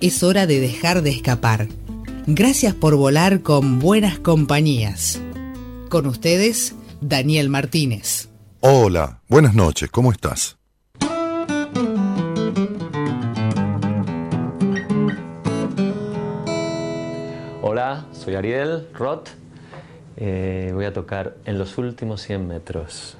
es hora de dejar de escapar. Gracias por volar con buenas compañías. Con ustedes, Daniel Martínez. Hola, buenas noches, ¿cómo estás? Hola, soy Ariel Roth. Eh, voy a tocar en los últimos 100 metros.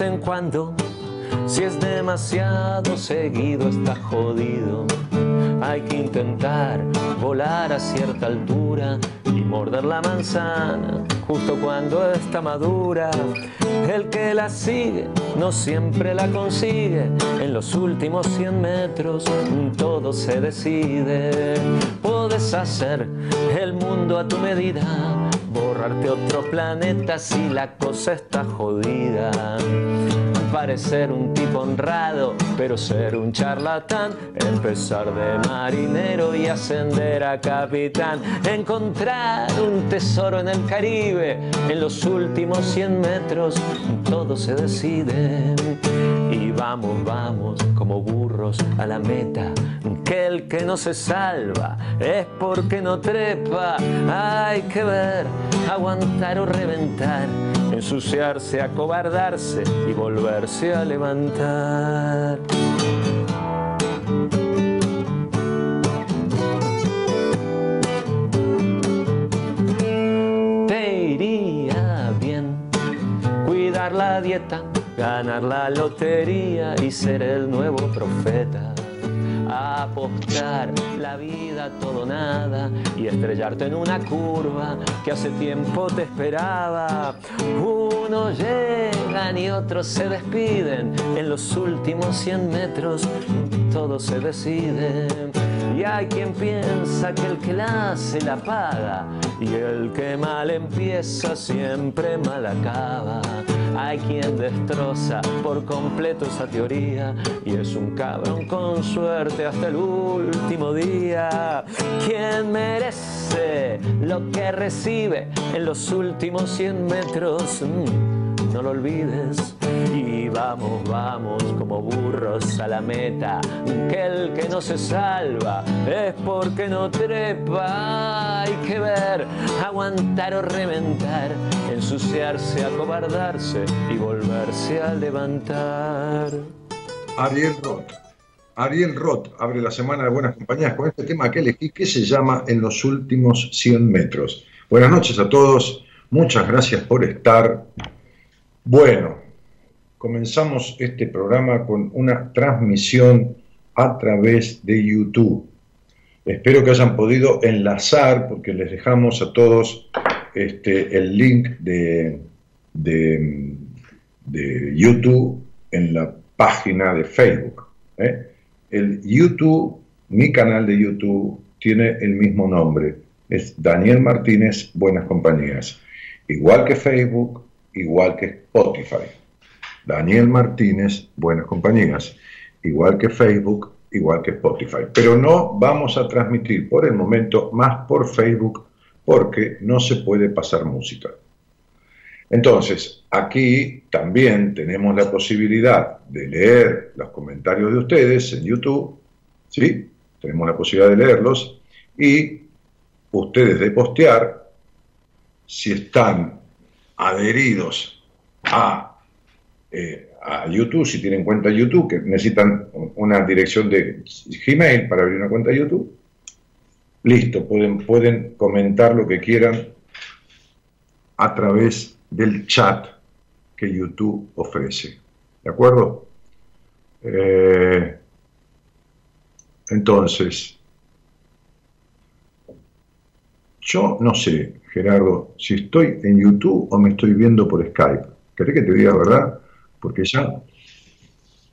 En cuando. Si es demasiado seguido está jodido. Hay que intentar volar a cierta altura y morder la manzana justo cuando está madura. El que la sigue no siempre la consigue. En los últimos 100 metros todo se decide. Puedes hacer el mundo a tu medida borrarte otro planeta si la cosa está jodida. Parecer un tipo honrado, pero ser un charlatán. Empezar de marinero y ascender a capitán. Encontrar un tesoro en el Caribe. En los últimos 100 metros todo se decide. Y vamos, vamos, como burros a la meta. Que el que no se salva es porque no trepa. Hay que ver aguantar o reventar, ensuciarse, acobardarse y volverse a levantar. Te iría bien cuidar la dieta, ganar la lotería y ser el nuevo profeta apostar la vida todo nada y estrellarte en una curva que hace tiempo te esperaba. Unos llegan y otros se despiden en los últimos 100 metros, todo se decide. Y hay quien piensa que el que la hace la paga y el que mal empieza siempre mal acaba. Hay quien destroza por completo esa teoría y es un cabrón con suerte hasta el último día. Quien merece lo que recibe en los últimos 100 metros, mm, no lo olvides. Y vamos, vamos como burros a la meta. Que el que no se salva es porque no trepa. Hay que ver, aguantar o reventar, ensuciarse, acobardarse y volverse a levantar. Ariel Roth. Ariel Roth abre la semana de Buenas Compañías con este tema que elegí que se llama En los últimos 100 metros. Buenas noches a todos, muchas gracias por estar. Bueno, comenzamos este programa con una transmisión a través de YouTube. Espero que hayan podido enlazar, porque les dejamos a todos este, el link de, de, YouTube en la página de Facebook. ¿eh? El YouTube, mi canal de YouTube, tiene el mismo nombre. Es Daniel Martínez Buenas Compañías. Igual que Facebook, igual que Spotify. Daniel Martínez, Buenas Compañías, igual que Facebook, igual que Spotify. Pero no vamos a transmitir por el momento más por Facebook porque no se puede pasar música. Entonces, aquí también tenemos la posibilidad de leer los comentarios de ustedes en YouTube, ¿sí? Tenemos la posibilidad de leerlos y ustedes de postear si están adheridos a eh, a YouTube, si tienen cuenta YouTube, que necesitan una dirección de Gmail para abrir una cuenta YouTube. Listo, pueden, pueden comentar lo que quieran a través del chat que YouTube ofrece. ¿De acuerdo? Eh, entonces, yo no sé, Gerardo, si estoy en YouTube o me estoy viendo por Skype. ¿Querés que te diga verdad? Porque ya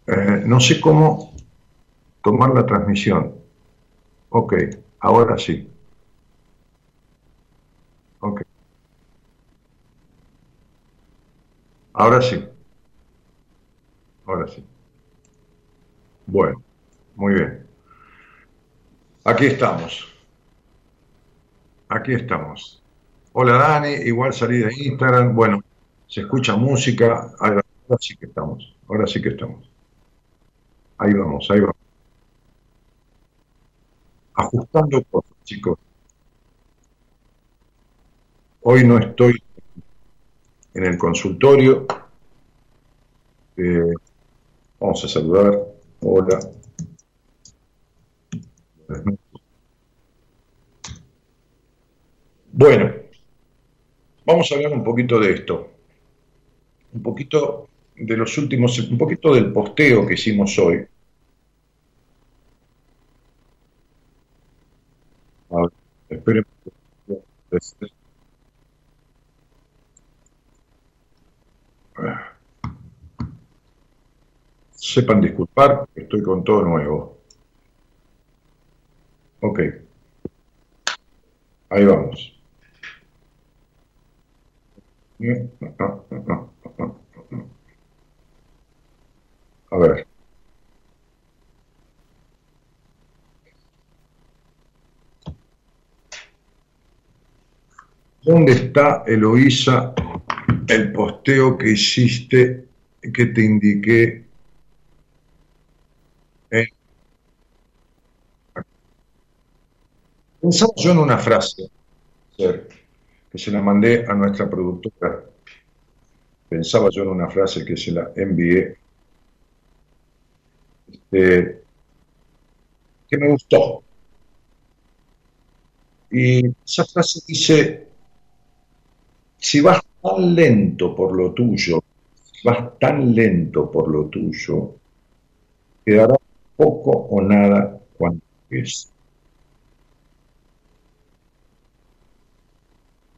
eh, no sé cómo tomar la transmisión. Ok, ahora sí. Ok. Ahora sí. Ahora sí. Bueno, muy bien. Aquí estamos. Aquí estamos. Hola Dani, igual salí de Instagram. Bueno, se escucha música. Ahora sí que estamos. Ahora sí que estamos. Ahí vamos, ahí vamos. Ajustando cosas, chicos. Hoy no estoy en el consultorio. Eh, vamos a saludar. Hola. Bueno, vamos a hablar un poquito de esto. Un poquito de los últimos, un poquito del posteo que hicimos hoy. A ver, Sepan disculpar, estoy con todo nuevo. Ok. Ahí vamos. A ver. ¿Dónde está, Eloísa, el posteo que hiciste, que te indiqué? Pensaba yo en una frase que se la mandé a nuestra productora. Pensaba yo en una frase que se la envié, este, que me gustó. Y esa frase dice, si vas tan lento por lo tuyo, si vas tan lento por lo tuyo, quedará poco o nada cuando es.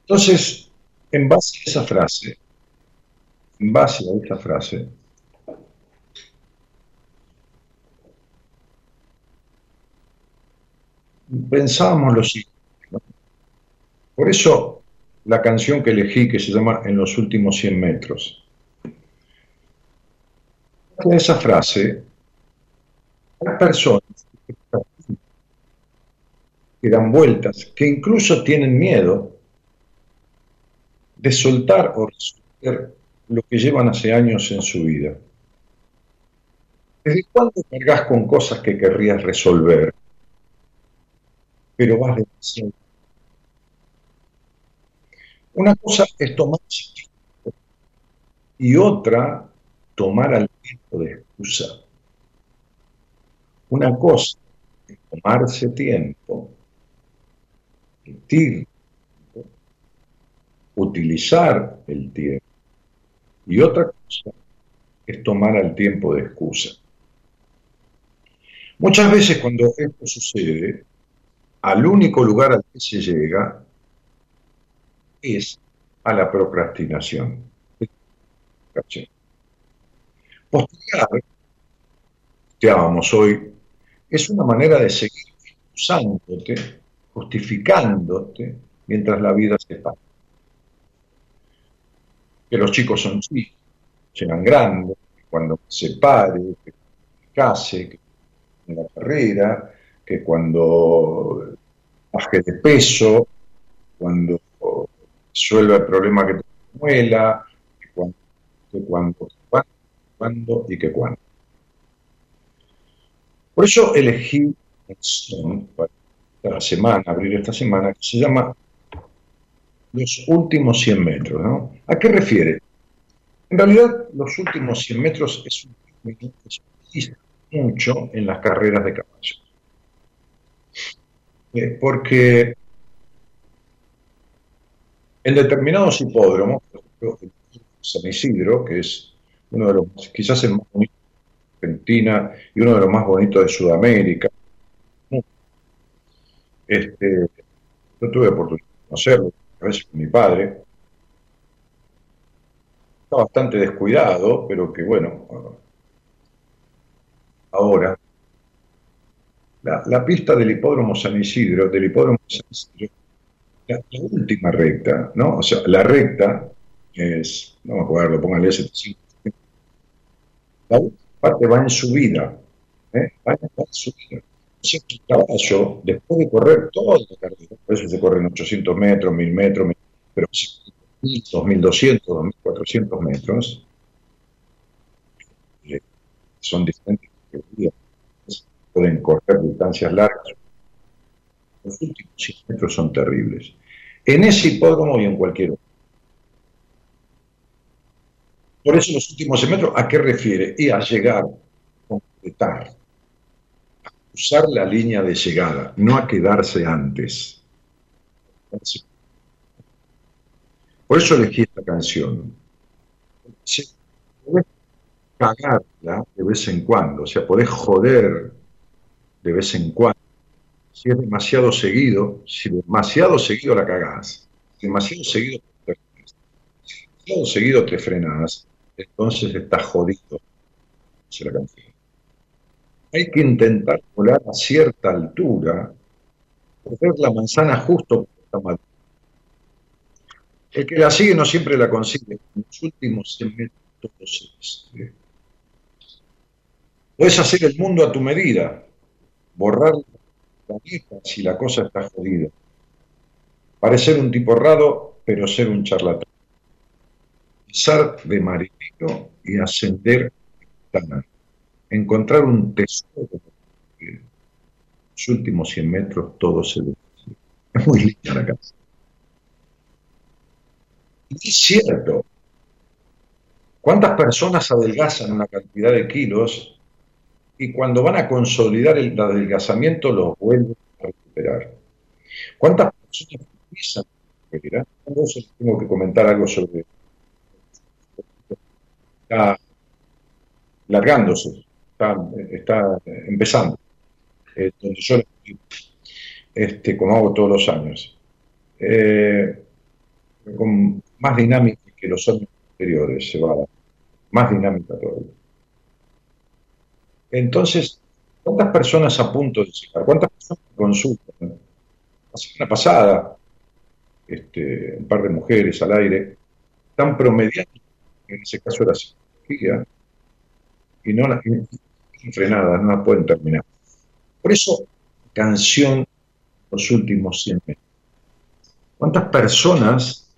Entonces, en base a esa frase, en base a esa frase, pensábamos lo siguiente. Por eso la canción que elegí, que se llama En los últimos 100 metros. Esa frase, hay personas que dan vueltas, que incluso tienen miedo de soltar o resolver lo que llevan hace años en su vida. ¿Desde cuándo cargas con cosas que querrías resolver, pero vas demasiado? Una cosa es tomar y otra tomar al tiempo de excusa. Una cosa es tomarse tiempo, tiempo utilizar el tiempo. Y otra cosa es tomar al tiempo de excusa. Muchas veces cuando esto sucede, al único lugar al que se llega es a la procrastinación. Postergar, vamos hoy, es una manera de seguir usándote, justificándote, mientras la vida se pasa que los chicos son chicos, serán grandes, cuando se pare, que case, que en la carrera, que cuando baje de peso, cuando resuelva el problema que te muela, que cuando, que cuando, cuando y que cuando. Por eso elegí para esta semana, abrir esta semana, que se llama los últimos 100 metros. ¿no? ¿A qué refiere? En realidad, los últimos 100 metros es un que se utiliza mucho en las carreras de caballos. Porque en determinados hipódromos, por ejemplo, San Isidro, que es uno de los, quizás el más bonito Argentina y uno de los más bonitos de Sudamérica. Este, yo tuve oportunidad de conocerlo, a veces con mi padre. Está bastante descuidado, pero que bueno, ahora la, pista del hipódromo San Isidro, del hipódromo San Isidro, la, última recta, ¿no? O sea, la recta es, no me acuerdo, póngale ese La última parte va en subida, ¿eh? va, en subida. O sea, el caballo, después de correr toda la carrera, por eso se corren 800 metros, 1000 metros, pero 2200, 2400 metros, eh, son diferentes categorías pueden correr distancias largas. Los últimos 100 metros son terribles. En ese hipódromo y en cualquier otro. Por eso los últimos 100 metros, ¿a qué refiere? Y a llegar, completar, a usar la línea de llegada, no a quedarse antes. Por eso elegí esta canción. Podés cagarla de vez en cuando, o sea, podés joder de vez en cuando. Si es demasiado seguido, si demasiado seguido la cagás, demasiado seguido, demasiado seguido te frenás, entonces estás jodido. la canción. Hay que intentar volar a cierta altura, ver la manzana justo por El que la sigue no siempre la consigue. En los últimos 100 metros Puedes hacer el mundo a tu medida borrar la vieja si la cosa está jodida. Parecer un tipo raro, pero ser un charlatán. Pisar de marinero y ascender Encontrar un tesoro. Los últimos 100 metros todo se ve. Es muy linda la casa. Y es cierto. ¿Cuántas personas adelgazan una cantidad de kilos y cuando van a consolidar el adelgazamiento los vuelven a recuperar. ¿Cuántas personas empiezan a recuperar? Entonces tengo que comentar algo sobre... Está largándose, está, empezando, eh, donde yo este, como hago todos los años, eh, con más dinámica que los años anteriores, se va a dar, más dinámica todavía. Entonces, ¿cuántas personas a punto de llegar? ¿Cuántas personas consultan? La semana pasada, este, un par de mujeres al aire, están promediando, en ese caso era psicología, y no las frenadas, no las pueden terminar. Por eso, canción los últimos 100 meses. ¿Cuántas personas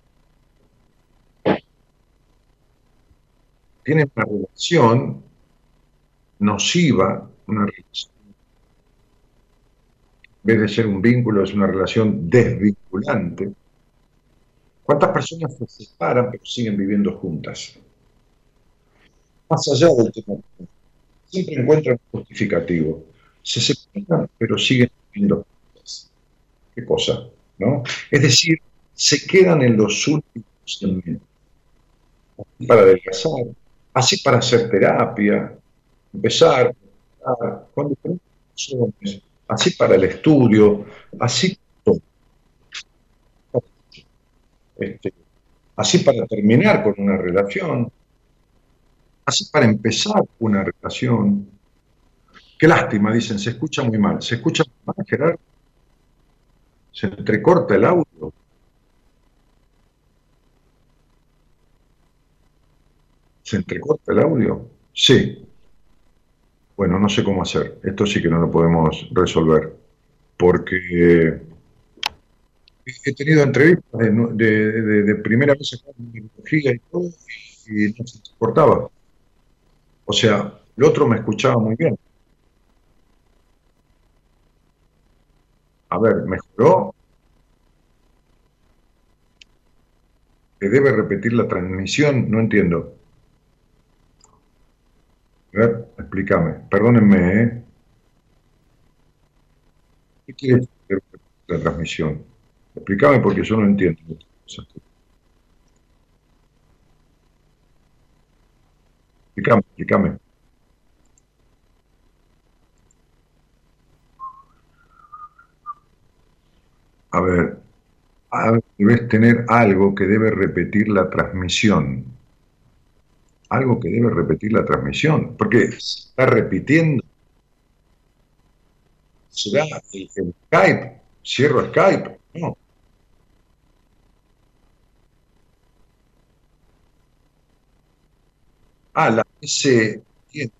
tienen una relación nociva, una relación, en vez de ser un vínculo, es una relación desvinculante. ¿Cuántas personas se separan pero siguen viviendo juntas? Más allá del tema, siempre encuentran un justificativo. Se separan pero siguen viviendo juntas. ¿Qué cosa? ¿No? Es decir, se quedan en los últimos para adelgazar, así para hacer terapia, empezar con diferentes así para el estudio, así. Este, así para terminar con una relación, así para empezar una relación. Qué lástima, dicen, se escucha muy mal. ¿Se escucha muy mal, Gerardo? ¿Se entrecorta el audio? ¿Se entrecorta el audio? Sí. Bueno, no sé cómo hacer. Esto sí que no lo podemos resolver. Porque he tenido entrevistas de, primera vez en tecnología y todo, y no se cortaba. O sea, el otro me escuchaba muy bien. A ver, ¿mejoró? ¿Se debe repetir la transmisión? No entiendo. ¿verdad? Explícame, perdónenme, ¿eh? ¿Qué quieres hacer la transmisión? Explícame porque yo no entiendo Explícame, explícame. A ver, debes tener algo que debe repetir la transmisión. Algo que debe repetir la transmisión. Porque está repitiendo. ¿Será el, Skype? ¿Cierro Skype? No. Ah, la S tiene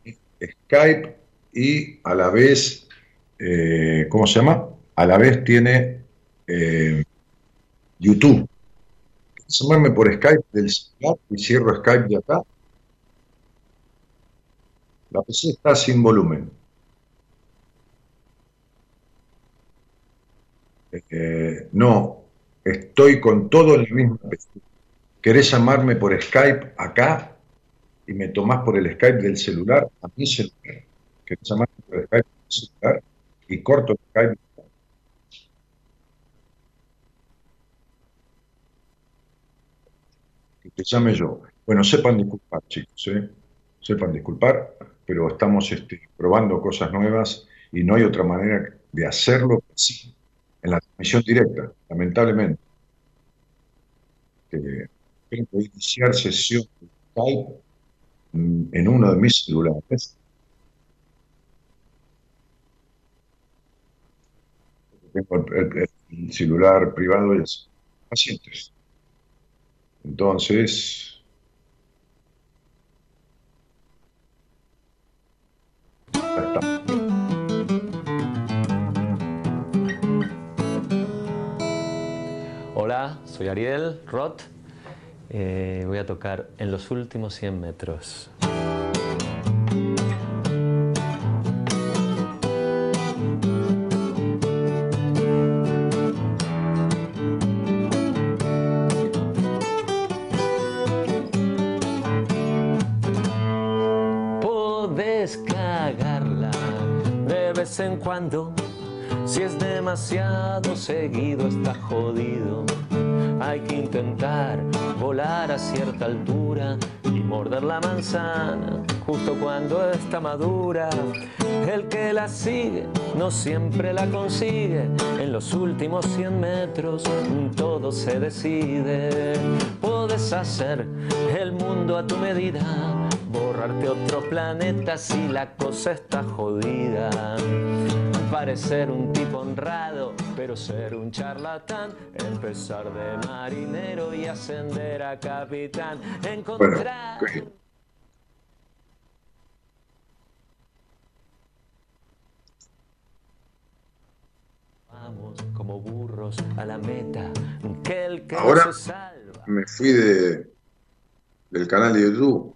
Skype y a la vez, eh, ¿cómo se llama? A la vez tiene eh, YouTube. Sumarme por Skype del celular y cierro Skype de acá. La PC está sin volumen. Eh, no, estoy con todo en la misma PC. ¿Querés llamarme por Skype acá y me tomás por el Skype del celular a mi celular? ¿Querés llamarme por el Skype del celular y corto el Skype que llame yo. Bueno, sepan disculpar, chicos, ¿eh? Sepan disculpar, pero estamos este, probando cosas nuevas y no hay otra manera de hacerlo así, en la transmisión directa, lamentablemente. tengo que iniciar sesión de en uno de mis celulares. Tengo el, el celular privado los pacientes. Entonces, Hola, soy Ariel Roth. Eh, voy a tocar en los últimos 100 metros. En cuando. Si es demasiado seguido está jodido. Hay que intentar volar a cierta altura y morder la manzana justo cuando está madura. El que la sigue no siempre la consigue. En los últimos 100 metros todo se decide. Puedes hacer el mundo a tu medida borrarte otro planeta si la cosa está jodida. Parecer un tipo honrado, pero ser un charlatán. Empezar de marinero y ascender a capitán. Encontrar. Vamos como burros a la meta. Que el que Ahora se salva. me fui de, del canal de YouTube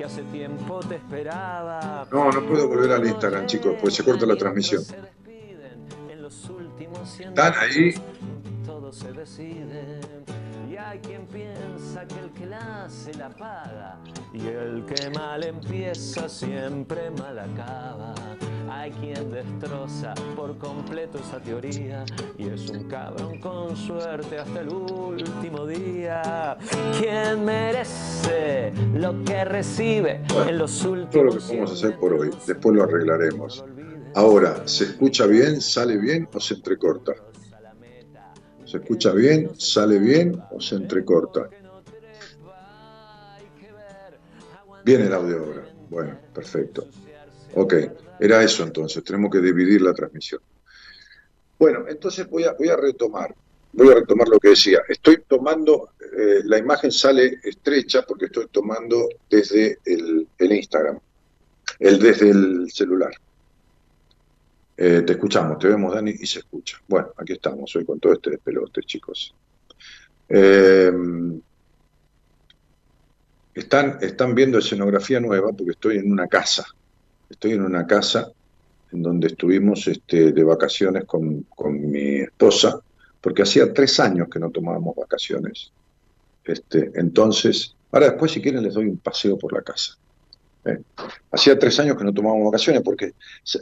que hace tiempo te esperaba. No, no puedo volver al Instagram, chicos, pues se corta la transmisión. ¿Están ahí? Todo se decide. Y hay quien piensa que el que la hace la paga. Y el que mal empieza siempre mal acaba. Hay quien destroza por completo esa teoría y es un cabrón con suerte hasta el último día. Quien merece lo que recibe en los últimos Todo lo que podemos hacer por hoy, después lo arreglaremos. Ahora, ¿se escucha bien, sale bien o se entrecorta? ¿Se escucha bien, sale bien o se entrecorta? Bien el audio ahora. Bueno, perfecto. Ok. Era eso entonces, tenemos que dividir la transmisión. Bueno, entonces voy a, voy a retomar, voy a retomar lo que decía. Estoy tomando, eh, la imagen sale estrecha porque estoy tomando desde el, Instagram, el, desde el celular. Eh, te escuchamos, te vemos Dani y se escucha. Bueno, aquí estamos hoy con todo este despelote, chicos. Eh, están, están viendo escenografía nueva porque estoy en una casa estoy en una casa en donde estuvimos este, de vacaciones con, mi esposa, porque hacía tres años que no tomábamos vacaciones. Este, entonces, ahora después si quieren les doy un paseo por la casa. ¿Eh? Hacía tres años que no tomábamos vacaciones porque,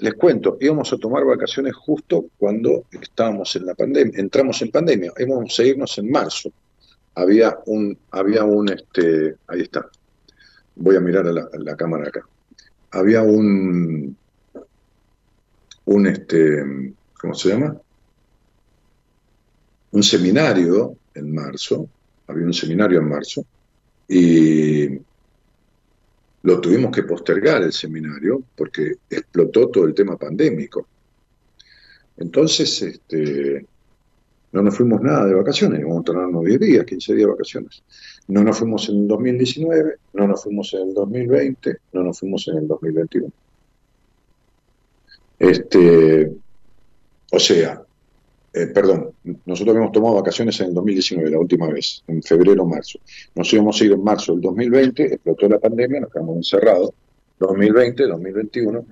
les cuento, íbamos a tomar vacaciones justo cuando estábamos en la pandemia, entramos en pandemia, íbamos a irnos en marzo. Había un, había un, este, ahí está, voy a mirar a la, cámara acá. Había un, un, este, ¿cómo se llama? Un seminario en marzo, había un seminario en marzo, y lo tuvimos que postergar el seminario porque explotó todo el tema pandémico. Entonces, este, no nos fuimos nada de vacaciones, vamos a tomarnos 10 días, 15 días de vacaciones. No nos fuimos en el 2019, no nos fuimos en el 2020, no nos fuimos en el 2021. Este, o sea, eh, perdón, nosotros habíamos tomado vacaciones en el 2019, la última vez, en febrero o marzo. Nos íbamos a ir en marzo del 2020, explotó la pandemia, nos quedamos encerrados. 2020, 2021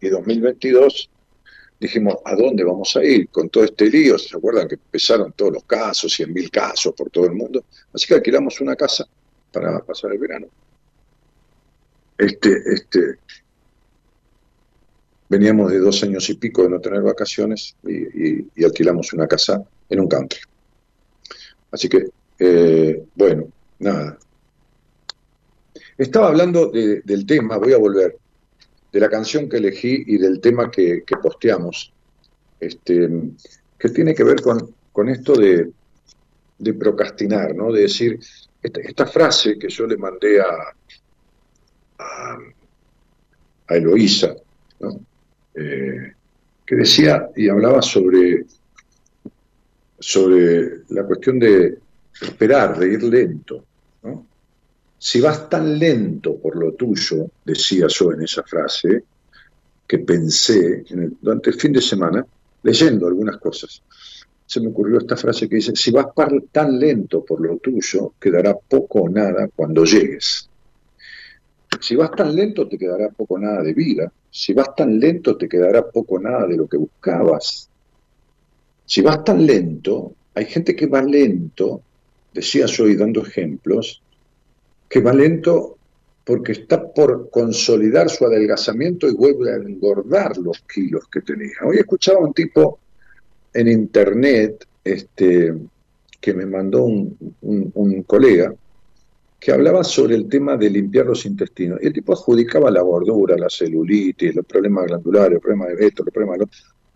y 2022 dijimos, ¿a dónde vamos a ir con todo este lío? ¿Se acuerdan que empezaron todos los casos, 100.000 casos por todo el mundo? Así que alquilamos una casa para pasar el verano. Este, este, veníamos de dos años y pico de no tener vacaciones y, alquilamos una casa en un country. Así que, eh, bueno, nada. Estaba hablando del tema, voy a volver, de la canción que elegí y del tema que, posteamos, este, que tiene que ver con, esto de, procrastinar, ¿no? De decir, esta, frase que yo le mandé a, a, a Eloísa, ¿no? Eh, que decía y hablaba sobre, sobre la cuestión de esperar, de ir lento. Si vas tan lento por lo tuyo, decía yo en esa frase, que pensé durante el fin de semana, leyendo algunas cosas, se me ocurrió esta frase que dice, si vas tan lento por lo tuyo, quedará poco o nada cuando llegues. Si vas tan lento, te quedará poco o nada de vida. Si vas tan lento, te quedará poco nada de lo que buscabas. Si vas tan lento, hay gente que va lento, decía yo y dando ejemplos, que va lento porque está por consolidar su adelgazamiento y vuelve a engordar los kilos que tenía. Hoy escuchaba a un tipo en internet este, que me mandó un colega que hablaba sobre el tema de limpiar los intestinos. Y el tipo adjudicaba la gordura, la celulitis, los problemas glandulares, los problemas de esto, los problemas de lo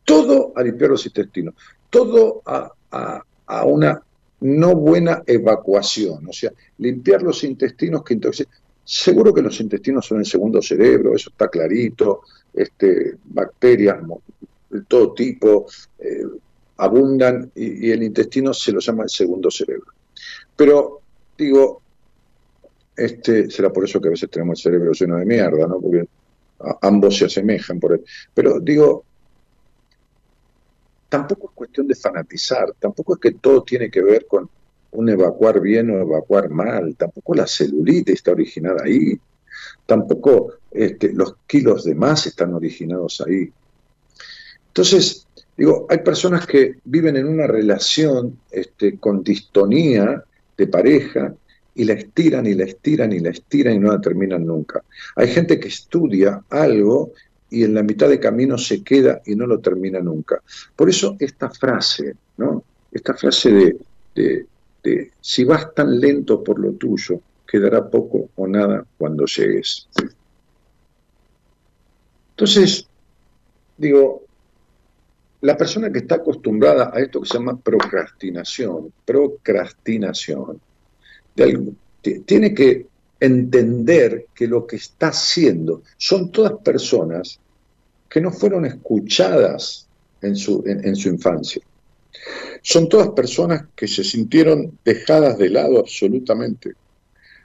todo a limpiar los intestinos, todo a, una no buena evacuación, o sea, limpiar los intestinos que intoxican. Seguro que los intestinos son el segundo cerebro, eso está clarito, este, bacterias de todo tipo eh, abundan y el intestino se lo llama el segundo cerebro. Pero digo, este, será por eso que a veces tenemos el cerebro lleno de mierda, ¿no? Porque ambos se asemejan por él. Pero digo, tampoco es cuestión de fanatizar, tampoco es que todo tiene que ver con un evacuar bien o evacuar mal, tampoco la celulitis está originada ahí, tampoco este, los kilos de más están originados ahí. Entonces, digo, hay personas que viven en una relación este, con distonía de pareja y la estiran y la estiran y la estiran y no la terminan nunca. Hay gente que estudia algo y en la mitad de camino se queda y no lo termina nunca. Por eso esta frase, ¿no? Esta frase de, de, si vas tan lento por lo tuyo, quedará poco o nada cuando llegues. Entonces, digo, la persona que está acostumbrada a esto que se llama procrastinación, procrastinación, tiene que entender que lo que está haciendo son todas personas que no fueron escuchadas en su, en, su infancia. Son todas personas que se sintieron dejadas de lado absolutamente.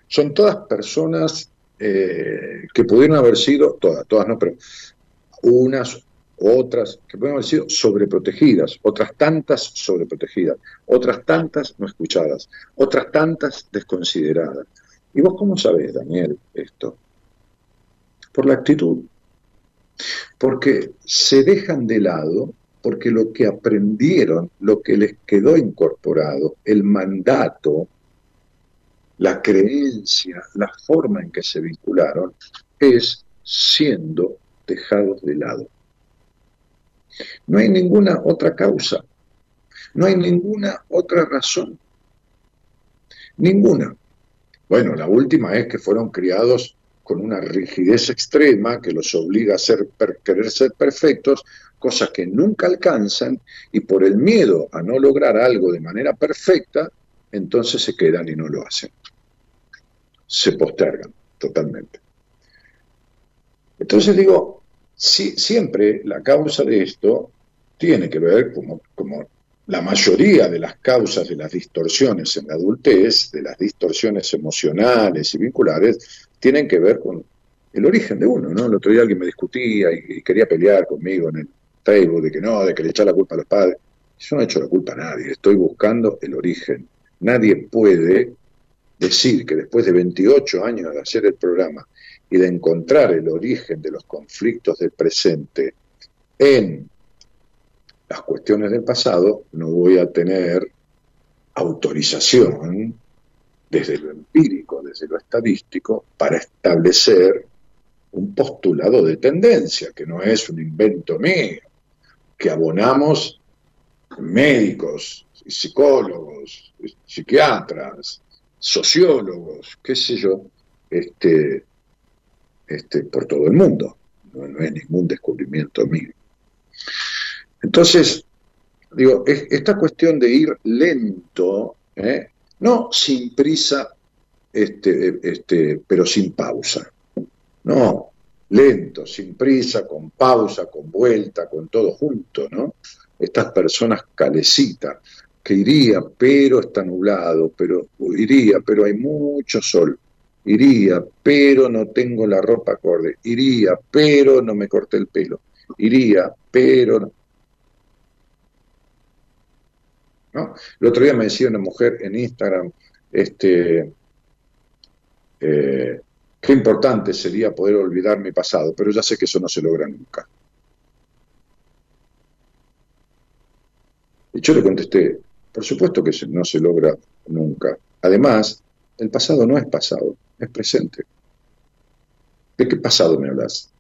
Son todas personas eh, que pudieron haber sido, todas, todas no, pero unas otras que pueden haber sido sobreprotegidas, otras tantas sobreprotegidas, otras tantas no escuchadas, otras tantas desconsideradas. ¿Y vos cómo sabés, Daniel, esto? Por la actitud. Porque se dejan de lado porque lo que aprendieron, lo que les quedó incorporado, el mandato, la creencia, la forma en que se vincularon, es siendo dejados de lado. No hay ninguna otra causa, no hay ninguna otra razón, ninguna. Bueno, la última es que fueron criados con una rigidez extrema que los obliga a querer ser perfectos, cosas que nunca alcanzan, y por el miedo a no lograr algo de manera perfecta, entonces se quedan y no lo hacen. Se postergan totalmente. Entonces digo, siempre la causa de esto tiene que ver, como, como la mayoría de las causas de las distorsiones en la adultez, de las distorsiones emocionales y vinculares, tienen que ver con el origen de uno, ¿no? El otro día alguien me discutía y, quería pelear conmigo en el Facebook de que no, de que le echa la culpa a los padres. Yo no he hecho la culpa a nadie, estoy buscando el origen. Nadie puede decir que después de 28 años de hacer el programa y de encontrar el origen de los conflictos del presente en las cuestiones del pasado, no voy a tener autorización desde lo empírico, desde lo estadístico, para establecer un postulado de tendencia, que no es un invento mío, que abonamos médicos, psicólogos, psiquiatras, sociólogos, qué sé yo, este, este, por todo el mundo. No, no es ningún descubrimiento mío. Entonces, digo, esta cuestión de ir lento, ¿eh? no sin prisa, este, este, pero sin pausa. No, lento, sin prisa, con pausa, con vuelta, con todo junto, ¿no? Estas personas calecitas, que iría, pero está nublado, pero iría, pero hay mucho sol. Iría, pero no tengo la ropa acorde. Iría, pero no me corté el pelo. Iría, pero El otro día me decía una mujer en Instagram, este, eh, qué importante sería poder olvidar mi pasado, pero ya sé que eso no se logra nunca. Y yo le contesté, por supuesto que no se logra nunca. Además, el pasado no es pasado, es presente. ¿De qué pasado me hablas?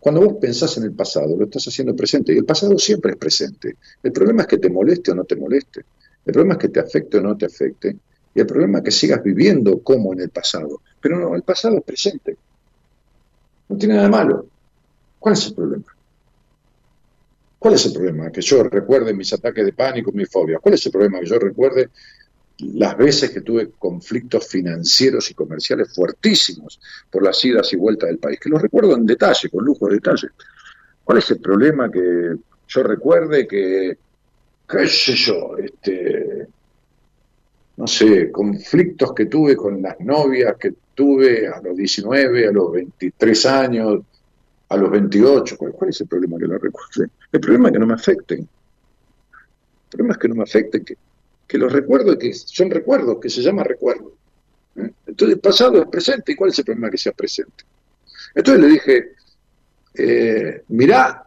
Cuando vos pensás en el pasado, lo estás haciendo presente, y el pasado siempre es presente. El problema es que te moleste o no te moleste. El problema es que te afecte o no te afecte. Y el problema es que sigas viviendo como en el pasado. Pero no, el pasado es presente. No tiene nada malo. ¿Cuál es el problema? ¿Cuál es el problema? Que yo recuerde mis ataques de pánico, mis fobias. ¿Cuál es el problema? Que yo recuerde las veces que tuve conflictos financieros y comerciales fuertísimos por las idas y vueltas del país, que los recuerdo en detalle, con lujo de detalle. ¿Cuál es el problema que yo recuerde que, qué sé yo, este, no sé, conflictos que tuve con las novias que tuve a los 19, a los 23 años, a los 28? ¿Cuál, es el problema que lo recuerde? El problema es que no me afecten. El problema es que no me afecten, que que los recuerdos, que son recuerdos, que se llama recuerdo. ¿eh? Entonces el pasado es presente, ¿y cuál es el problema que sea presente? Entonces le dije, eh, mirá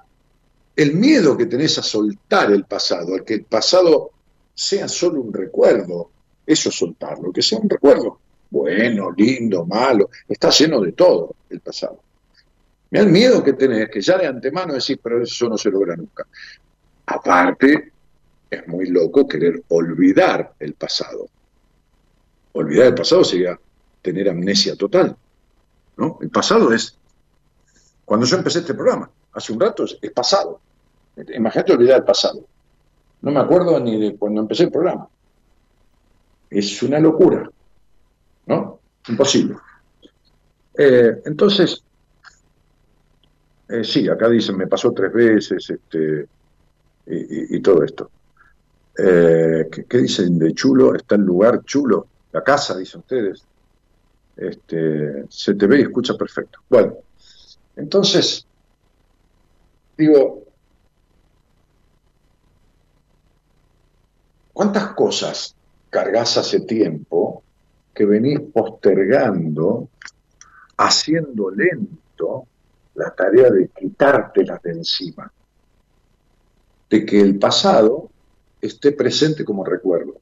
el miedo que tenés a soltar el pasado, al que el pasado sea solo un recuerdo, eso es soltarlo, que sea un recuerdo, bueno, lindo, malo, está lleno de todo el pasado. Mirá el miedo que tenés, que ya de antemano decís, pero eso no se logra nunca. Aparte, es muy loco querer olvidar el pasado. Olvidar el pasado sería tener amnesia total. ¿no? El pasado es, cuando yo empecé este programa, hace un rato, es, pasado. Imagínate olvidar el pasado. No me acuerdo ni de cuando empecé el programa. Es una locura. ¿No? Imposible. Eh, entonces, eh, sí, acá dicen, me pasó tres veces este, y todo esto. Eh, ¿qué, dicen de chulo? Está el lugar chulo, la casa, dicen ustedes. Este, se te ve y escucha perfecto. Bueno, entonces, digo, ¿cuántas cosas cargas hace tiempo que venís postergando, haciendo lento la tarea de quitártelas de encima? de que el pasado esté presente como recuerdo.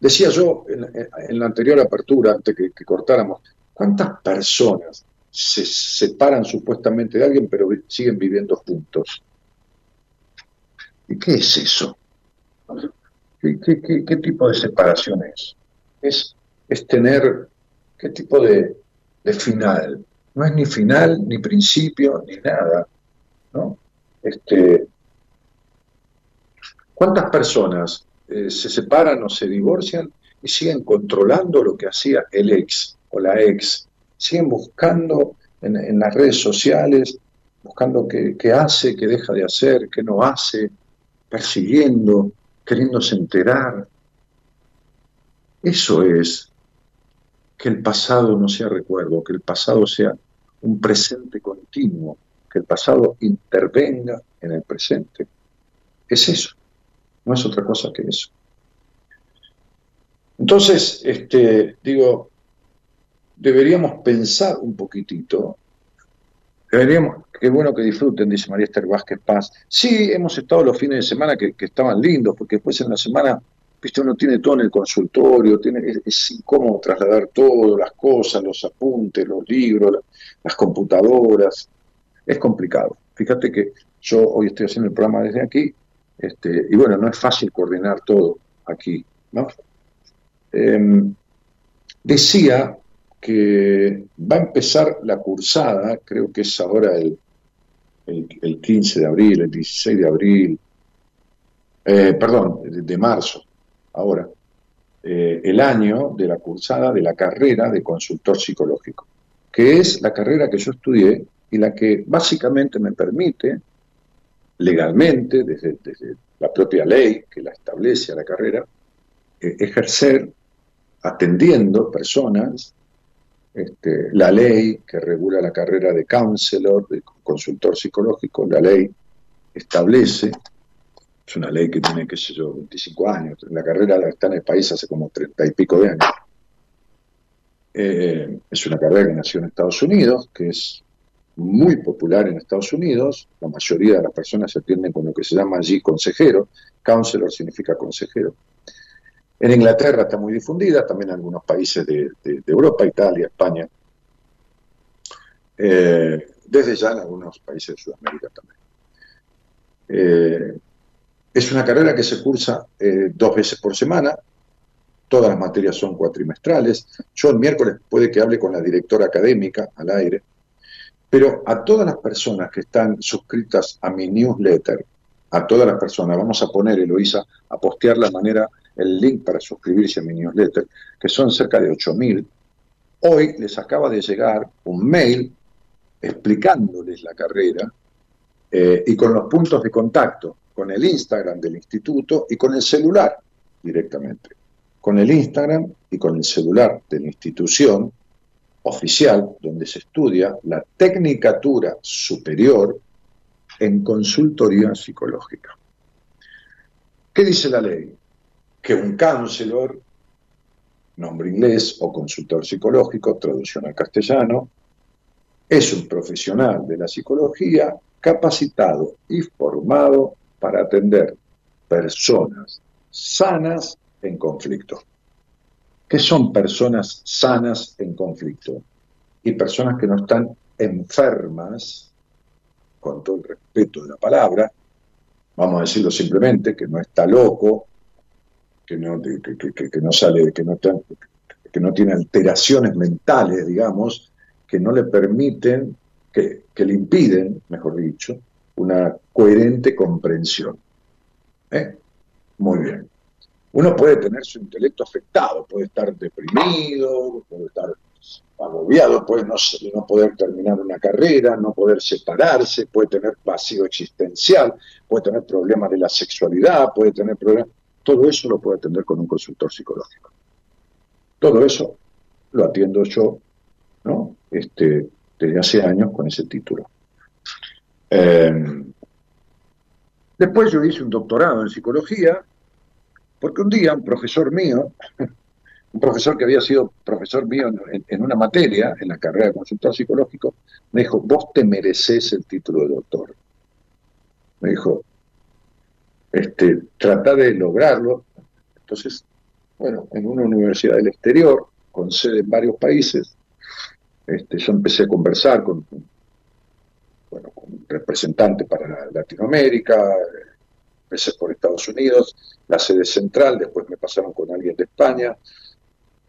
Decía yo en, la anterior apertura, antes que, cortáramos, ¿cuántas personas se separan supuestamente de alguien pero siguen viviendo juntos? ¿Y qué es eso? ¿Qué, tipo de separación es? es? Es tener, ¿qué tipo de, final? No es ni final, ni principio, ni nada. ¿no? Este, ¿Cuántas personas eh, se separan o se divorcian y siguen controlando lo que hacía el ex o la ex? Siguen buscando en, las redes sociales, buscando qué, qué hace, qué deja de hacer, qué no hace, persiguiendo, queriéndose enterar. Eso es que el pasado no sea recuerdo, que el pasado sea un presente continuo, que el pasado intervenga en el presente. Es eso, no es otra cosa que eso. Entonces, este, digo, deberíamos pensar un poquitito Deberíamos, qué bueno que disfruten, dice María Esther Vázquez Paz. Sí, hemos estado los fines de semana que, estaban lindos, porque después en la semana, viste, uno tiene todo en el consultorio, tiene, es, incómodo trasladar todo, las cosas, los apuntes, los libros, las computadoras. Es complicado. Fíjate que yo hoy estoy haciendo el programa desde aquí, este, y bueno, no es fácil coordinar todo aquí. Em, decía que va a empezar la cursada, creo que es ahora el, el, 15 de abril, el 16 de abril, eh, perdón, de, marzo, ahora, eh, el año de la cursada de la carrera de consultor psicológico, que es la carrera que yo estudié y la que básicamente me permite legalmente, desde, la propia ley que la establece a la carrera, eh, ejercer atendiendo personas este, la ley que regula la carrera de counselor, de consultor psicológico, la ley establece, es una ley que tiene, qué sé yo, 25 años, la carrera está en el país hace como 30 y pico de años. Eh, es una carrera que nació en Estados Unidos, que es muy popular en Estados Unidos, la mayoría de las personas se atienden con lo que se llama allí consejero, counselor significa consejero, en Inglaterra está muy difundida, también en algunos países de, Europa, Italia, España. Eh, desde ya en algunos países de Sudamérica también. Eh, es una carrera que se cursa eh, dos veces por semana, todas las materias son cuatrimestrales. Yo el miércoles puede que hable con la directora académica al aire, pero a todas las personas que están suscritas a mi newsletter, a todas las personas, vamos a poner, Eloisa, a postear la manera el link para suscribirse a mi newsletter, que son cerca de 8.000, hoy les acaba de llegar un mail explicándoles la carrera eh, y con los puntos de contacto, con el Instagram del instituto y con el celular directamente. Con el Instagram y con el celular de la institución oficial donde se estudia la tecnicatura superior en consultoría psicológica. ¿Qué dice la ley? que un counselor, nombre inglés, o consultor psicológico, traducción al castellano, es un profesional de la psicología capacitado y formado para atender personas sanas en conflicto. ¿Qué son personas sanas en conflicto? Y personas que no están enfermas, con todo el respeto de la palabra, vamos a decirlo simplemente, que no está loco, que no, que, no sale, que no, que no tiene alteraciones mentales, digamos, que no le permiten, que, le impiden, mejor dicho, una coherente comprensión. ¿Eh? Muy bien. Uno puede tener su intelecto afectado, puede estar deprimido, puede estar agobiado, puede no, poder terminar una carrera, no poder separarse, puede tener vacío existencial, puede tener problemas de la sexualidad, puede tener problemas todo eso lo puedo atender con un consultor psicológico. Todo eso lo atiendo yo, ¿no? Este, desde hace años con ese título. Em, después yo hice un doctorado en psicología, porque un día un profesor mío, un profesor que había sido profesor mío en, una materia, en la carrera de consultor psicológico, me dijo, vos te mereces el título de doctor. Me dijo, este, tratar de lograrlo. Entonces, bueno, en una universidad del exterior, con sede en varios países, este, yo empecé a conversar con, bueno, con representantes para Latinoamérica, empecé por Estados Unidos, la sede central, después me pasaron con alguien de España,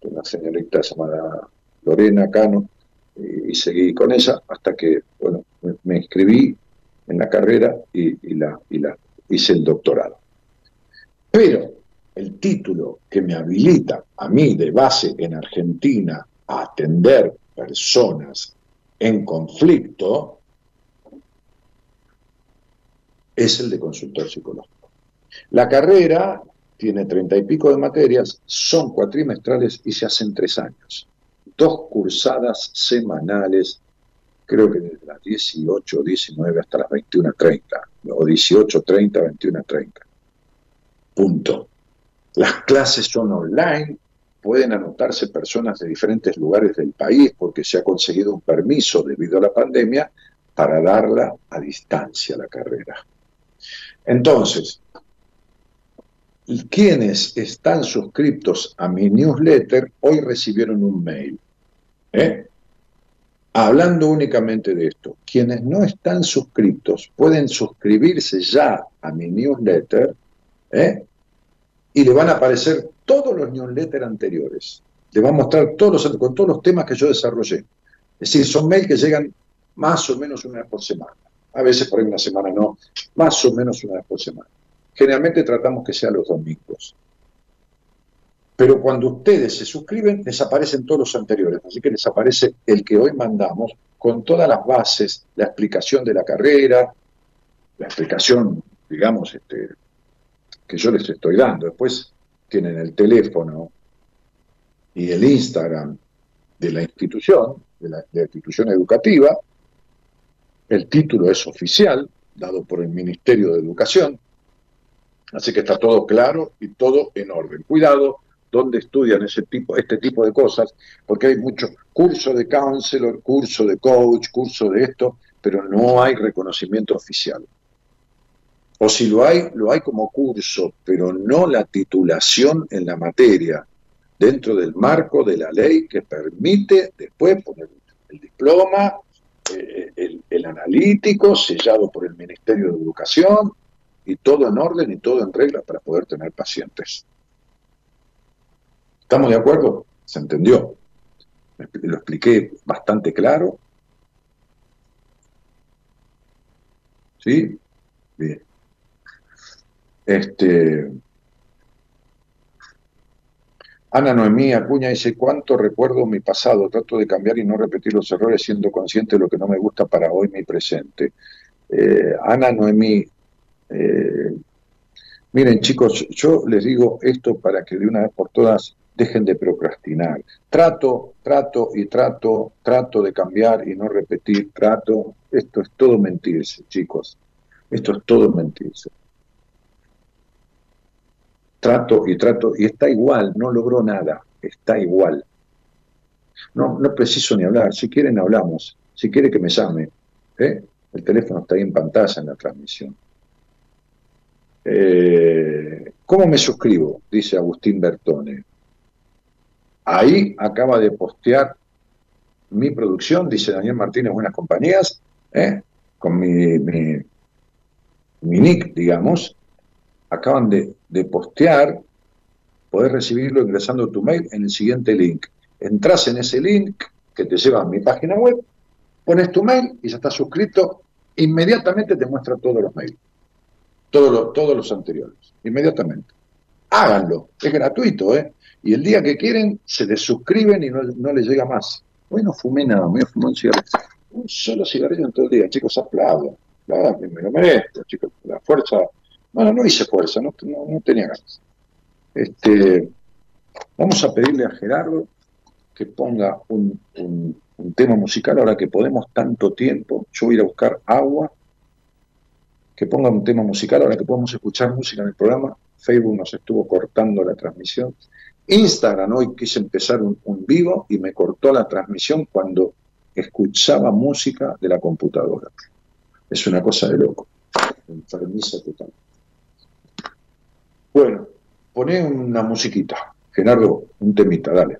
una señorita llamada Lorena Cano, y, seguí con ella hasta que, bueno, me, inscribí en la carrera y, y la hice el doctorado. Pero el título que me habilita a mí de base en Argentina a atender personas en conflicto es el de consultor psicológico. La carrera tiene treinta y pico de materias, son cuatrimestrales y se hacen tres años. Dos cursadas semanales, creo que desde las 18, 19 hasta las 21.30, o 18.30, 21.30. Punto. Las clases son online, pueden anotarse personas de diferentes lugares del país porque se ha conseguido un permiso debido a la pandemia para darla a distancia la carrera. Entonces, quienes están suscriptos a mi newsletter hoy recibieron un mail. ¿eh? Hablando únicamente de esto, quienes no están suscriptos pueden suscribirse ya a mi newsletter ¿eh? y le van a aparecer todos los newsletters anteriores. Le va a mostrar todos los, con todos los temas que yo desarrollé. Es decir, son mails que llegan más o menos una vez por semana. A veces por ahí una semana no, más o menos una vez por semana. Generalmente tratamos que sea los domingos. Pero cuando ustedes se suscriben, les aparecen todos los anteriores. Así que les aparece el que hoy mandamos con todas las bases, la explicación de la carrera, la explicación, digamos, este, que yo les estoy dando. Después tienen el teléfono y el Instagram de la institución, de la, institución educativa. El título es oficial, dado por el Ministerio de Educación. Así que está todo claro y todo en orden. Cuidado donde estudian ese tipo, este tipo de cosas, porque hay muchos cursos de counselor, curso de coach, curso de esto, pero no hay reconocimiento oficial. O si lo hay, lo hay como curso, pero no la titulación en la materia, dentro del marco de la ley que permite después poner el diploma, eh, el, el analítico, sellado por el Ministerio de Educación, y todo en orden y todo en regla para poder tener pacientes. ¿Estamos de acuerdo? ¿Se entendió? Lo expliqué bastante claro. ¿Sí? Bien. Este, Ana Noemí Acuña dice, ¿cuánto recuerdo mi pasado? Trato de cambiar y no repetir los errores siendo consciente de lo que no me gusta para hoy mi presente. Eh, Ana Noemí, eh, miren chicos, yo les digo esto para que de una vez por todas dejen de procrastinar. Trato, trato y trato, trato de cambiar y no repetir, trato. Esto es todo mentirse, chicos. Esto es todo mentirse trato y trato, y está igual, no logró nada, está igual. No, no preciso ni hablar, si quieren hablamos, si quiere que me llame, ¿eh? el teléfono está ahí en pantalla en la transmisión. Eh, ¿Cómo me suscribo? Dice Agustín Bertone. Ahí acaba de postear mi producción, dice Daniel Martínez, Buenas Compañías, ¿eh? con mi, mi, nick, digamos, acaban de, postear, podés recibirlo ingresando tu mail en el siguiente link. Entrás en ese link que te lleva a mi página web, pones tu mail y ya estás suscrito, inmediatamente te muestra todos los mails, todos los, anteriores, inmediatamente. Háganlo, es gratuito, ¿eh? Y el día que quieren, se desuscriben y no, no les llega más. Hoy no fumé nada, me fumé un cigarrillo. Un solo cigarrillo en todo el día, chicos, aplaudo. La me lo merezco, chicos. La fuerza bueno, no hice fuerza, no, tenía ganas. Este, vamos a pedirle a Gerardo que ponga un, tema musical ahora que podemos tanto tiempo. Yo voy a ir a buscar agua. Que ponga un tema musical ahora que podemos escuchar música en el programa. Facebook nos estuvo cortando la transmisión. Instagram hoy quise empezar un, vivo y me cortó la transmisión cuando escuchaba música de la computadora. Es una cosa de loco. Enfermiza total. Bueno, poné una musiquita. Gerardo, un temita, dale.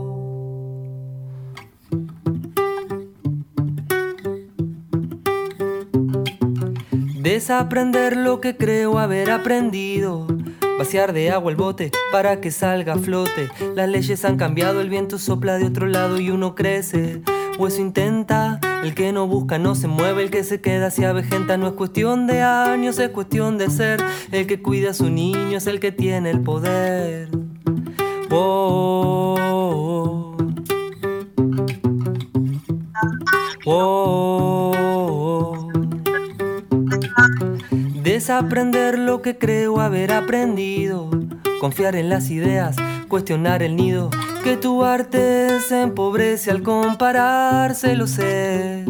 Desaprender lo que creo haber aprendido. Vaciar de agua el bote para que salga a flote. Las leyes han cambiado, el viento sopla de otro lado y uno crece. O eso intenta, el que no busca no se mueve, el que se queda se avejenta. No es cuestión de años, es cuestión de ser. El que cuida a su niño es el que tiene el poder. Oh, oh, oh. Desaprender lo que creo haber aprendido. Confiar en las ideas, cuestionar el nido. Que tu arte se empobrece al compararse, lo sé.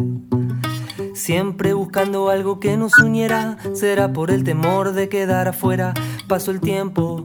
Siempre buscando algo que nos uniera, será por el temor de quedar afuera. Pasó el tiempo,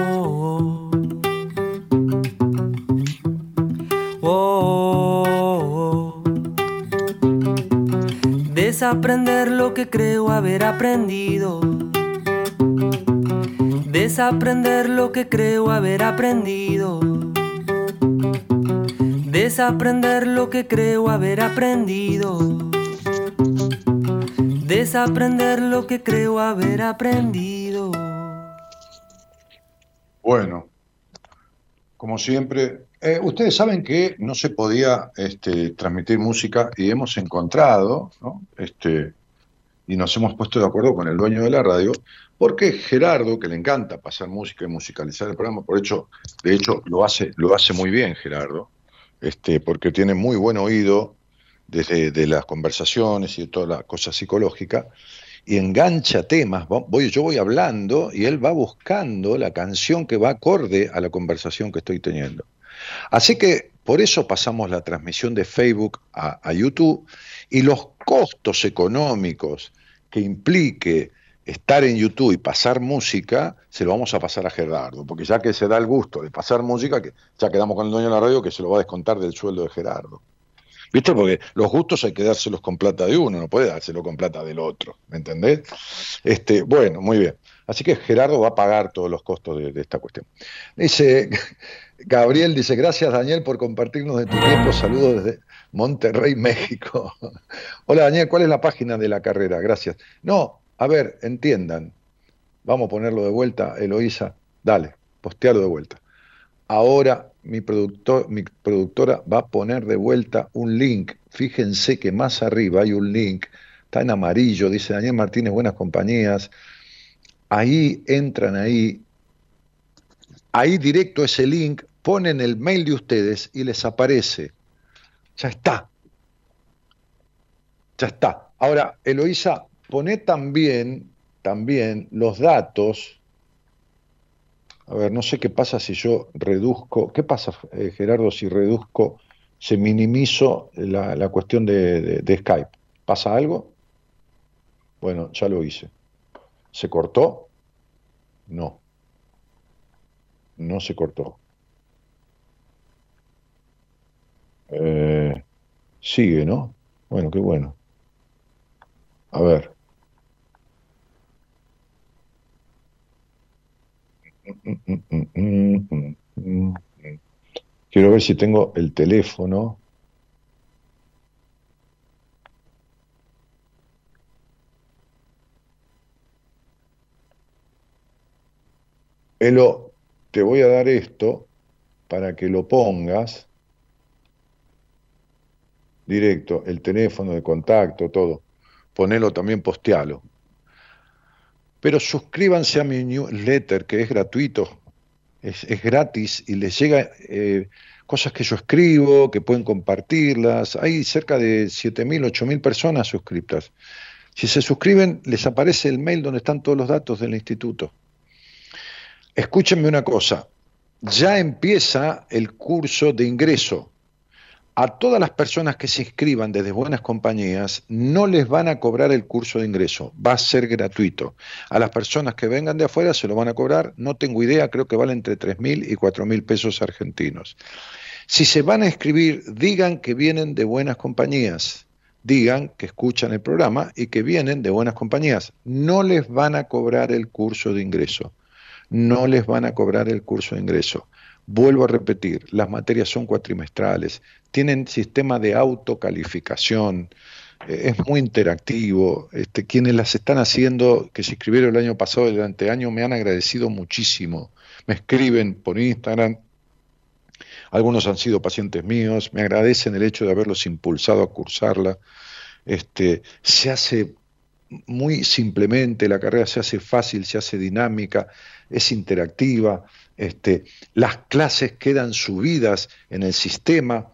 Desaprender lo que creo haber aprendido. Desaprender lo que creo haber aprendido. Desaprender lo que creo haber aprendido. Desaprender lo que creo haber aprendido. Bueno, como siempre, eh, ustedes saben que no se podía este, transmitir música y hemos encontrado, este, y nos hemos puesto de acuerdo con el dueño de la radio, porque Gerardo, que le encanta pasar música y musicalizar el programa, por hecho, de hecho lo hace, lo hace muy bien Gerardo, este, porque tiene muy buen oído desde de las conversaciones y de toda la cosa psicológica, y engancha temas, voy, yo voy hablando y él va buscando la canción que va acorde a la conversación que estoy teniendo. Así que por eso pasamos la transmisión de Facebook a, YouTube y los costos económicos que implique estar en YouTube y pasar música, se lo vamos a pasar a Gerardo, porque ya que se da el gusto de pasar música, que ya quedamos con el dueño de la radio que se lo va a descontar del sueldo de Gerardo. ¿Viste? Porque los gustos hay que dárselos con plata de uno, no puede dárselo con plata del otro, ¿me entendés? Este, bueno, muy bien. Así que Gerardo va a pagar todos los costos de, de esta cuestión. Dice, Gabriel dice, gracias Daniel por compartirnos de tu tiempo. Saludos desde Monterrey, México. Hola Daniel, ¿cuál es la página de la carrera? Gracias. No, a ver, entiendan. Vamos a ponerlo de vuelta, Eloísa. Dale, postealo de vuelta. Ahora mi, productor, mi productora va a poner de vuelta un link. Fíjense que más arriba hay un link. Está en amarillo, dice Daniel Martínez, buenas compañías. Ahí entran ahí. Ahí directo ese link ponen el mail de ustedes y les aparece. Ya está. Ya está. Ahora, Eloísa, pone también, también los datos. A ver, no sé qué pasa si yo reduzco. ¿Qué pasa, eh, Gerardo, si reduzco, se minimizo la, cuestión de, de Skype? ¿Pasa algo? Bueno, ya lo hice. ¿Se cortó? No. no se cortó. Eh, sigue, ¿no? Bueno, qué bueno. A ver. Quiero ver si tengo el teléfono. Elo, te voy a dar esto para que lo pongas directo, el teléfono de contacto, todo. Ponelo también, postealo. Pero suscríbanse a mi newsletter, que es gratuito, es, gratis y les llega eh, cosas que yo escribo, que pueden compartirlas. Hay cerca de 7.000, 8.000 personas suscriptas. Si se suscriben, les aparece el mail donde están todos los datos del instituto. Escúchenme una cosa, ya empieza el curso de ingreso a todas las personas que se inscriban desde buenas compañías no les van a cobrar el curso de ingreso, va a ser gratuito. A las personas que vengan de afuera se lo van a cobrar, no tengo idea, creo que vale entre tres mil y cuatro mil pesos argentinos. Si se van a inscribir, digan que vienen de buenas compañías, digan que escuchan el programa y que vienen de buenas compañías. No les van a cobrar el curso de ingreso, no les van a cobrar el curso de ingreso. Vuelvo a repetir, las materias son cuatrimestrales, tienen sistema de autocalificación, eh, es muy interactivo. Este, quienes las están haciendo, que se inscribieron el año pasado y el anteaño, me han agradecido muchísimo. Me escriben por Instagram, algunos han sido pacientes míos, me agradecen el hecho de haberlos impulsado a cursarla. Este, se hace muy simplemente, la carrera se hace fácil, se hace dinámica, es interactiva, este, las clases quedan subidas en el sistema,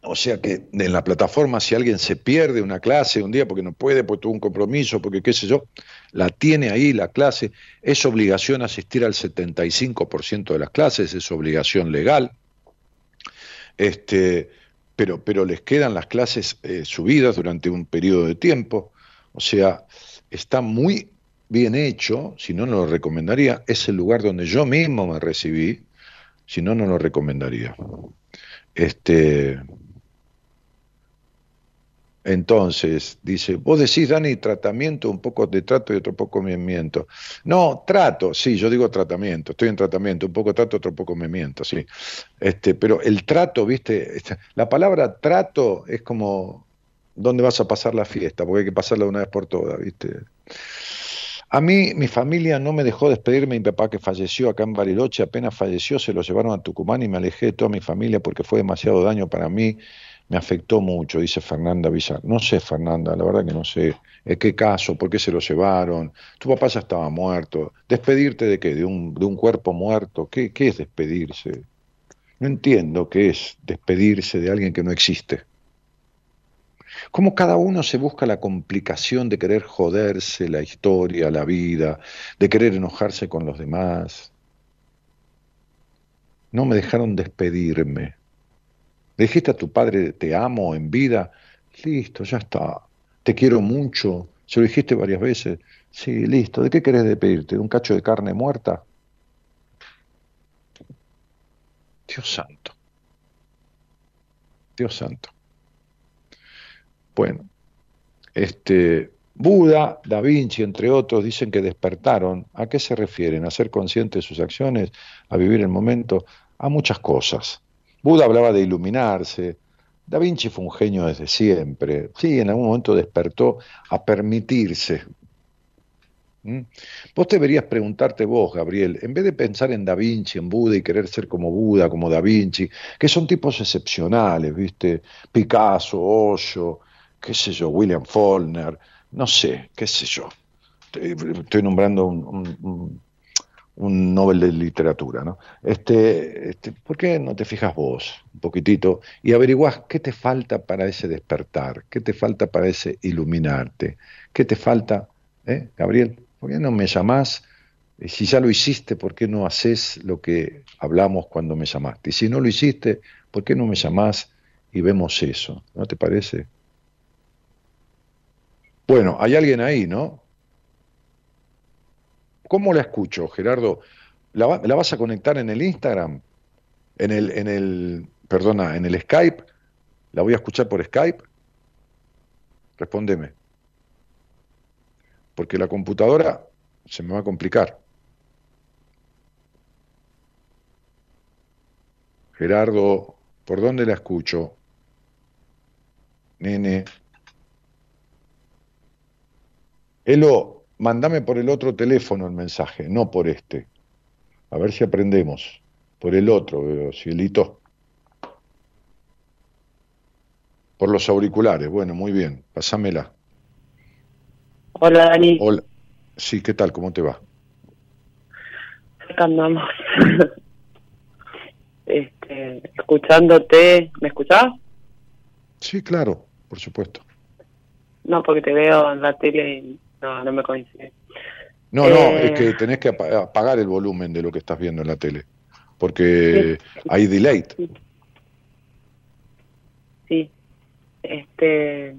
o sea que en la plataforma si alguien se pierde una clase un día porque no puede, porque tuvo un compromiso, porque qué sé yo, la tiene ahí la clase, es obligación asistir al 75% de las clases, es obligación legal, este, pero, pero les quedan las clases eh, subidas durante un periodo de tiempo, o sea, está muy bien hecho, si no, no lo recomendaría, es el lugar donde yo mismo me recibí, si no, no lo recomendaría. Este, entonces, dice, vos decís, Dani, tratamiento, un poco de trato y otro poco movimiento. No, trato, sí, yo digo tratamiento, estoy en tratamiento, un poco trato, otro poco movimiento, sí. Este, pero el trato, viste, la palabra trato es como, ¿dónde vas a pasar la fiesta? Porque hay que pasarla una vez por todas, viste. A mí, mi familia no me dejó despedirme, mi papá que falleció acá en Bariloche, apenas falleció, se lo llevaron a Tucumán y me alejé de toda mi familia porque fue demasiado daño para mí me afectó mucho, dice Fernanda Villar. No sé, Fernanda, la verdad que no sé. ¿En qué caso? ¿Por qué se lo llevaron? Tu papá ya estaba muerto. ¿Despedirte de qué? ¿De un, de un cuerpo muerto? ¿Qué, ¿Qué es despedirse? No entiendo qué es despedirse de alguien que no existe. Cómo cada uno se busca la complicación de querer joderse la historia, la vida, de querer enojarse con los demás. No me dejaron despedirme. Dijiste a tu padre, te amo en vida. Listo, ya está. Te quiero mucho. Se lo dijiste varias veces. Sí, listo. ¿De qué querés despedirte? ¿De un cacho de carne muerta? Dios santo. Dios santo. Bueno, este, Buda, Da Vinci, entre otros, dicen que despertaron. ¿A qué se refieren? ¿A ser conscientes de sus acciones? ¿A vivir el momento? A muchas cosas. Buda hablaba de iluminarse. Da Vinci fue un genio desde siempre. Sí, en algún momento despertó a permitirse. ¿Mm? Vos deberías preguntarte vos, Gabriel, en vez de pensar en Da Vinci, en Buda y querer ser como Buda, como Da Vinci, que son tipos excepcionales, ¿viste? Picasso, Osho, qué sé yo, William Faulkner, no sé, qué sé yo. Estoy, nombrando un un Nobel de literatura, ¿no? Este, este, ¿Por qué no te fijas vos un poquitito y averiguás qué te falta para ese despertar, qué te falta para ese iluminarte, qué te falta, ¿eh? Gabriel? ¿Por qué no me llamás? Si ya lo hiciste, ¿por qué no haces lo que hablamos cuando me llamaste? Y si no lo hiciste, ¿por qué no me llamás y vemos eso? ¿No te parece? Bueno, hay alguien ahí, ¿no? ¿Cómo la escucho, Gerardo? ¿La, vas a conectar en el Instagram? En el, en el, perdona, en el Skype. ¿La voy a escuchar por Skype? Respóndeme. Porque la computadora se me va a complicar. Gerardo, ¿por dónde la escucho? Nene. Elo, mandame por el otro teléfono el mensaje, no por este. A ver si aprendemos. Por el otro, veo, cielito. Por los auriculares, bueno, muy bien, pasámela. Hola, Dani. Hola. Sí, ¿qué tal? ¿Cómo te va? Acá andamos. este, escuchándote, ¿me escuchás? Sí, claro, por supuesto. No, porque te veo en la tele y no, no me coincide. No, no, es que eh, tenés que apagar el volumen de lo que estás viendo en la tele, porque hay delay. Sí. Este,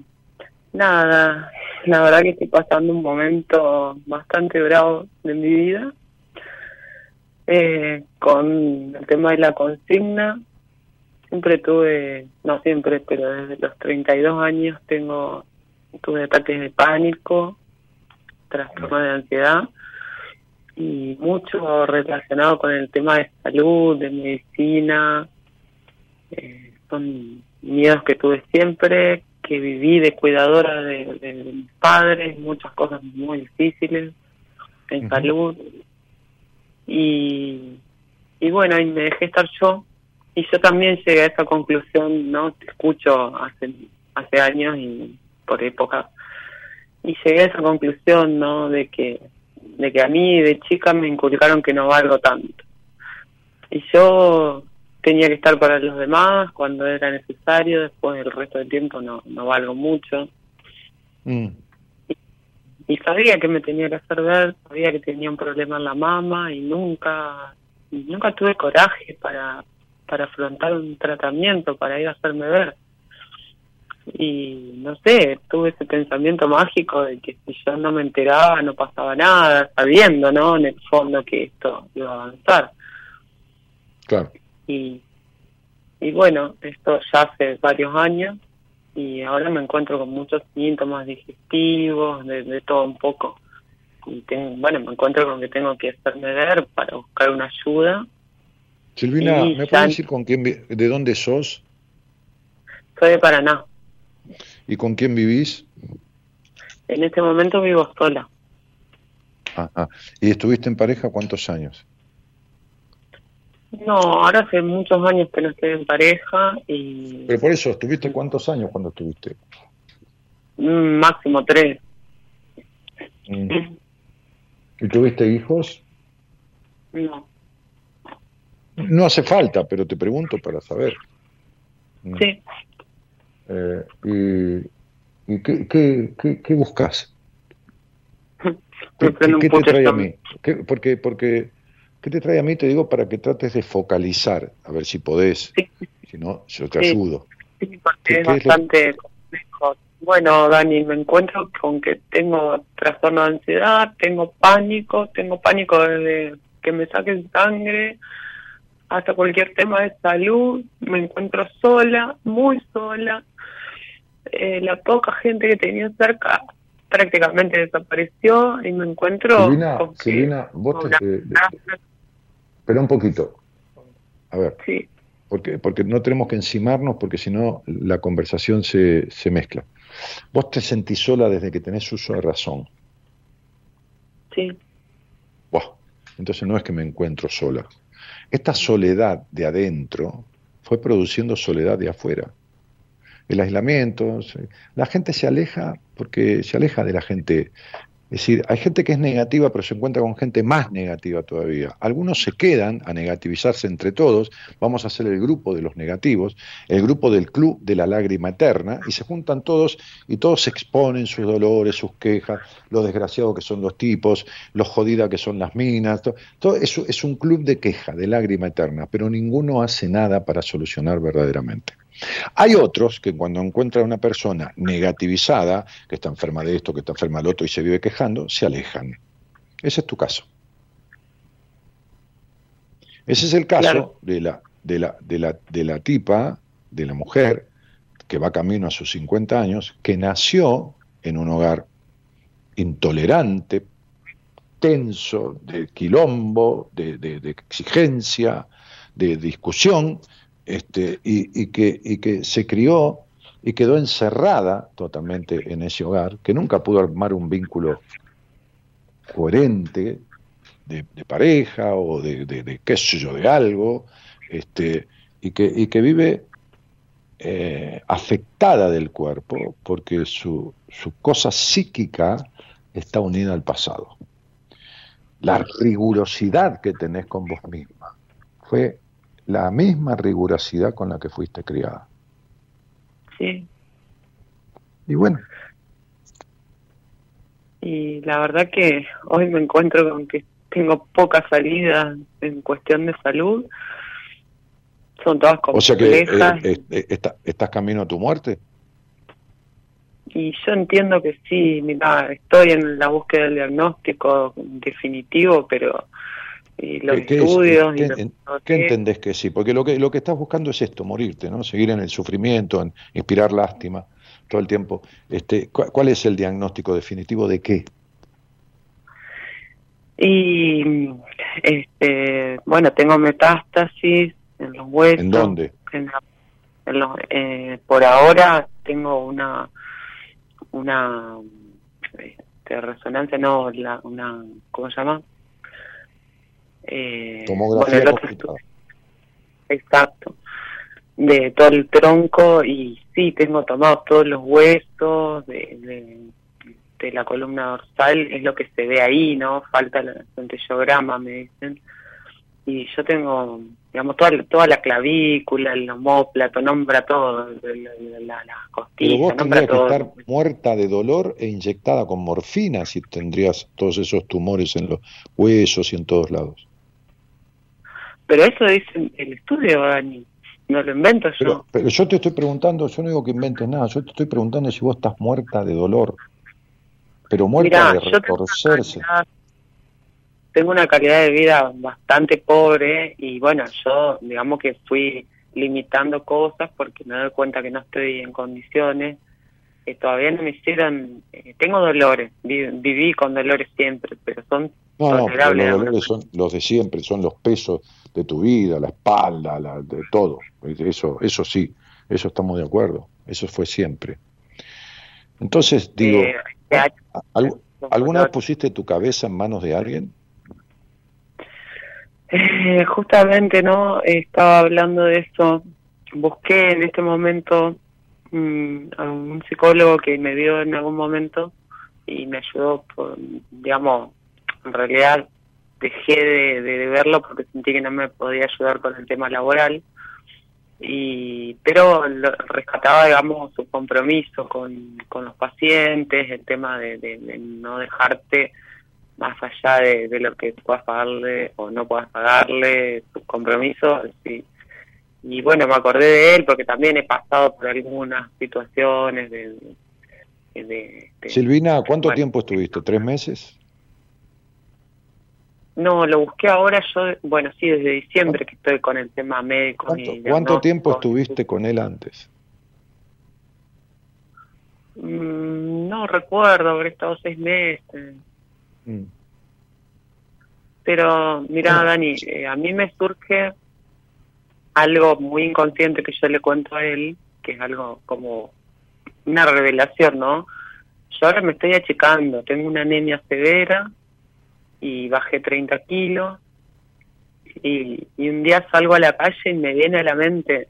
nada, la verdad que estoy pasando un momento bastante bravo de mi vida, eh, con el tema de la consigna. Siempre tuve, no siempre, pero desde los 32 años tengo tuve ataques de pánico, trastorno de ansiedad y mucho relacionado con el tema de salud, de medicina. Eh, son miedos que tuve siempre, que viví de cuidadora de, mis padres, muchas cosas muy difíciles en salud. Y, y bueno, y me dejé estar yo. Y yo también llegué a esa conclusión, ¿no? Te escucho hace, hace años y por época y llegué a esa conclusión, ¿no? De que, de que a mí de chica me inculcaron que no valgo tanto. Y yo tenía que estar para los demás cuando era necesario, después el resto del tiempo no, no valgo mucho. Mm. Y, sabía que me tenía que hacer ver, sabía que tenía un problema en la mama y nunca, nunca tuve coraje para, para afrontar un tratamiento, para ir a hacerme ver y no sé, tuve ese pensamiento mágico de que si yo no me enteraba no pasaba nada, sabiendo, ¿no? En el fondo que esto iba a avanzar. Claro. Y, y bueno, esto ya hace varios años y ahora me encuentro con muchos síntomas digestivos, de, todo un poco. Y tengo, bueno, me encuentro con que tengo que hacerme ver para buscar una ayuda. Silvina, ¿me puedes decir con quién, de dónde sos? Soy de Paraná. ¿Y con quién vivís? En este momento vivo sola. ¿Y estuviste en pareja cuántos años? No, ahora hace muchos años que no estoy en pareja y... Pero por eso, ¿estuviste cuántos años cuando estuviste? Mm, máximo tres. Mm. ¿Y tuviste hijos? No. No hace falta, pero te pregunto para saber. Sí. Eh, y, y qué, qué, qué, buscas? ¿Qué, te trae a mí? porque, porque, ¿Qué te trae a mí? Te digo para que trates de focalizar, a ver si podés. Si no, yo te ayudo. Sí, porque es bastante mejor. Bueno, Dani, me encuentro con que tengo trastorno de ansiedad, tengo pánico, tengo pánico desde que me saquen sangre hasta cualquier tema de salud, me encuentro sola, muy sola, eh, la poca gente que tenía cerca prácticamente desapareció y me encuentro Silvina, Silvina vos te, espera un poquito. A ver. Sí. porque porque no tenemos que encimarnos porque si no la conversación se, se mezcla. Vos te sentís sola desde que tenés uso de razón. Sí. Entonces no es que me encuentro sola. Esta soledad de adentro fue produciendo soledad de afuera el aislamiento. La gente se aleja porque se aleja de la gente. Es decir, hay gente que es negativa, pero se encuentra con gente más negativa todavía. Algunos se quedan a negativizarse entre todos. Vamos a hacer el grupo de los negativos, el grupo del club de la lágrima eterna, y se juntan todos y todos exponen sus dolores, sus quejas, lo desgraciados que son los tipos, lo jodida que son las minas. Todo eso es un club de queja, de lágrima eterna, pero ninguno hace nada para solucionar verdaderamente. Hay otros que cuando encuentran a una persona negativizada, que está enferma de esto, que está enferma del otro y se vive quejando, se alejan. Ese es tu caso. Ese es el caso de, la, de, la, de, la, de la tipa, de la mujer, que va camino a sus 50 años, que nació en un hogar intolerante, tenso, de quilombo, de, de, exigencia, de discusión, este, y, que, se crió y quedó encerrada totalmente en ese hogar, que nunca pudo armar un vínculo coherente de, pareja o de, qué sé yo, de algo, este, y, que, y que vive eh, afectada del cuerpo porque su, su cosa psíquica está unida al pasado. La rigurosidad que tenés con vos misma fue la misma rigurosidad con la que fuiste criada. Sí. Y bueno. Y la verdad que hoy me encuentro con que tengo poca salida en cuestión de salud. Son todas complejas. O sea que eh, eh, estás camino a tu muerte. Y yo entiendo que sí, mira, estoy en la búsqueda del diagnóstico definitivo, pero y los estudios... ¿Qué, entendés que sí? Porque lo que, lo que estás buscando es esto, morirte, ¿no? Seguir en el sufrimiento, en inspirar lástima todo el tiempo. Este, ¿Cuál es el diagnóstico definitivo de qué? Y, este, bueno, tengo metástasis en los huesos. ¿En dónde? En, eh, por ahora tengo una una este, resonancia, no, la, una, ¿cómo se llama? Eh, Tomografía Exacto. De todo el tronco y sí, tengo tomados todos los huesos de, de, la columna dorsal, es lo que se ve ahí, ¿no? Falta el centellograma, me dicen. Y yo tengo digamos, toda, toda la clavícula, el homóplato, nombra todo, la, la, costilla, Pero vos tendrías que estar muerta de dolor e inyectada con morfina si tendrías todos esos tumores en los huesos y en todos lados. Pero eso dice el estudio, Dani. No lo invento yo. Pero yo te estoy preguntando, yo no digo que inventes nada, yo te estoy preguntando si vos estás muerta de dolor. Pero muerta de retorcerse tengo una calidad de vida bastante pobre y bueno, yo digamos que fui limitando cosas porque me doy cuenta que no estoy en condiciones. que todavía no me hicieron, eh, tengo dolores, viví, con dolores siempre, pero son no, no, los dolores son los de siempre, son los pesos de tu vida, la espalda, la, de todo. Eso, eso sí, eso estamos de acuerdo, eso fue siempre. Entonces, digo, eh, ¿alguna vez pusiste tu cabeza en manos de alguien? Eh, justamente, ¿no? Estaba hablando de eso. Busqué en este momento mm, a un psicólogo que me vio en algún momento y me ayudó, digamos, en realidad dejé de, verlo porque sentí que no me podía ayudar con el tema laboral y pero rescataba digamos su compromiso con, con los pacientes el tema de no dejarte más allá de, lo que puedas pagarle o no puedas pagarle, tus compromisos. Y bueno, me acordé de él porque también he pasado por algunas situaciones de... de, Silvina, ¿cuánto tiempo estuviste? ¿Tres meses? No, lo busqué ahora yo, bueno, sí, desde diciembre que estoy con el tema médico. ¿Cuánto, ¿cuánto tiempo estuviste con él antes? Mm, no recuerdo, habré estado seis meses. Mm. Pero mira, Dani, eh, a mí me surge algo muy inconsciente que yo le cuento a él, que es algo como una revelación, ¿no? Yo ahora me estoy achicando, tengo una anemia severa y bajé 30 kilos y, un día salgo a la calle y me viene a la mente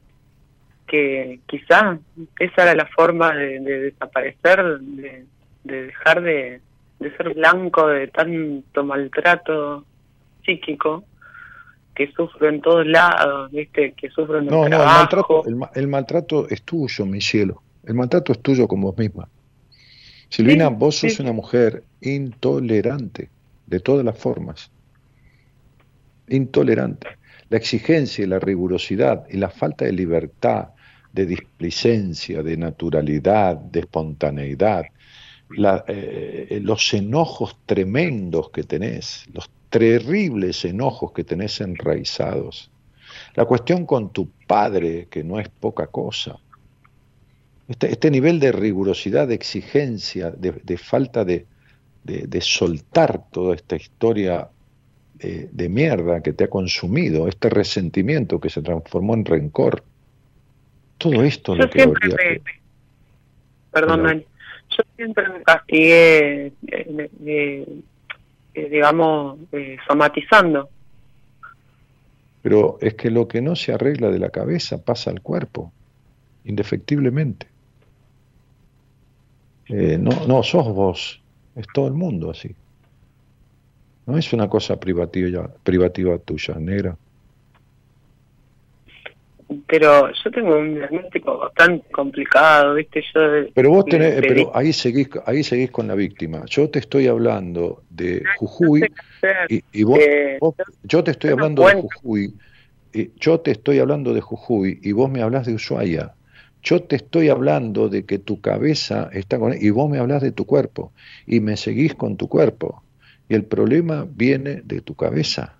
que quizá esa era la forma de, desaparecer, de dejar de, de ser blanco de tanto maltrato psíquico que sufro en todos lados, ¿viste? Que sufro en el no, No, el maltrato, el, maltrato es tuyo, mi cielo. El maltrato es tuyo con vos misma. Silvina, vos sos una mujer intolerante, de todas las formas. Intolerante. La exigencia y la rigurosidad y la falta de libertad, de displicencia, de naturalidad, de espontaneidad, la, eh, los enojos tremendos que tenés, los terribles enojos que tenés enraizados, la cuestión con tu padre, que no es poca cosa, este, este nivel de rigurosidad, de exigencia, de, falta de, soltar toda esta historia de, mierda que te ha consumido, este resentimiento que se transformó en rencor, todo esto es lo que siempre Perdón, yo siempre me castigué, eh, eh, digamos, eh, somatizando. Pero es que lo que no se arregla de la cabeza pasa al cuerpo, indefectiblemente. no, no sos vos, es todo el mundo así. No es una cosa privativa, privativa tuya, negra pero yo tengo un diagnóstico bastante complicado, ¿viste? Yo pero vos tenés, pero ahí seguís, ahí seguís con la víctima. Yo te estoy hablando de Jujuy y, vos, yo te estoy hablando de Jujuy, y yo te estoy hablando de Jujuy y vos me hablas de Ushuaia. Yo te estoy hablando de que tu cabeza está con y vos me hablas de tu cuerpo y me seguís con tu cuerpo. Y el problema viene de tu cabeza.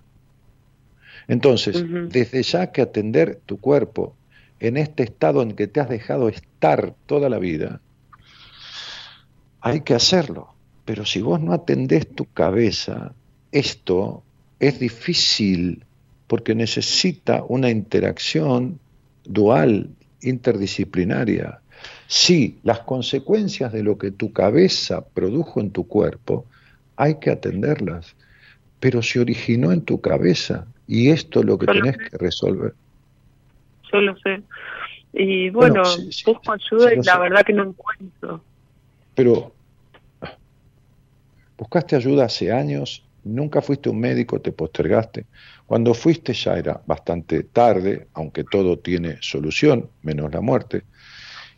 Entonces, desde ya que atender tu cuerpo en este estado en que te has dejado estar toda la vida, hay que hacerlo. Pero si vos no atendés tu cabeza, esto es difícil porque necesita una interacción dual, interdisciplinaria. Sí, las consecuencias de lo que tu cabeza produjo en tu cuerpo, hay que atenderlas, pero se originó en tu cabeza y esto es lo que tenés que resolver. Yo lo sé. Y bueno, busco ayuda y la verdad que no encuentro. Pero buscaste ayuda hace años, nunca fuiste un médico, te postergaste. Cuando fuiste ya era bastante tarde, aunque todo tiene solución, menos la muerte.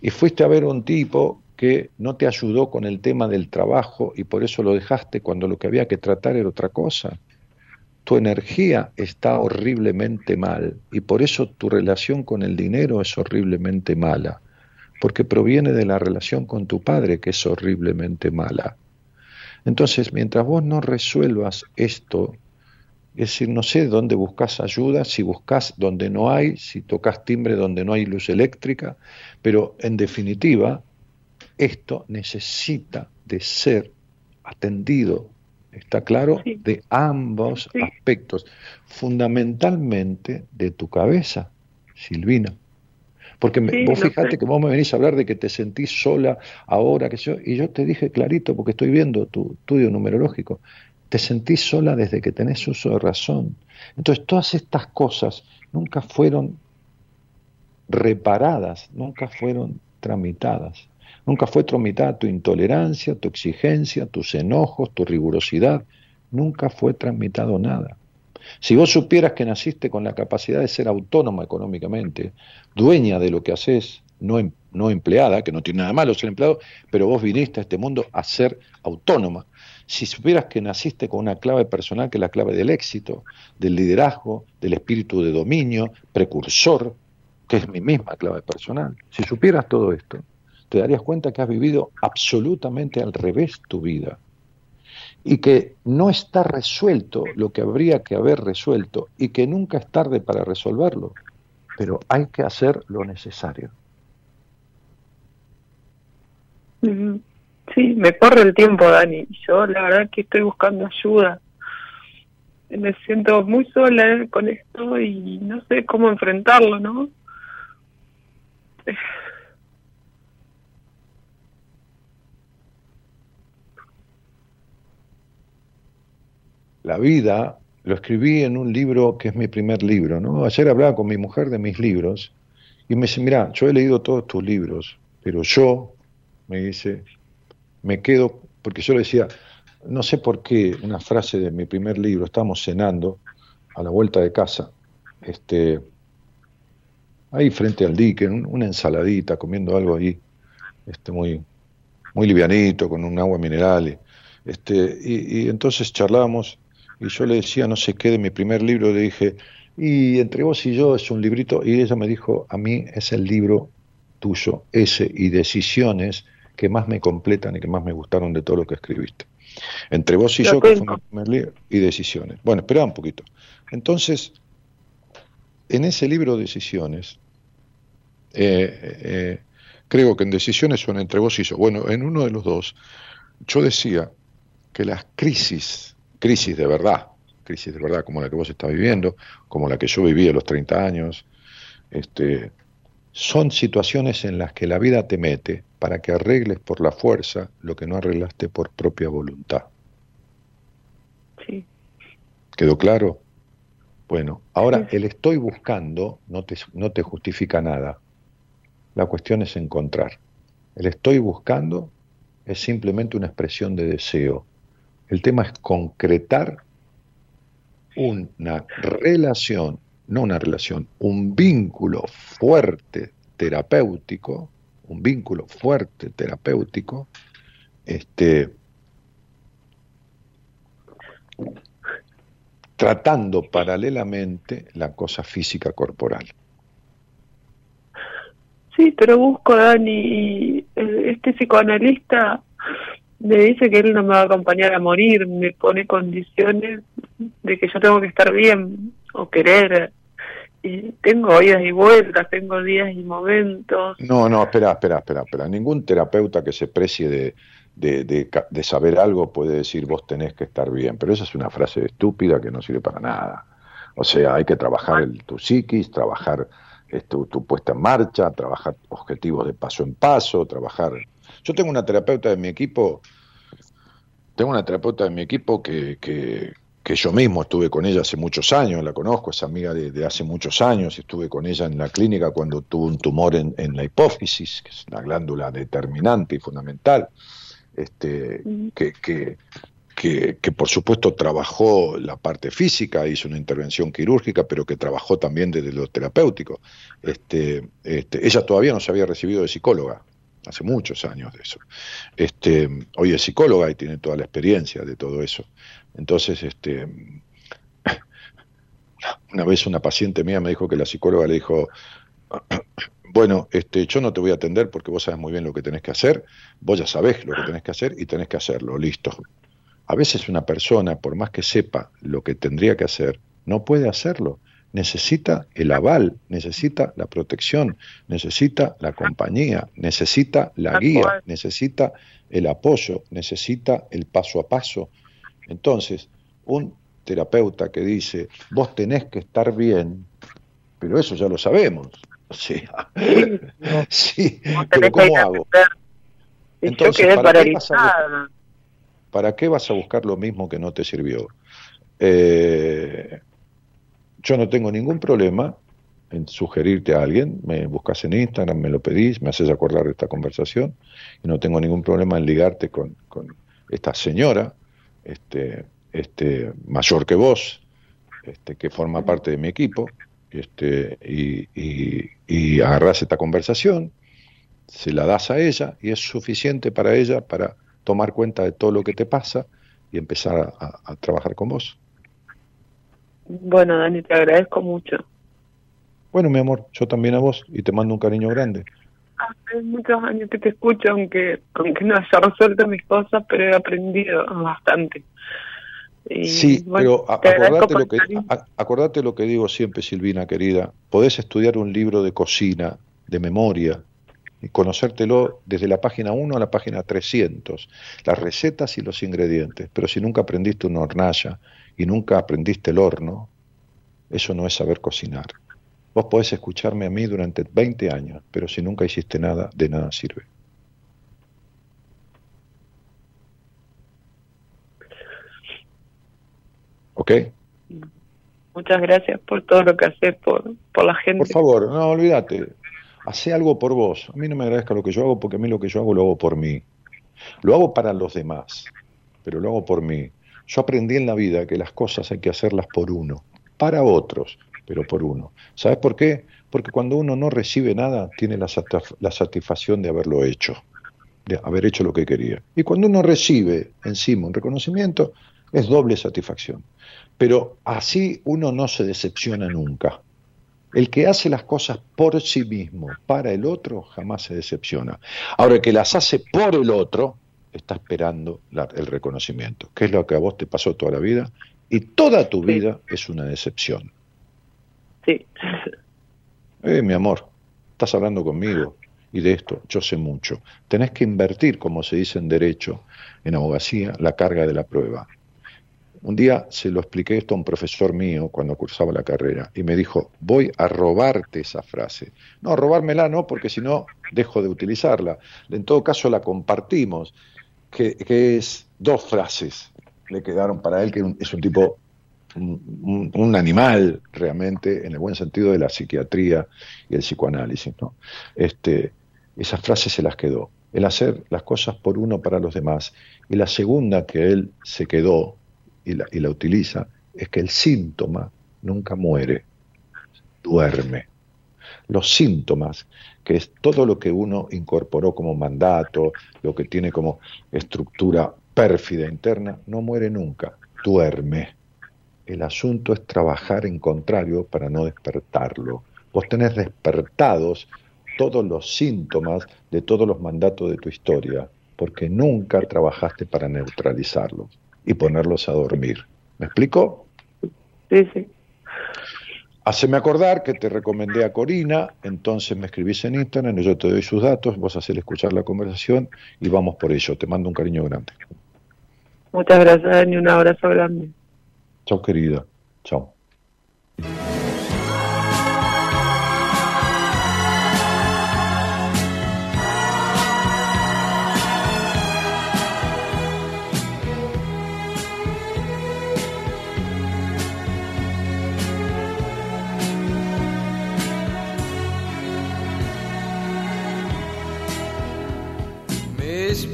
Y fuiste a ver un tipo que no te ayudó con el tema del trabajo y por eso lo dejaste cuando lo que había que tratar era otra cosa tu energía está horriblemente mal y por eso tu relación con el dinero es horriblemente mala, porque proviene de la relación con tu padre que es horriblemente mala. Entonces, mientras vos no resuelvas esto, es decir, no sé dónde buscas ayuda, si buscas donde no hay, si tocas timbre donde no hay luz eléctrica, pero en definitiva, esto necesita de ser atendido está claro, de ambos aspectos, fundamentalmente de tu cabeza, Silvina. Porque vos fíjate que vos me venís a hablar de que te sentís sola ahora, que yo, y yo te dije clarito, porque estoy viendo tu estudio numerológico, te sentís sola desde que tenés uso de razón. Entonces, todas estas cosas nunca fueron reparadas, nunca fueron tramitadas. Nunca fue tramitada tu intolerancia, tu exigencia, tus enojos, tu rigurosidad. Nunca fue tramitado nada. Si vos supieras que naciste con la capacidad de ser autónoma económicamente, dueña de lo que haces, no, em, no empleada, que no tiene nada malo ser empleado, pero vos viniste a este mundo a ser autónoma. Si supieras que naciste con una clave personal que es la clave del éxito, del liderazgo, del espíritu de dominio, precursor, que es mi misma clave personal, si supieras todo esto, te darías cuenta que has vivido absolutamente al revés tu vida y que no está resuelto lo que habría que haber resuelto y que nunca es tarde para resolverlo, pero hay que hacer lo necesario. Sí, me corre el tiempo, Dani. Yo la verdad que estoy buscando ayuda. Me siento muy sola con esto y no sé cómo enfrentarlo, ¿no? La vida, lo escribí en un libro que es mi primer libro, ¿no? Ayer hablaba con mi mujer de mis libros y me dice, mira, yo he leído todos tus libros, pero yo, me dice, me quedo, porque yo le decía, no sé por qué, una frase de mi primer libro, estábamos cenando a la vuelta de casa, este, ahí frente al dique, una ensaladita, comiendo algo ahí, este, muy, muy livianito, con un agua mineral, este, y entonces charlamos y yo le decía no sé qué de mi primer libro, le dije, y entre vos y yo es un librito, y ella me dijo, a mí es el libro tuyo, ese, y decisiones que más me completan y que más me gustaron de todo lo que escribiste. Entre vos y yo, que fue mi primer libro, y decisiones. Bueno, espera un poquito. Entonces, en ese libro Decisiones, eh, eh, creo que en Decisiones son entre vos y yo. Bueno, en uno de los dos, yo decía que las crisis, crisis de verdad, crisis de verdad como la que vos estás viviendo, como la que yo viví a los 30 años, este, son situaciones en las que la vida te mete para que arregles por la fuerza lo que no arreglaste por propia voluntad. Sí. ¿Quedó claro? Bueno, ahora el estoy buscando no te, no te justifica nada. La cuestión es encontrar. El estoy buscando es simplemente una expresión de deseo. El tema es concretar una relación, no una relación, un vínculo fuerte terapéutico, un vínculo fuerte terapéutico, este, tratando paralelamente la cosa física corporal. Sí, pero busco, Dani, este psicoanalista me dice que él no me va a acompañar a morir, me pone condiciones de que yo tengo que estar bien o querer. Y tengo idas y vueltas, tengo días y momentos. No, no, espera, espera, espera, espera. Ningún terapeuta que se precie de, de, de, saber algo puede decir vos tenés que estar bien, pero esa es una frase estúpida que no sirve para nada. O sea, hay que trabajar el, tu psiquis, trabajar tu, tu, puesta en marcha, trabajar objetivos de paso en paso, trabajar... Yo tengo una terapeuta de mi equipo, tengo una terapeuta de mi equipo que, que, que yo mismo estuve con ella hace muchos años, la conozco, es amiga de, hace muchos años, estuve con ella en la clínica cuando tuvo un tumor en, la hipófisis, que es una glándula determinante y fundamental, este, que, que, que, por supuesto trabajó la parte física, hizo una intervención quirúrgica, pero que trabajó también desde lo terapéutico. Este, este, ella todavía no se había recibido de psicóloga, hace muchos años de eso. Este, hoy es psicóloga y tiene toda la experiencia de todo eso. Entonces, este, una vez una paciente mía me dijo que la psicóloga le dijo, bueno, este, yo no te voy a atender porque vos sabes muy bien lo que tenés que hacer, vos ya sabés lo que tenés que hacer y tenés que hacerlo, listo. A veces una persona, por más que sepa lo que tendría que hacer, no puede hacerlo. Necesita el aval, necesita la protección, necesita la compañía, necesita la guía, necesita el apoyo, necesita el paso a paso, entonces, un terapeuta que dice, vos tenés que estar bien, pero eso ya lo sabemos. O sea, sí, pero ¿cómo hago? Entonces, ¿para qué, vas a, ¿para qué vas a buscar lo mismo que no te sirvió? Eh, yo no tengo ningún problema en sugerirte a alguien, me buscas en Instagram, me lo pedís, me haces acordar de esta conversación, y no tengo ningún problema en ligarte con, con esta señora este, este, mayor que vos, este, que forma parte de mi equipo, este, y, y, agarrás esta conversación, se la das a ella y es suficiente para ella para tomar cuenta de todo lo que te pasa y empezar a, trabajar con vos. Bueno, Dani, te agradezco mucho. Bueno, mi amor, yo también a vos y te mando un cariño grande. Hace muchos años que te escucho, aunque, aunque no haya resuelto mis cosas, pero he aprendido bastante. sí, pero acordate lo, que, acordate lo que digo siempre, Silvina, querida. Podés estudiar un libro de cocina, de memoria, y conocértelo desde la página 1 a la página 300, las recetas y los ingredientes. Pero si nunca aprendiste una hornalla y nunca aprendiste el horno, eso no es saber cocinar. Vos podés escucharme a mí durante 20 años, pero si nunca hiciste nada, de nada sirve. ¿Ok? Muchas gracias por todo lo que haces por, por la gente. Por favor, no olvídate. Hacé algo por vos. A mí no me agradezca lo que yo hago porque a mí lo que yo hago lo hago por mí. Lo hago para los demás, pero lo hago por mí. Yo aprendí en la vida que las cosas hay que hacerlas por uno, para otros, pero por uno. ¿Sabes por qué? Porque cuando uno no recibe nada, tiene la, la satisfacción de haberlo hecho, de haber hecho lo que quería. Y cuando uno recibe encima un reconocimiento, es doble satisfacción. Pero así uno no se decepciona nunca. El que hace las cosas por sí mismo, para el otro, jamás se decepciona. Ahora, el que las hace por el otro, está esperando el reconocimiento, que es lo que a vos te pasó toda la vida, y toda tu vida es una decepción. Sí. Eh, mi amor, estás hablando conmigo y de esto yo sé mucho. Tenés que invertir, como se dice en derecho, en abogacía, la carga de la prueba. Un día se lo expliqué esto a un profesor mío cuando cursaba la carrera y me dijo, voy a robarte esa frase. No, robármela no, porque si no dejo de utilizarla. En todo caso la compartimos, que, es dos frases le quedaron para él, que es un tipo, un, animal realmente, en el buen sentido de la psiquiatría y el psicoanálisis. ¿no? Este, esas frases se las quedó. El hacer las cosas por uno para los demás. Y la segunda que él se quedó, y la, y la utiliza es que el síntoma nunca muere, duerme. Los síntomas, que es todo lo que uno incorporó como mandato, lo que tiene como estructura pérfida interna, no muere nunca, duerme. El asunto es trabajar en contrario para no despertarlo. Vos tenés despertados todos los síntomas de todos los mandatos de tu historia, porque nunca trabajaste para neutralizarlos y ponerlos a dormir. ¿Me explico? Sí, sí. Haceme acordar que te recomendé a Corina, entonces me escribís en Instagram, yo te doy sus datos, vos hacer escuchar la conversación y vamos por ello. Te mando un cariño grande. Muchas gracias, y un abrazo grande. Chao, querida. Chao.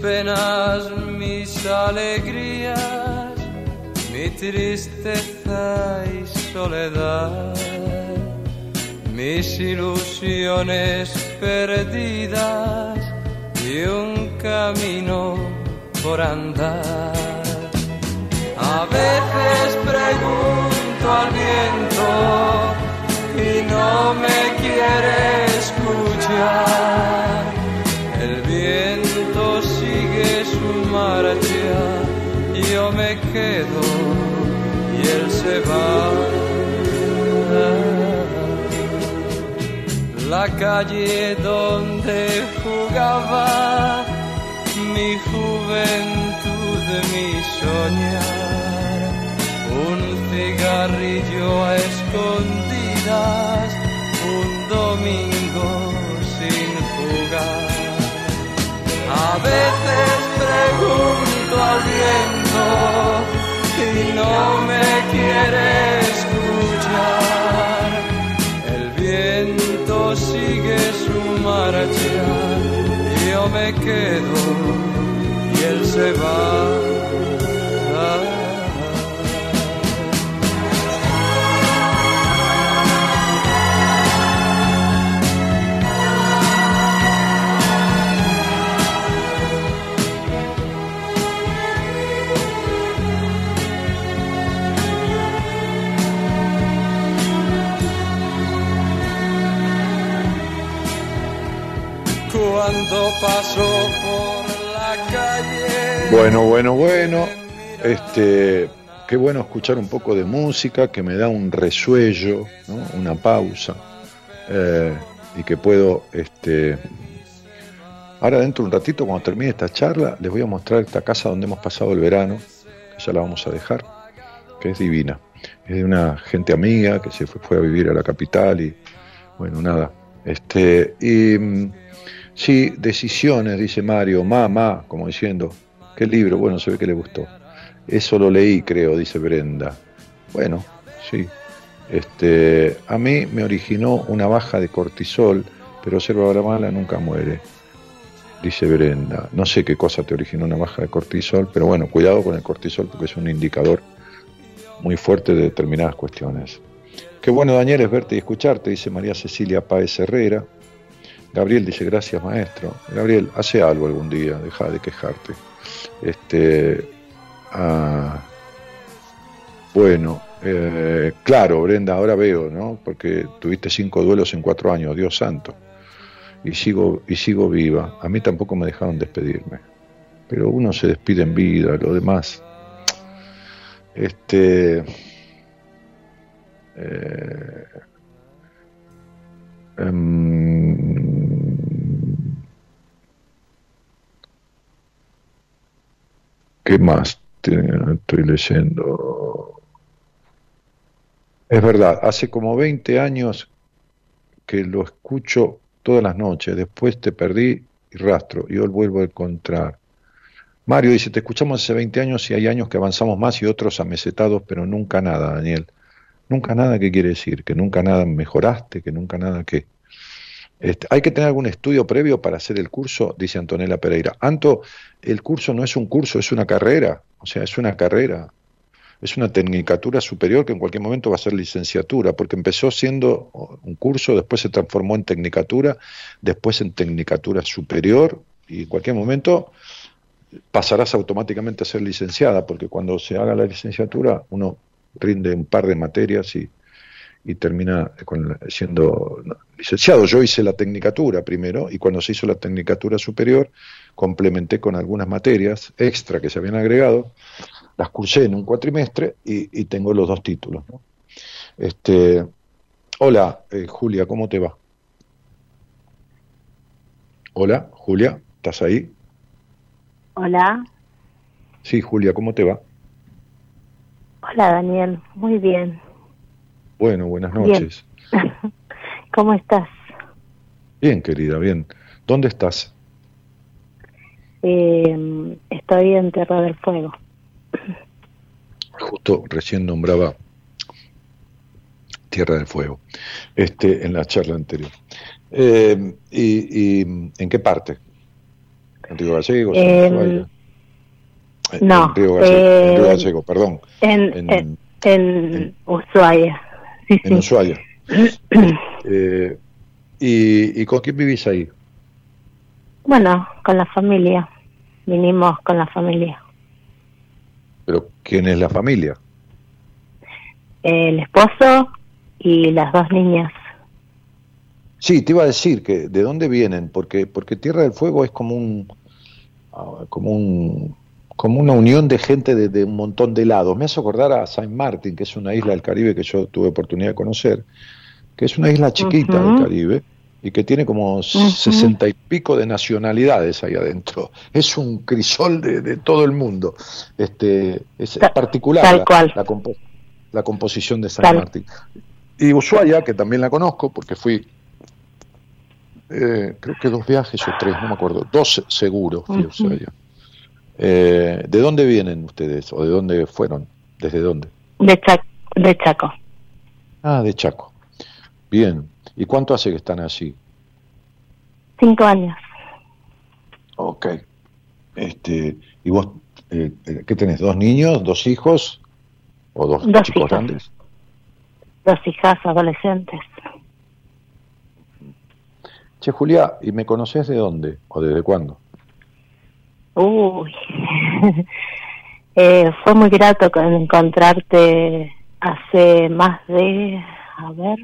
Penas, mis alegrías, mi tristeza y soledad, mis ilusiones perdidas y un camino por andar. A veces pregunto al viento y no me quiere escuchar. Marcha, yo me quedo y él se va. La calle donde jugaba mi juventud, mi soñar, un cigarrillo a escondidas, un domingo sin jugar. A veces y Bueno, bueno, bueno. Este, qué bueno escuchar un poco de música que me da un resuello, ¿no? una pausa, eh, y que puedo, este, ahora dentro de un ratito, cuando termine esta charla, les voy a mostrar esta casa donde hemos pasado el verano, que ya la vamos a dejar, que es divina. Es de una gente amiga que se fue, fue a vivir a la capital y, bueno, nada. Este, y mm, Sí, Decisiones, dice Mario, mamá, como diciendo, ¿qué libro? Bueno, se ve que le gustó. Eso lo leí, creo, dice Brenda. Bueno, sí. Este, a mí me originó una baja de cortisol, pero la mala nunca muere, dice Brenda. No sé qué cosa te originó una baja de cortisol, pero bueno, cuidado con el cortisol porque es un indicador muy fuerte de determinadas cuestiones. Qué bueno, Daniel, es verte y escucharte, dice María Cecilia Páez Herrera. Gabriel dice, gracias maestro. Gabriel, hace algo algún día, deja de quejarte. Este, ah, bueno, eh, claro, Brenda, ahora veo, ¿no? Porque tuviste cinco duelos en cuatro años, Dios santo. Y sigo, y sigo viva. A mí tampoco me dejaron despedirme. pero uno se despide en vida, lo demás. Este. Eh, em, ¿Qué más estoy leyendo? Es verdad, hace como 20 años que lo escucho todas las noches, después te perdí y rastro, y hoy vuelvo a encontrar. Mario dice, te escuchamos hace 20 años y hay años que avanzamos más y otros amesetados, pero nunca nada, Daniel. Nunca nada, ¿qué quiere decir? Que nunca nada mejoraste, que nunca nada, ¿qué? Este, hay que tener algún estudio previo para hacer el curso, dice Antonella Pereira. Anto, el curso no es un curso, es una carrera, o sea, es una carrera, es una tecnicatura superior que en cualquier momento va a ser licenciatura, porque empezó siendo un curso, después se transformó en tecnicatura, después en tecnicatura superior, y en cualquier momento pasarás automáticamente a ser licenciada, porque cuando se haga la licenciatura uno rinde un par de materias y y termina siendo licenciado. Yo hice la tecnicatura primero y cuando se hizo la tecnicatura superior complementé con algunas materias extra que se habían agregado, las cursé en un cuatrimestre y, tengo los dos títulos. Este, hola, eh, Julia, ¿cómo te va? Hola, Julia, ¿estás ahí? Hola. Sí, Julia, ¿cómo te va? Hola, Daniel, muy bien. Bueno, buenas noches. ¿Cómo estás? Bien, querida, bien. ¿Dónde estás? Eh, estoy en Tierra del Fuego. Justo recién nombraba Tierra del Fuego, este, en la charla anterior. Eh, y, en qué parte? ¿En Río Gallego? Eh, no, en Río perdón. En, en Ushuaia en Ushuaia. Eh, ¿y, ¿Y con quién vivís ahí? Bueno, con la familia. Vinimos con la familia. ¿Pero quién es la familia? El esposo y las dos niñas. Sí, te iba a decir que de dónde vienen, porque porque Tierra del Fuego es como un ah, como un como una unión de gente de, un montón de lados. Me hace acordar a Saint Martin, que es una isla del Caribe que yo tuve oportunidad de conocer, que es una isla chiquita del Caribe y que tiene como sesenta y pico de nacionalidades ahí adentro. Es un crisol de, todo el mundo. Este, es, particular la, la, composición de Saint Martin. Y Ushuaia, que también la conozco porque fui, eh, creo que dos viajes o tres, no me acuerdo, dos seguros fui a Ushuaia. Eh, ¿De dónde vienen ustedes o de dónde fueron? ¿Desde dónde? De, de Chaco. Ah, de Chaco. Bien. ¿Y cuánto hace que están allí? Cinco años. Ok. Este, ¿Y vos eh, eh, qué tenés? ¿Dos niños? ¿Dos hijos? ¿O dos, chicos grandes? Dos hijas adolescentes. Che, Julia, ¿y me conoces de dónde o desde cuándo? Uy, eh, fue muy grato encontrarte hace más de, a ver,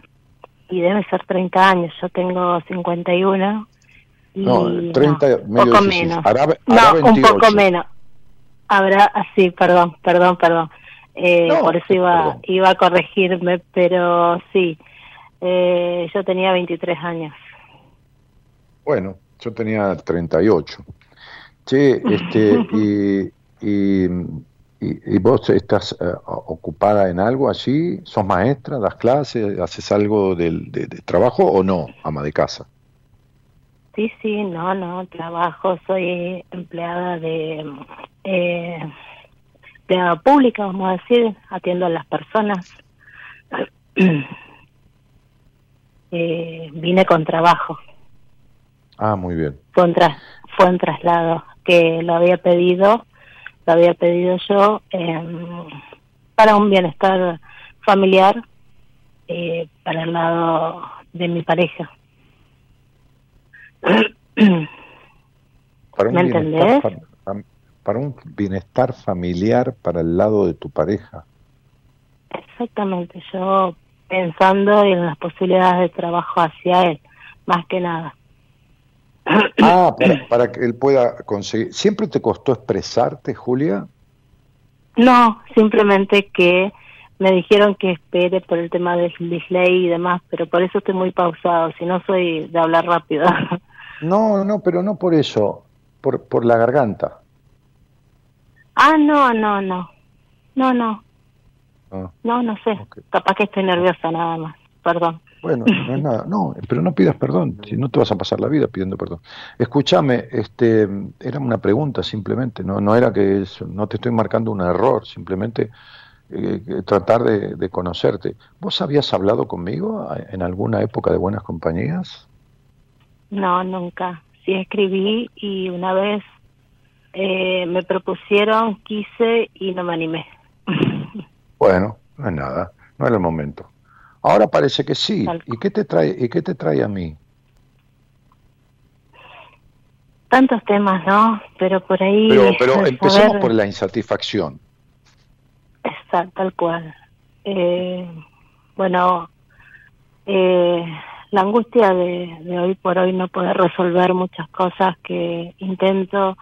y debe ser 30 años, yo tengo 51. Y no, 30, no, poco menos. no, un poco menos. Habrá, así, ah, perdón, perdón, perdón. Eh, por eso iba, iba a corregirme, pero sí, eh, yo tenía 23 años. Bueno, yo tenía 38. Sí, este, y, y, y, vos estás eh, ocupada en algo allí? ¿Sos maestra? ¿Das clases? ¿Haces algo de, de, trabajo o no, ama de casa? Sí, sí, no, no, trabajo, soy empleada de eh, empleada pública, vamos a decir, atiendo a las personas. eh, vine con trabajo. Ah, muy bien. Fue un, fue un traslado que lo había pedido, lo había pedido yo em, para un bienestar familiar eh, para el lado de mi pareja. Para un ¿Me entendés? Para un bienestar familiar para el lado de tu pareja. Exactamente, yo pensando en las posibilidades de trabajo hacia él, más que nada. Ah, para, para que él pueda conseguir. ¿Siempre te costó expresarte, Julia? No, simplemente que me dijeron que espere por el tema del display y demás, pero por eso estoy muy pausado, si no soy de hablar rápido. No, no, pero no por eso, por, por la garganta. ah, no, no, no. No, no. Ah, No, no sé. Capaz que estoy nerviosa nada más. Perdón. Bueno, no es nada, no, pero no pidas perdón, si no te vas a pasar la vida pidiendo perdón. Escúchame, este, era una pregunta simplemente, no, no era que eso, no te estoy marcando un error, simplemente eh, tratar de, de conocerte. ¿Vos habías hablado conmigo en alguna época de buenas compañías? No, nunca. Sí escribí y una vez eh, me propusieron, quise y no me animé. Bueno, no es nada, no era el momento. Ahora parece que sí. ¿Y qué te trae, y qué te trae a mí? Tantos temas, ¿no? Pero por ahí... Pero, pero saber- empecemos por la insatisfacción. Está, tal cual. Eh, bueno, eh, la angustia de, de hoy por hoy no poder resolver muchas cosas que intento,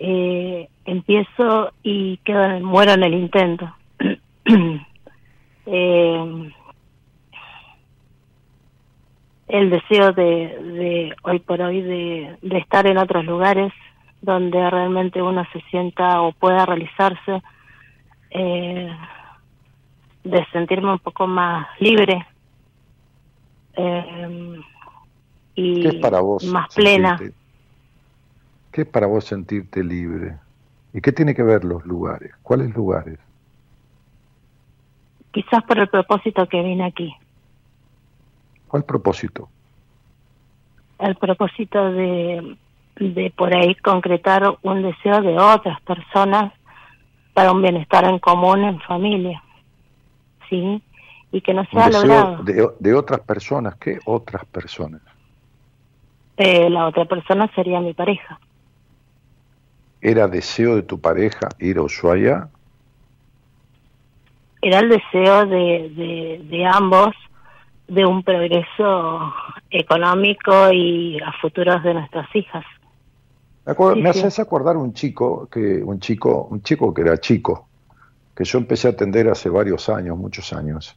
eh, empiezo y quedo, muero en el intento. Eh, el deseo de, de hoy por hoy de, de estar en otros lugares donde realmente uno se sienta o pueda realizarse eh, de sentirme un poco más libre eh, y ¿Qué es para vos? más plena. ¿Qué es para vos sentirte libre? ¿Y qué tiene que ver los lugares? ¿Cuáles lugares? Quizás por el propósito que vine aquí, ¿Cuál propósito? el propósito de, de por ahí concretar un deseo de otras personas para un bienestar en común en familia, ¿sí? Y que no se Un deseo logrado. de, de otras personas. ¿Qué otras personas? Eh, la otra persona sería mi pareja. ¿Era deseo de tu pareja ir a Ushuaia? era el deseo de, de, de ambos de un progreso económico y a futuros de nuestras hijas. Me, acuerdo- Sí, me sí. haces acordar un chico que un chico un chico que era chico que yo empecé a atender hace varios años, muchos años,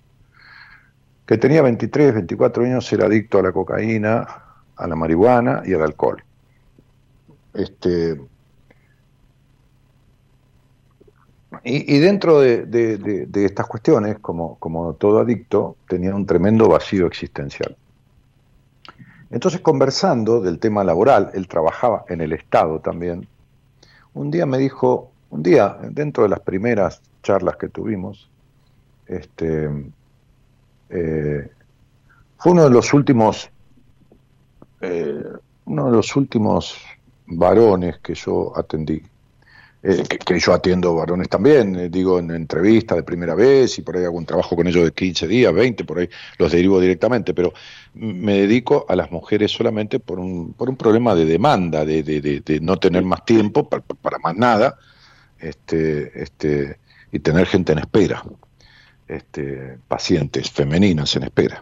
que tenía 23, 24 años, era adicto a la cocaína, a la marihuana y al alcohol. Este, y, y dentro de, estas cuestiones, como, como todo adicto, tenía un tremendo vacío existencial. Entonces, conversando del tema laboral, él trabajaba en el Estado también, un día me dijo, un día, dentro de las primeras charlas que tuvimos, este, eh, fue uno de los últimos, eh, uno de los últimos varones que yo atendí, eh, que, yo atiendo varones también, eh, digo, en entrevista de primera vez y por ahí hago un trabajo con ellos de 15 días, 20, por ahí los derivo directamente, pero me dedico a las mujeres solamente por un, por un problema de demanda, de, de, de- no tener más tiempo para, para más nada, este, este, y tener gente en espera, este, pacientes femeninas en espera.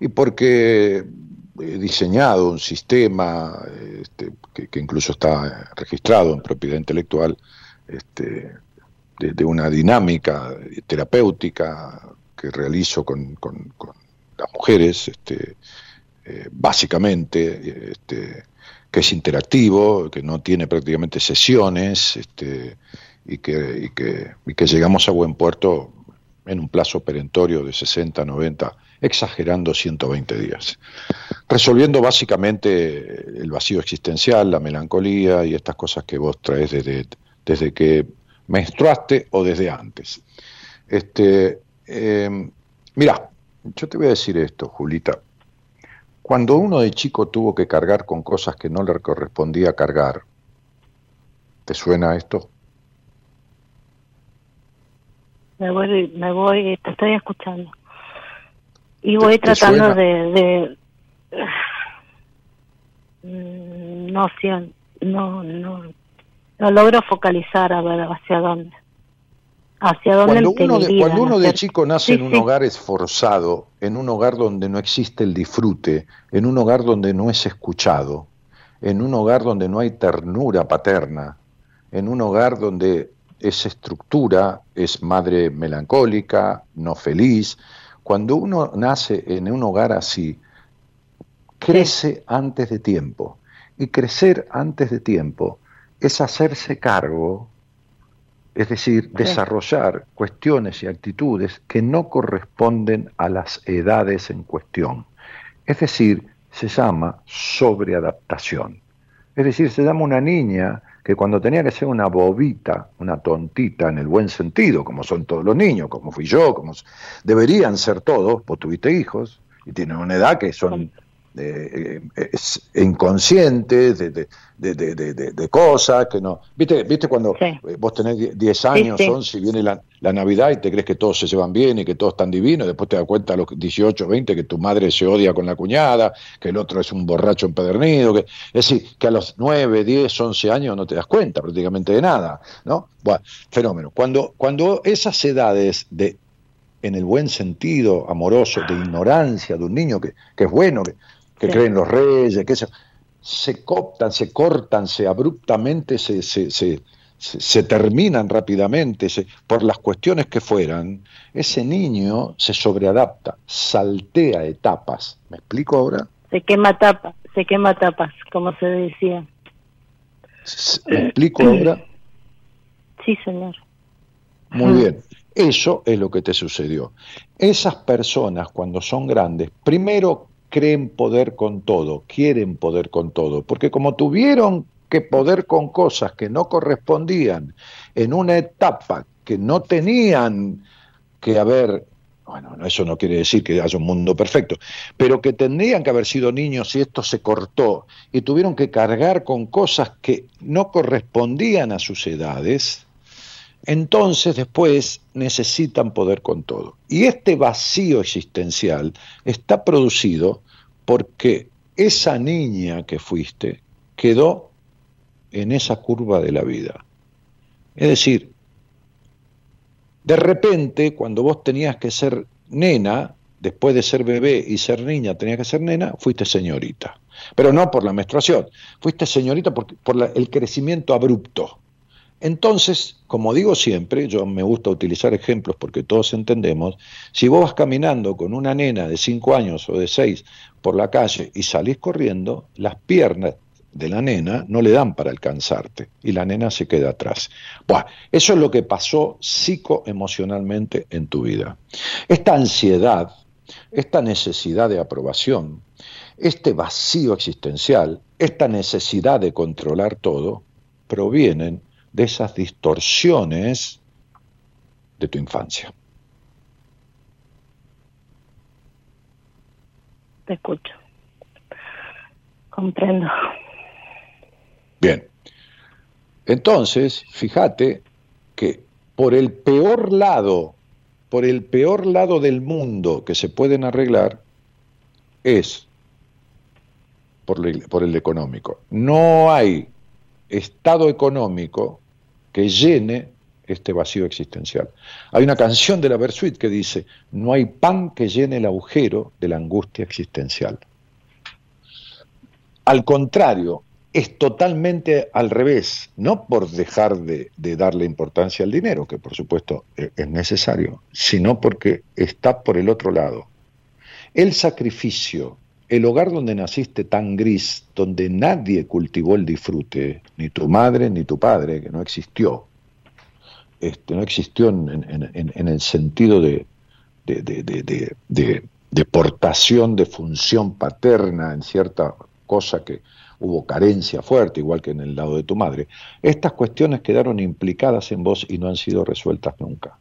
Y porque diseñado un sistema este, que, incluso está registrado en propiedad intelectual este, de, una dinámica terapéutica que realizo con las mujeres, este, eh, básicamente, este, que es interactivo, que no tiene prácticamente sesiones, este, y, que, y, que, y que llegamos a buen puerto en un plazo perentorio de 60, 90, exagerando 120 días, resolviendo básicamente el vacío existencial, la melancolía y estas cosas que vos traes desde, desde que menstruaste o desde antes. Este, eh, mira, yo te voy a decir esto, Julita. Cuando uno de chico tuvo que cargar con cosas que no le correspondía cargar, ¿te suena esto? Me voy, me voy, te estoy escuchando. Y voy ¿Te- te tratando de, de no sé, no, no, no logro focalizar a ver hacia dónde. Hacia dónde Cuando uno, de, cuando uno de chico nace Sí, en un sí. hogar esforzado, en un hogar donde no existe el disfrute, en un hogar donde no es escuchado, en un hogar donde no hay ternura paterna, en un hogar donde esa estructura es madre melancólica, no feliz. Cuando uno nace en un hogar así, crece antes de tiempo. Y crecer antes de tiempo es hacerse cargo, es decir, desarrollar cuestiones y actitudes que no corresponden a las edades en cuestión. Es decir, se llama sobreadaptación. Es decir, se llama una niña que cuando tenía que ser una bobita, una tontita en el buen sentido, como son todos los niños, como fui yo, como deberían ser todos, vos tuviste hijos y tienen una edad que son eh, inconscientes de, de, de, cosas que no. ¿Viste, viste cuando vos tenés 10 años, son si viene la, la, Navidad y te crees que todos se llevan bien y que todos están divinos, después te das cuenta a los 18, 20 que tu madre se odia con la cuñada, que el otro es un borracho empedernido, que, es decir, que a los 9, 10, 11 años no te das cuenta prácticamente de nada, ¿no? Bueno, fenómeno. Cuando, cuando esas edades de en el buen sentido amoroso de ignorancia de un niño que, que es bueno, que, que creen los reyes, que se, se cooptan, se cortan, se abruptamente, se, se, se, se terminan rápidamente, por las cuestiones que fueran, ese niño se sobreadapta, saltea etapas. ¿Me explico ahora? Se quema tapas, se quema tapas, como se decía. ¿Me explico ahora? Sí, señor. Muy bien. Eso es lo que te sucedió. Esas personas cuando son grandes, primero creen poder con todo, quieren poder con todo, porque como tuvieron que poder con cosas que no correspondían en una etapa que no tenían que haber, bueno, eso no quiere decir que haya un mundo perfecto, pero que tendrían que haber sido niños y esto se cortó y tuvieron que cargar con cosas que no correspondían a sus edades, entonces después necesitan poder con todo. Y este vacío existencial está producido porque esa niña que fuiste quedó en esa curva de la vida. Es decir, de repente, cuando vos tenías que ser nena, después de ser bebé y ser niña, tenías que ser nena, fuiste señorita. Pero no por la menstruación, fuiste señorita por, por el crecimiento abrupto. Entonces, como digo siempre, yo me gusta utilizar ejemplos porque todos entendemos, si vos vas caminando con una nena de 5 años o de 6 por la calle y salís corriendo, las piernas de la nena no le dan para alcanzarte y la nena se queda atrás. Bueno, eso es lo que pasó psicoemocionalmente en tu vida. Esta ansiedad, esta necesidad de aprobación, este vacío existencial, esta necesidad de controlar todo, provienen de esas distorsiones de tu infancia. Te escucho. Comprendo. Bien. Entonces, fíjate que por el peor lado, por el peor lado del mundo que se pueden arreglar, es por, el, por el económico. No hay estado económico que llene este vacío existencial. Hay una canción de la Versuit que dice, no hay pan que llene el agujero de la angustia existencial. Al contrario, es totalmente al revés, no por dejar de, de, darle importancia al dinero, que por supuesto e, es necesario, sino porque está por el otro lado. El sacrificio el hogar donde naciste tan gris, donde nadie cultivó el disfrute, ni tu madre ni tu padre, que no existió, este, no existió en, el sentido de, de, de, de, portación de función paterna en cierta cosa que hubo carencia fuerte, igual que en el lado de tu madre, estas cuestiones quedaron implicadas en vos y no han sido resueltas nunca.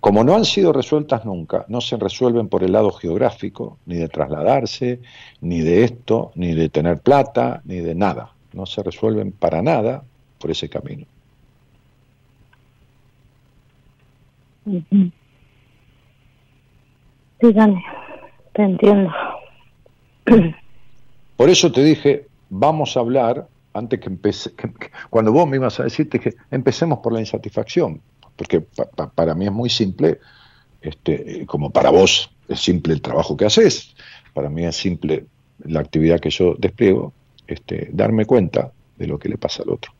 Como no han sido resueltas nunca, no se resuelven por el lado geográfico, ni de trasladarse, ni de esto, ni de tener plata, ni de nada. No se resuelven para nada por ese camino. Dígame, te entiendo. Por eso te dije, vamos a hablar, antes que empecé, cuando vos me ibas a decirte que empecemos por la insatisfacción, porque para mí es muy simple, este, como para vos es simple el trabajo que haces, para mí es simple la actividad que yo despliego, este, darme cuenta de lo que le pasa al otro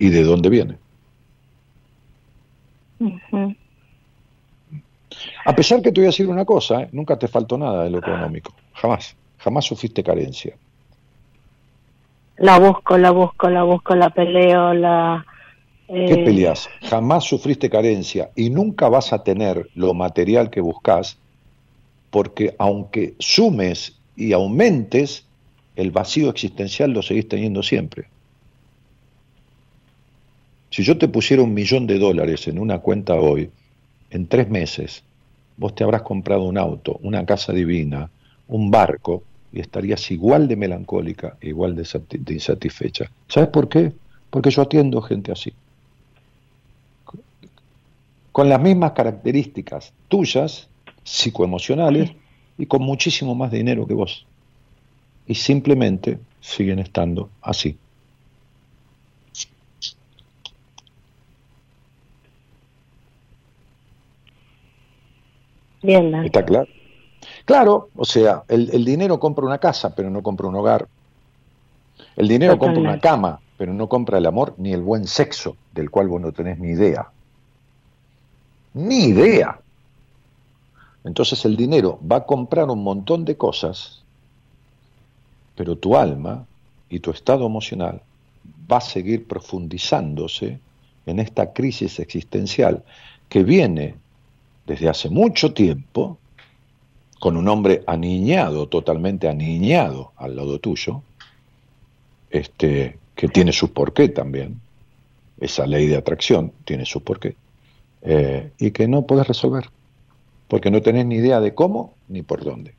y de dónde viene. A pesar que te voy a decir una cosa, ¿eh? nunca te faltó nada de lo económico, jamás, jamás sufriste carencia. La busco, la busco, la busco, la peleo, la... ¿Qué eh, peleas? Jamás sufriste carencia y nunca vas a tener lo material que buscas porque aunque sumes y aumentes, el vacío existencial lo seguís teniendo siempre. Si yo te pusiera un millón de dólares en una cuenta hoy, en tres meses, vos te habrás comprado un auto, una casa divina, un barco, y estarías igual de melancólica, igual de, de insatisfecha. ¿Sabes por qué? Porque yo atiendo gente así. Con las mismas características tuyas, psicoemocionales, y con muchísimo más dinero que vos. Y simplemente siguen estando así. Bien, ¿Está claro? Claro, o sea, el, dinero compra una casa, pero no compra un hogar. El dinero compra una cama, pero no compra el amor ni el buen sexo, del cual vos no tenés ni idea. Ni idea. Entonces el dinero va a comprar un montón de cosas, pero tu alma y tu estado emocional va a seguir profundizándose en esta crisis existencial que viene desde hace mucho tiempo, con un hombre aniñado, totalmente aniñado al lado tuyo, este, que tiene su porqué también, esa ley de atracción tiene su porqué, eh, y que no puedes resolver, porque no tenés ni idea de cómo ni por dónde.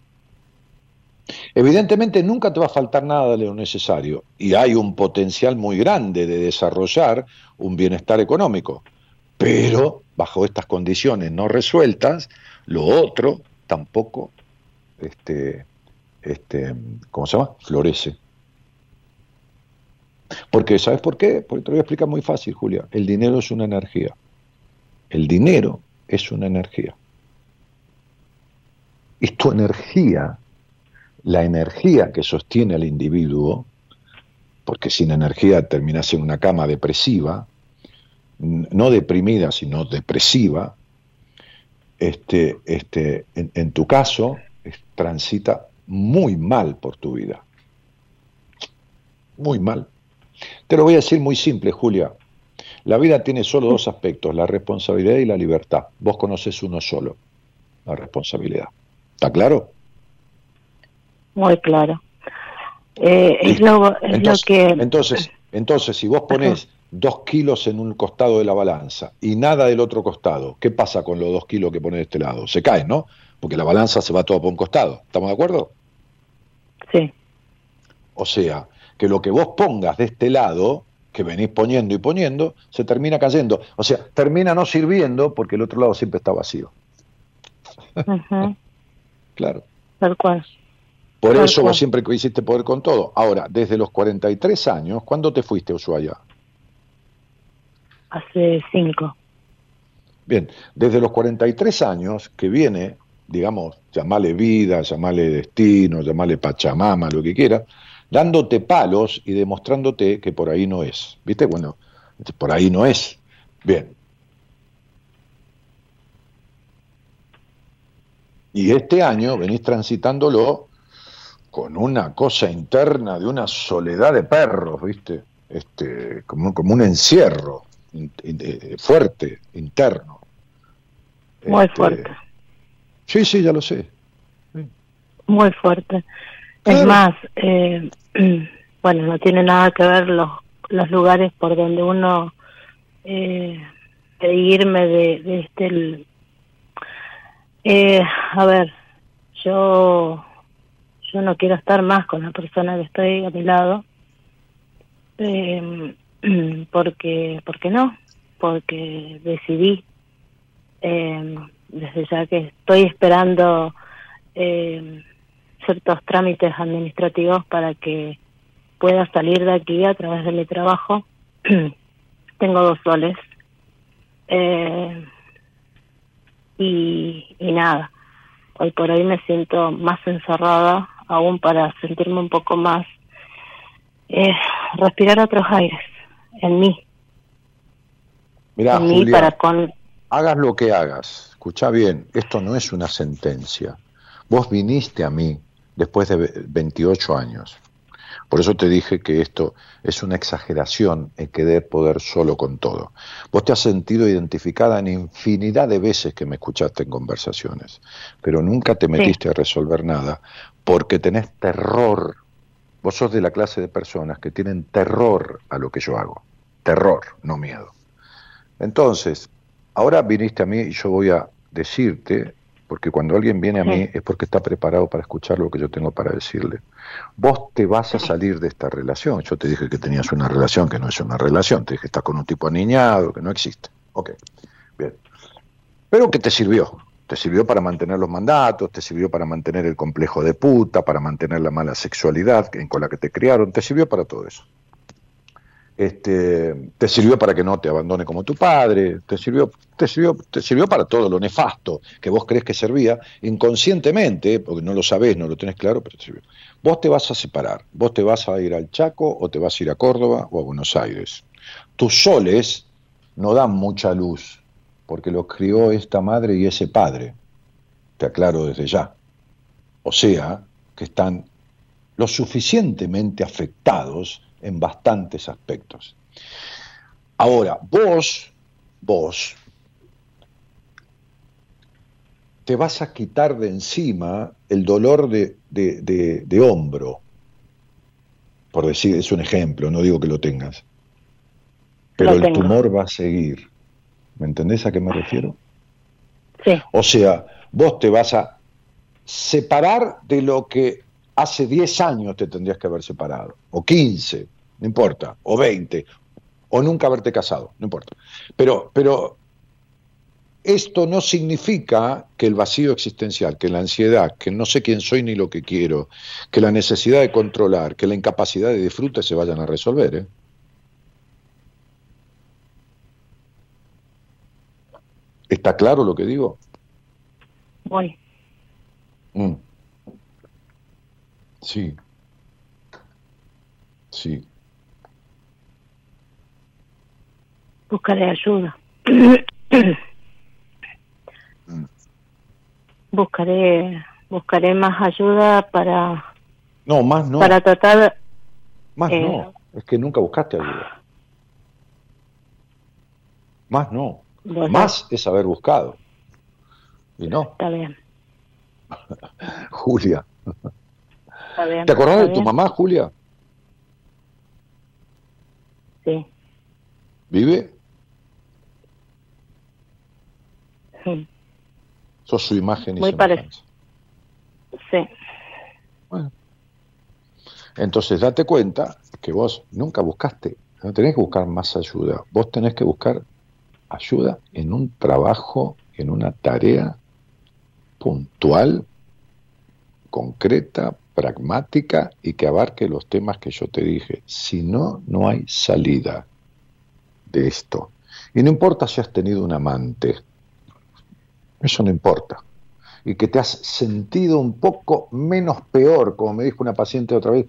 Evidentemente nunca te va a faltar nada de lo necesario y hay un potencial muy grande de desarrollar un bienestar económico, pero bajo estas condiciones no resueltas, lo otro tampoco, este, este, ¿cómo se llama? Florece. Porque, ¿sabes por qué? Porque te lo voy a explicar muy fácil, Julia. El dinero es una energía. El dinero es una energía. Y tu energía, la energía que sostiene al individuo, porque sin energía terminas en una cama depresiva, no deprimida, sino depresiva, este, este, en, tu caso, transita muy mal por tu vida. Muy mal. Te lo voy a decir muy simple, Julia. La vida tiene solo dos aspectos, la responsabilidad y la libertad. Vos conoces uno solo, la responsabilidad. ¿Está claro? Muy claro. Eh, es, lo, que... Entonces, entonces, si vos ponés dos kilos en un costado de la balanza y nada del otro costado, ¿qué pasa con los dos kilos que pones de este lado? Se caen, ¿no? Porque la balanza se va todo por un costado. ¿Estamos de acuerdo? Sí. O sea, que lo que vos pongas de este lado, que venís poniendo y poniendo, se termina cayendo. O sea, termina no sirviendo porque el otro lado siempre está vacío. claro. Tal cual. Por eso vos siempre quisiste poder con todo. Ahora, desde los 43 años, ¿cuándo te fuiste a Ushuaia? hace cinco. Bien, desde los 43 años que viene, digamos, llamarle vida, llamarle destino, llamarle Pachamama, lo que quiera, dándote palos y demostrándote que por ahí no es. ¿Viste? Bueno, por ahí no es. Bien. Y este año venís transitándolo con una cosa interna de una soledad de perros, ¿viste? Este, como, como un encierro fuerte, interno. Muy este, fuerte. Sí, sí, ya lo sé. Muy fuerte. Es más, eh, bueno, no tiene nada que ver los, los lugares por donde uno eh, de irme de, de este... Eh, a ver, yo yo no quiero estar más con la persona que estoy a mi lado. Eh, porque, porque no, porque decidí eh, desde ya que estoy esperando eh, ciertos trámites administrativos para que pueda salir de aquí a través de mi trabajo. Tengo dos soles. Eh, y, y nada, hoy por hoy me siento más encerrada, aún para sentirme un poco más eh, respirar otros aires en mí. Mira, para con... hagas lo que hagas, escucha bien, esto no es una sentencia. Vos viniste a mí después de 28 años. Por eso te dije que esto es una exageración en querer poder solo con todo. Vos te has sentido identificada en infinidad de veces que me escuchaste en conversaciones, pero nunca te metiste a resolver nada porque tenés terror. Vos sos de la clase de personas que tienen terror a lo que yo hago. Terror, no miedo. Entonces, ahora viniste a mí y yo voy a decirte porque cuando alguien viene a mí es porque está preparado para escuchar lo que yo tengo para decirle. Vos te vas a salir de esta relación. Yo te dije que tenías una relación que no es una relación, te dije que estás con un tipo aniñado, que no existe. Ok, bien. Pero que te sirvió. Te sirvió para mantener los mandatos, te sirvió para mantener el complejo de puta, para mantener la mala sexualidad con la que te criaron, te sirvió para todo eso este, te sirvió para que no te abandone como tu padre, te sirvió, te sirvió, te sirvió para todo lo nefasto que vos crees que servía, inconscientemente, porque no lo sabés, no lo tenés claro, pero te sirvió. Vos te vas a separar, vos te vas a ir al Chaco o te vas a ir a Córdoba o a Buenos Aires. Tus soles no dan mucha luz, porque los crió esta madre y ese padre, te aclaro desde ya. O sea, que están lo suficientemente afectados en bastantes aspectos. Ahora, vos, vos, te vas a quitar de encima el dolor de, de, hombro, por decir, es un ejemplo, no digo que lo tengas, pero el tumor va a seguir. ¿Me entendés a qué me refiero? Sí. O sea, vos te vas a separar de lo que hace 10 años te tendrías que haber separado, o 15, no importa, o 20, o nunca haberte casado, no importa. Pero, pero esto no significa que el vacío existencial, que la ansiedad, que no sé quién soy ni lo que quiero, que la necesidad de controlar, que la incapacidad de disfrute se vayan a resolver. ¿eh? ¿Está claro lo que digo? Voy. Mm. Sí. Sí. Buscaré ayuda. buscaré buscaré más ayuda para no más no. para tratar más no. eh, es que nunca buscaste ayuda. Más no. Más es haber buscado. Y no. Está bien. Julia ¿Te acordás de tu mamá, Julia? Sí. ¿Vive? Sí. Sos su imagen y Muy parecido. Sí. Bueno. Entonces date cuenta que vos nunca buscaste, no tenés que buscar más ayuda, vos tenés que buscar ayuda en un trabajo, en una tarea puntual, concreta, pragmática y que abarque los temas que yo te dije. Si no, no hay salida de esto. Y no importa si has tenido un amante, eso no importa. Y que te has sentido un poco menos peor, como me dijo una paciente otra vez.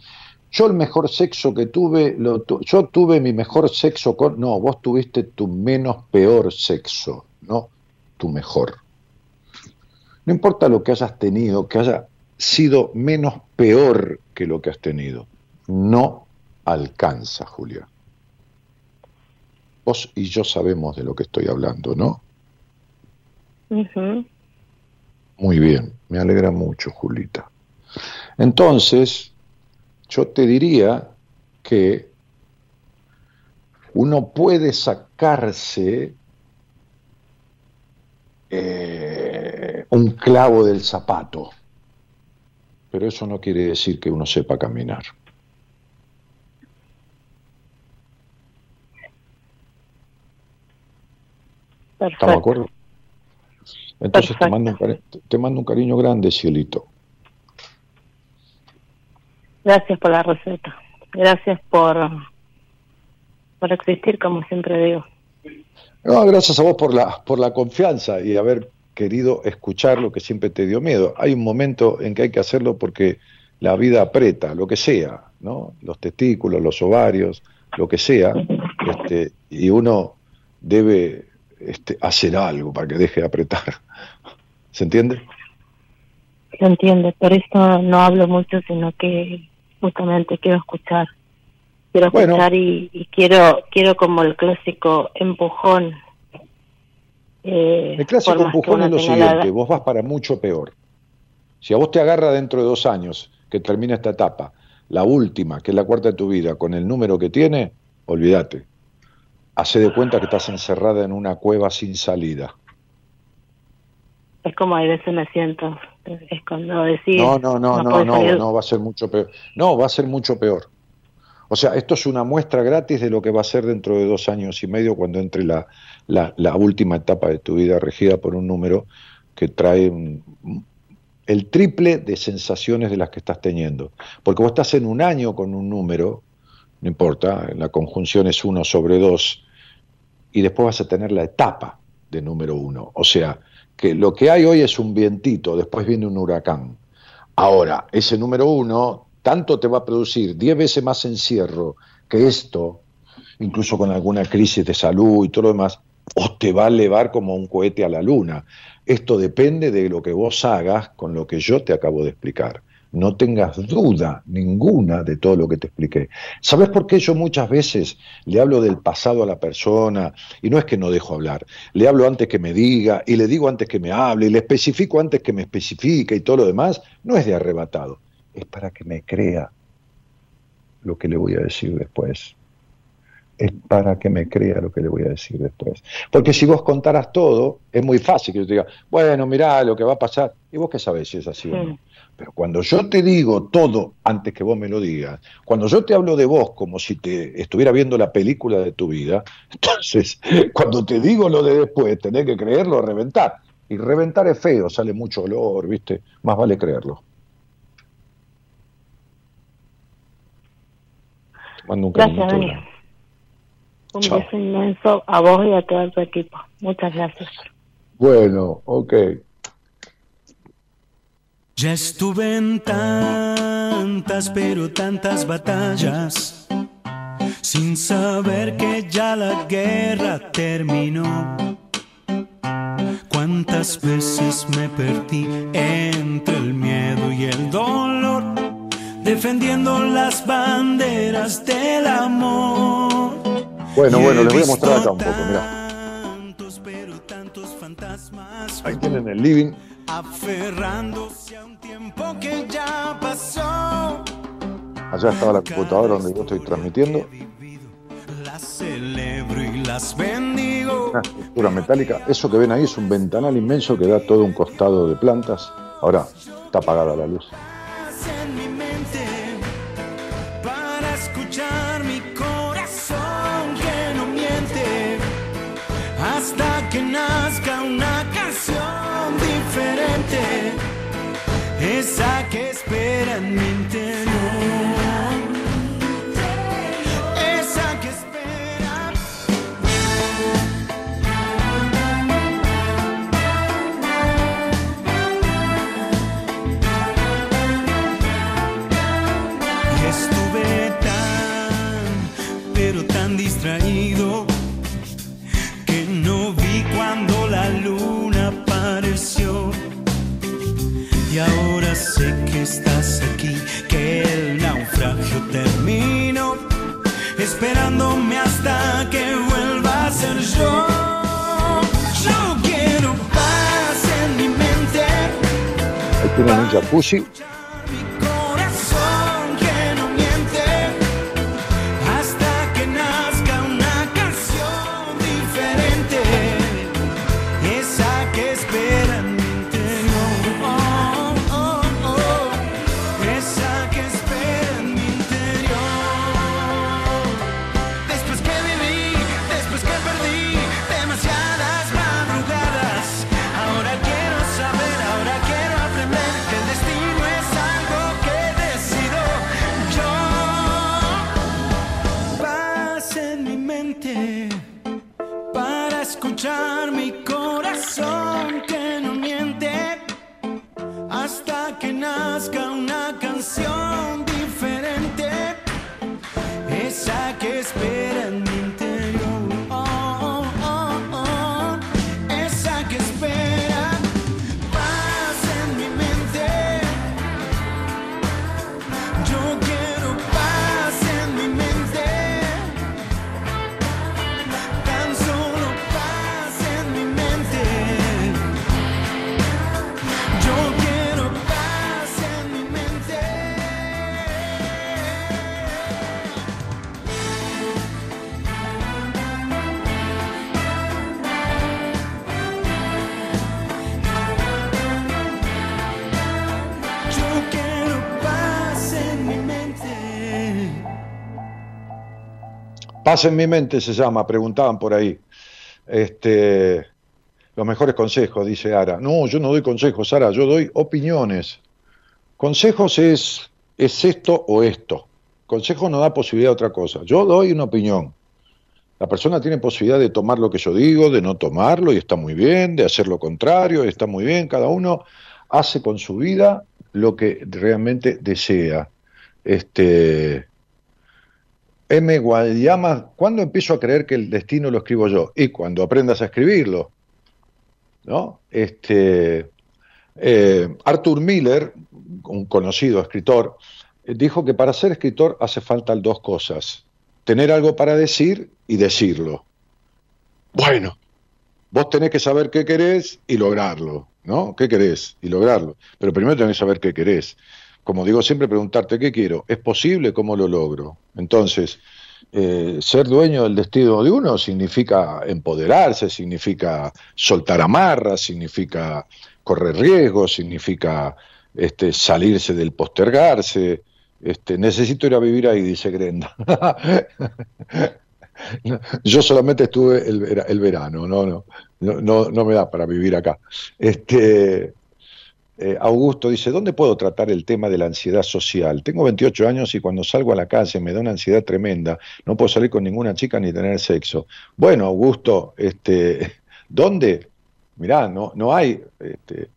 Yo el mejor sexo que tuve, lo yo tuve mi mejor sexo con... No, vos tuviste tu menos peor sexo, no tu mejor. No importa lo que hayas tenido, que haya sido menos peor que lo que has tenido. No alcanza, Julia. Vos y yo sabemos de lo que estoy hablando, ¿no? Muy bien, me alegra mucho, Julita. Entonces, yo te diría que uno puede sacarse eh, un clavo del zapato pero eso no quiere decir que uno sepa caminar. ¿Estamos de acuerdo? Entonces te mando, un, te mando un cariño grande, cielito. Gracias por la receta. Gracias por, por existir, como siempre digo. No, gracias a vos por la, por la confianza y haber querido escuchar lo que siempre te dio miedo. Hay un momento en que hay que hacerlo porque la vida aprieta, lo que sea, ¿no? Los testículos, los ovarios, lo que sea, este, y uno debe este, hacer algo para que deje de apretar. ¿Se entiende? Se entiende, por eso no hablo mucho, sino que justamente quiero escuchar. Quiero escuchar y, quiero quiero como el clásico empujón. Eh, el clásico empujón es lo siguiente, vos vas para mucho peor. Si a vos te agarra dentro de dos años que termina esta etapa, la última, que es la cuarta de tu vida, con el número que tiene, olvídate. Hace de cuenta que estás encerrada en una cueva sin salida. Es como a veces me siento, es cuando decís... No, no, no, no, no, no, va a ser mucho peor. No, va a ser mucho peor. O sea, esto es una muestra gratis de lo que va a ser dentro de dos años y medio cuando entre la, última etapa de tu vida regida por un número que trae el triple de sensaciones de las que estás teniendo. Porque vos estás en un año con un número, no importa, la conjunción es uno sobre dos, y después vas a tener la etapa de número uno. O sea, que lo que hay hoy es un vientito, después viene un huracán. Ahora, ese número uno tanto te va a producir diez veces más encierro que esto, incluso con alguna crisis de salud y todo lo demás, o te va a elevar como un cohete a la luna. Esto depende de lo que vos hagas con lo que yo te acabo de explicar no tengas duda ninguna de todo lo que te expliqué. ¿Sabes por qué yo muchas veces le hablo del pasado a la persona? Y no es que no dejo hablar, le hablo antes que me diga, y le digo antes que me hable, y le especifico antes que me especifique y todo lo demás, no es de arrebatado, es para que me crea lo que le voy a decir después. Es para que me crea lo que le voy a decir después. Porque si vos contaras todo, es muy fácil que yo te diga, bueno, mirá lo que va a pasar. ¿Y vos qué sabés si es así o no? Pero cuando yo te digo todo antes que vos me lo digas, cuando yo te hablo de vos como si te estuviera viendo la película de tu vida, entonces cuando te digo lo de después, tenés que creerlo o reventar. Y reventar es feo, sale mucho olor, ¿viste? Más vale creerlo. Mando un gracias, Un beso inmenso a vos y a todo tu equipo. Muchas gracias. Bueno, ok. Ya estuve en tantas, pero tantas batallas, sin saber que ya la guerra terminó. Cuántas veces me perdí entre el miedo y el dolor, defendiendo las banderas del amor. Bueno, bueno, les voy a mostrar acá un poco, mira. Ahí tienen el living aferrándose a un tiempo que ya pasó. Allá estaba la computadora donde yo estoy transmitiendo. Las celebro y las bendigo. Una estructura metálica. Eso que ven ahí es un ventanal inmenso que da todo un costado de plantas. Ahora está apagada la luz. Esa que espera en mi interior, esa que espera. Estuve tan, pero tan distraído que no vi cuando la luna apareció. Y ahora sé que estás aquí, que el naufragio terminó, esperándome hasta que vuelva a ser yo. Yo quiero paz en mi mente. Ahí tienen un jacuzzi. Paz en mi mente se llama, preguntaban por ahí. Este, los mejores consejos, dice Ara. No, yo no doy consejos, Ara, yo doy opiniones. Consejos es, es esto o esto. Consejo no da posibilidad a otra cosa. Yo doy una opinión. La persona tiene posibilidad de tomar lo que yo digo, de no tomarlo, y está muy bien, de hacer lo contrario, y está muy bien. Cada uno hace con su vida lo que realmente desea. Este, M. Guayama, ¿cuándo empiezo a creer que el destino lo escribo yo? Y cuando aprendas a escribirlo. ¿No? Este, eh, Arthur Miller, un conocido escritor, dijo que para ser escritor hace falta dos cosas. Tener algo para decir y decirlo. Bueno, vos tenés que saber qué querés y lograrlo, ¿no? ¿Qué querés? Y lograrlo. Pero primero tenés que saber qué querés. Como digo siempre, preguntarte qué quiero. ¿Es posible? ¿Cómo lo logro? Entonces, eh, ser dueño del destino de uno significa empoderarse, significa soltar amarras, significa correr riesgos, significa este, salirse del postergarse. Este, necesito ir a vivir ahí, dice Grenda. Yo solamente estuve el, el verano, no, no, no, no, no me da para vivir acá. Este, eh, Augusto dice, ¿dónde puedo tratar el tema de la ansiedad social? Tengo 28 años y cuando salgo a la calle me da una ansiedad tremenda. No puedo salir con ninguna chica ni tener sexo. Bueno, Augusto, este, ¿dónde? Mirá, no, no hay. Este,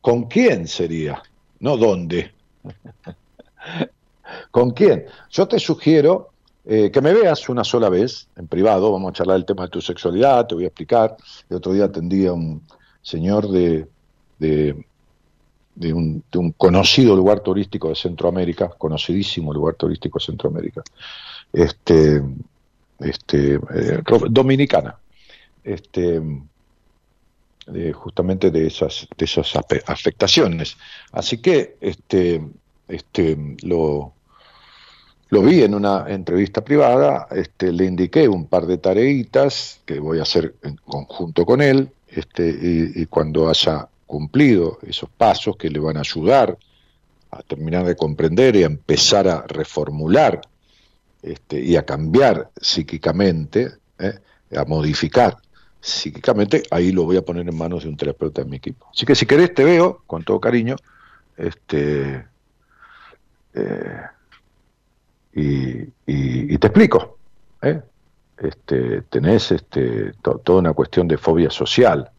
¿Con quién sería? No dónde. ¿Con quién? Yo te sugiero eh, que me veas una sola vez en privado. Vamos a charlar el tema de tu sexualidad, te voy a explicar. El otro día atendí a un señor de, de de un, conocido lugar turístico de Centroamérica, conocidísimo lugar turístico de Centroamérica, este, este, eh, dominicana, este, justamente de esas, esas afe- afectaciones. Así que este, este, lo, lo vi en una entrevista privada, este, le indiqué un par de tareitas que voy a hacer en conjunto con él, este, y cuando haya cumplido esos pasos que le van a ayudar a terminar de comprender y a empezar a reformular este, y a cambiar psíquicamente, ¿eh? a modificar psíquicamente, ahí lo voy a poner en manos de un terapeuta de mi equipo. Así que si querés te veo, con todo cariño, este, eh, y, te explico. ¿eh? Este, tenés este, to- toda una cuestión de fobia social,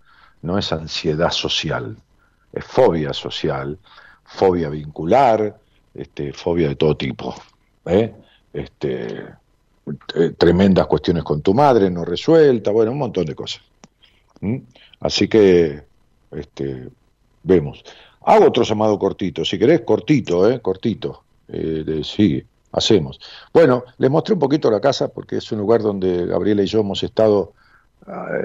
no es ansiedad social, es fobia social, fobia vincular, este, fobia de todo tipo. ¿eh? Este, eh, tremendas cuestiones con tu madre no resueltas, bueno, un montón de cosas. Así que, este, vemos. Hago otro llamado cortito, si querés, cortito, ¿eh? Cortito. Eh, de- sí, hacemos. Bueno, les mostré un poquito la casa porque es un lugar donde Gabriela y yo hemos estado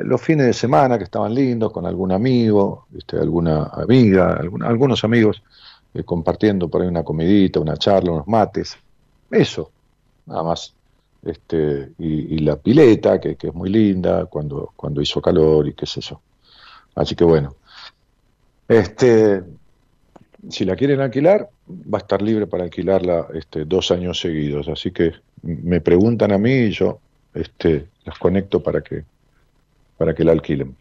los fines de semana que estaban lindos con algún amigo, este, alguna amiga, algunos amigos eh, compartiendo por ahí una comidita, una charla, unos mates. Eso, nada más. Este, y, la pileta, que, que es muy linda, cuando, cuando hizo calor y qué sé yo. Así que bueno. Este, si la quieren alquilar, va a estar libre para alquilarla este, dos años seguidos. Así que me preguntan a mí y yo este, las conecto para que, para que la alquilen.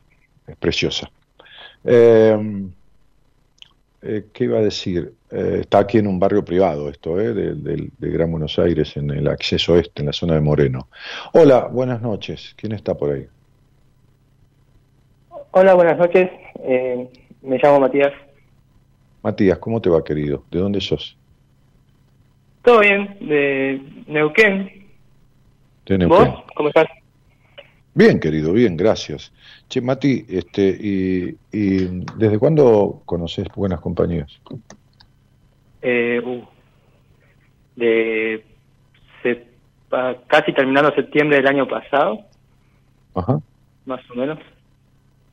Es preciosa. Eh, eh, ¿Qué iba a decir? Eh, está aquí en un barrio privado esto, eh, del, del- de Gran Buenos Aires, en el acceso este, en la zona de Moreno. Hola, buenas noches. ¿Quién está por ahí? Hola, buenas noches. Eh, me llamo Matías. Matías, ¿cómo te va, querido? ¿De dónde sos? Todo bien, de Neuquén. De ¿Vos? Neuquén. ¿Cómo estás? Bien, querido, bien, gracias. Che, Mati, este, y, y ¿desde cuándo conoces Buenas Compañías? Eh, uh, de se- pa- casi terminando septiembre del año pasado, Ajá. más o menos,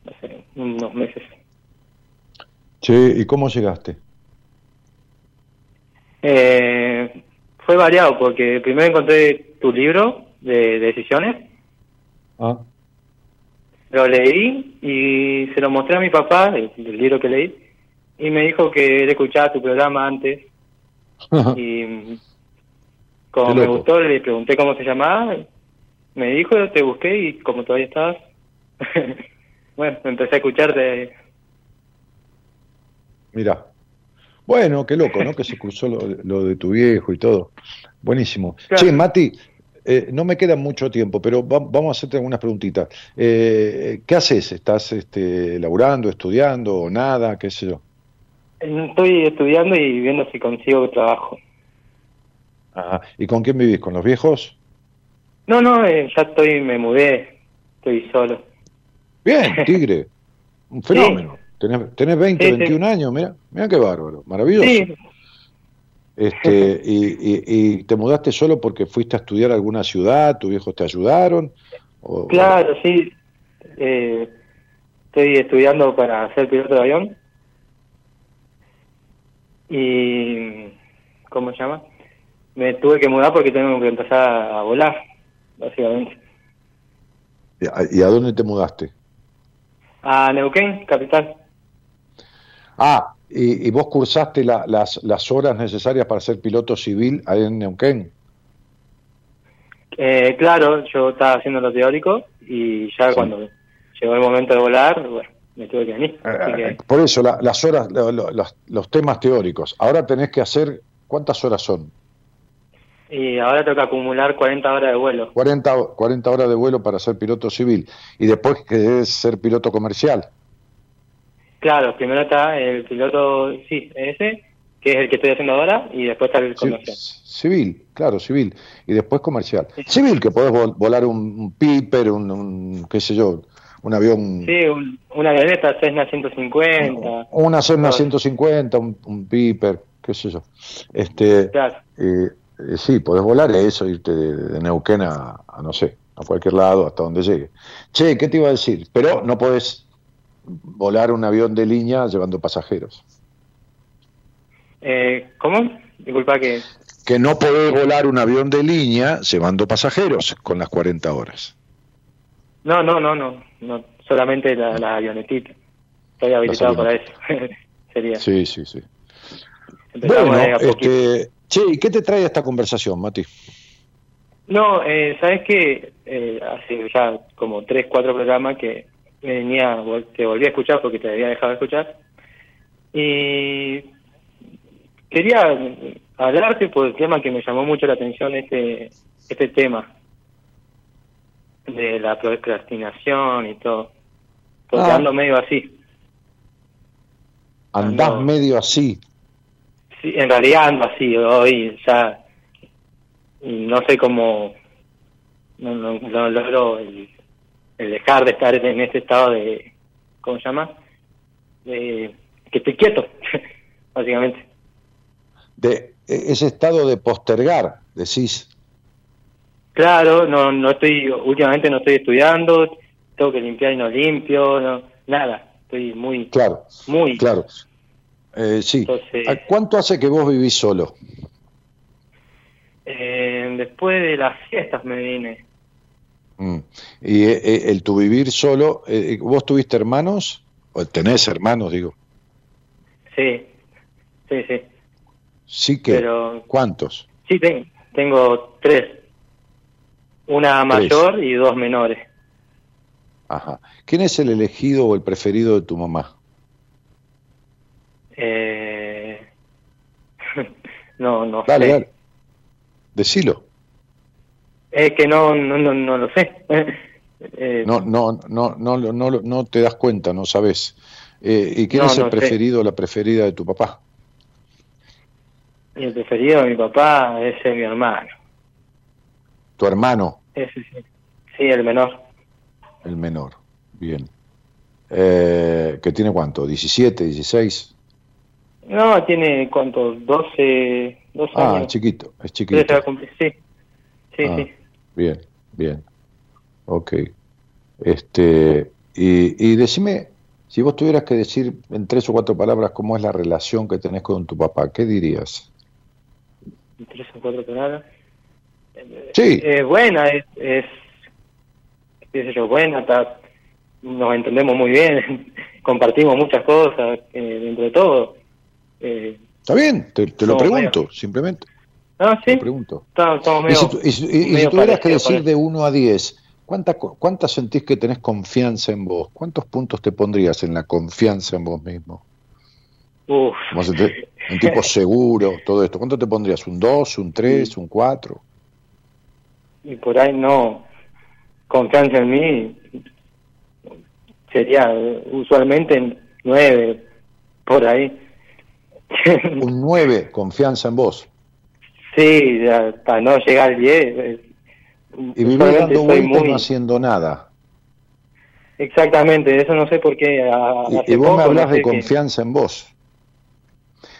hace unos meses. Che, ¿y cómo llegaste? Eh, fue variado porque primero encontré tu libro de decisiones, Ah, lo leí y se lo mostré a mi papá, el, el libro que leí, y me dijo que él escuchaba tu programa antes y como me gustó le pregunté cómo se llamaba, me dijo, te busqué y como todavía estabas, bueno, empecé a escucharte. Mira. Bueno, qué loco, ¿no? Que se cruzó lo, lo de tu viejo y todo. Buenísimo. Claro. Che, Mati, eh, no me queda mucho tiempo, pero va- vamos a hacerte algunas preguntitas. Eh, ¿Qué haces? ¿Estás este, laburando, estudiando o nada? ¿Qué sé yo? Estoy estudiando y viendo si consigo trabajo. Ajá. ¿Y con quién vivís? ¿Con los viejos? No, no, eh, ya estoy, me mudé, estoy solo. Bien, Tigre. Un fenómeno. Tenés, tenés 20, Sí, sí. 21 años, mira, mira qué bárbaro, maravilloso. Sí, Este, y, y- y te mudaste solo porque fuiste a estudiar a alguna ciudad, tus viejos te ayudaron. O- claro, sí. Eh, estoy estudiando para ser piloto de avión. Y, ¿cómo se llama? Me tuve que mudar porque tengo que empezar a volar, básicamente. ¿Y a- ¿Y a dónde te mudaste? A Neuquén, capital. Ah, y, y vos cursaste la- las, las horas necesarias para ser piloto civil ahí en Neuquén. Eh, claro, yo estaba haciendo lo teórico y ya Sí. cuando llegó el momento de volar, bueno, me tuve que venir. Que, Eh, Por eso, la- las horas, lo- lo- los, los temas teóricos. Ahora tenés que hacer, ¿cuántas horas son? y ahora tengo que acumular 40 horas de vuelo. 40, ho- 40 horas de vuelo para ser piloto civil. Y después querés ser piloto comercial. Claro, primero está el piloto, sí, ese, que es el que estoy haciendo ahora, y después está el comercial. Civil, claro, civil. Y después comercial. Civil, que podés vol- volar un, Piper, un, un, qué sé yo, un avión, Sí, un- una avioneta Cessna 150. una Cessna Todo. 150, un, un Piper, qué sé yo. Este, Claro. eh, eh, sí, podés volar eso, irte de, de Neuquén a, a, no sé, a cualquier lado, hasta donde llegue. Che, ¿qué te iba a decir? Pero no podés volar un avión de línea llevando pasajeros. Eh, ¿Cómo? Disculpa que... Que no podés volar un avión de línea llevando pasajeros con las 40 horas. No, no, no, no, no solamente la, la avionetita. Estoy habilitado para eso. Sería. Sí, sí, sí. Empezamos Bueno, este, che, ¿y qué te trae esta conversación, Mati? No, eh, ¿sabes qué? Eh, hace ya como tres, cuatro programas que venía, te volví a escuchar porque te había dejado de escuchar. Y quería hablarte por el tema que me llamó mucho la atención este, este tema de la procrastinación y todo. Porque Ah. ando medio así. Andás medio así. Sí, en realidad ando así hoy, ya no sé cómo no, no, no logro el, el dejar de estar en este estado de ¿cómo se llama? de que estoy quieto básicamente De e- ese estado de postergar, decís. claro no no estoy últimamente no estoy estudiando tengo que limpiar y no limpio no nada estoy muy Claro, muy claro. Eh, sí. Entonces- ¿A ¿Cuánto hace que vos vivís solo? eh, después de las fiestas me vine Mm. Y eh, eh, el tu vivir solo, eh, ¿vos tuviste hermanos? ¿O tenés hermanos, digo? sí sí sí Sí que. Pero- ¿Cuántos? Sí, ten- tengo tres. Una Tres. mayor y dos menores. Ajá. ¿Quién es el elegido o el preferido de tu mamá? Eh... no, no Dale, sé. dale. Decilo. Es que no, no, no, no lo sé. Eh, No, no, no, no, no, no, te das cuenta, no sabes. Eh, ¿Y quién No, es el no preferido o la preferida de tu papá? El preferido de mi papá es mi hermano. Tu hermano, Ese sí. Sí, el menor. el menor. Bien. Eh, ¿Que tiene cuánto? ¿17, 16? No, tiene cuántos, 12, 12 Ah, años. chiquito, es chiquito. sí. Sí, Ah, sí. Bien, bien. Ok. Este, y, y decime, si vos tuvieras que decir en tres o cuatro palabras cómo es la relación que tenés con tu papá, ¿qué dirías? Tres o cuatro palabras. Sí. Es buena, es, es, qué sé yo, buena, está- nos entendemos muy bien, compartimos muchas cosas, eh, dentro de todo. Eh, ¿Está bien? Te, te lo pregunto, simplemente. Te sí, lo pregunto. estamos Y medio, si, tu- y si- y- y si tuvieras que parecidos con decir de 1 a 10, ¿cuántas co- ¿cuántas sentís que tenés confianza en vos? ¿Cuántos puntos te pondrías en la confianza en vos mismo? Uf. Te- un tipo seguro, todo esto. ¿Cuánto te pondrías? ¿Un 2, un 3, un 4? y por ahí no confianza en mí sería usualmente nueve por ahí Un 9, confianza en vos. Sí para no llegar al 10 eh, Y usualmente dando vueltas muy no haciendo nada. exactamente eso no sé por qué a- Y, y vos poco, me hablas no de sé confianza en vos.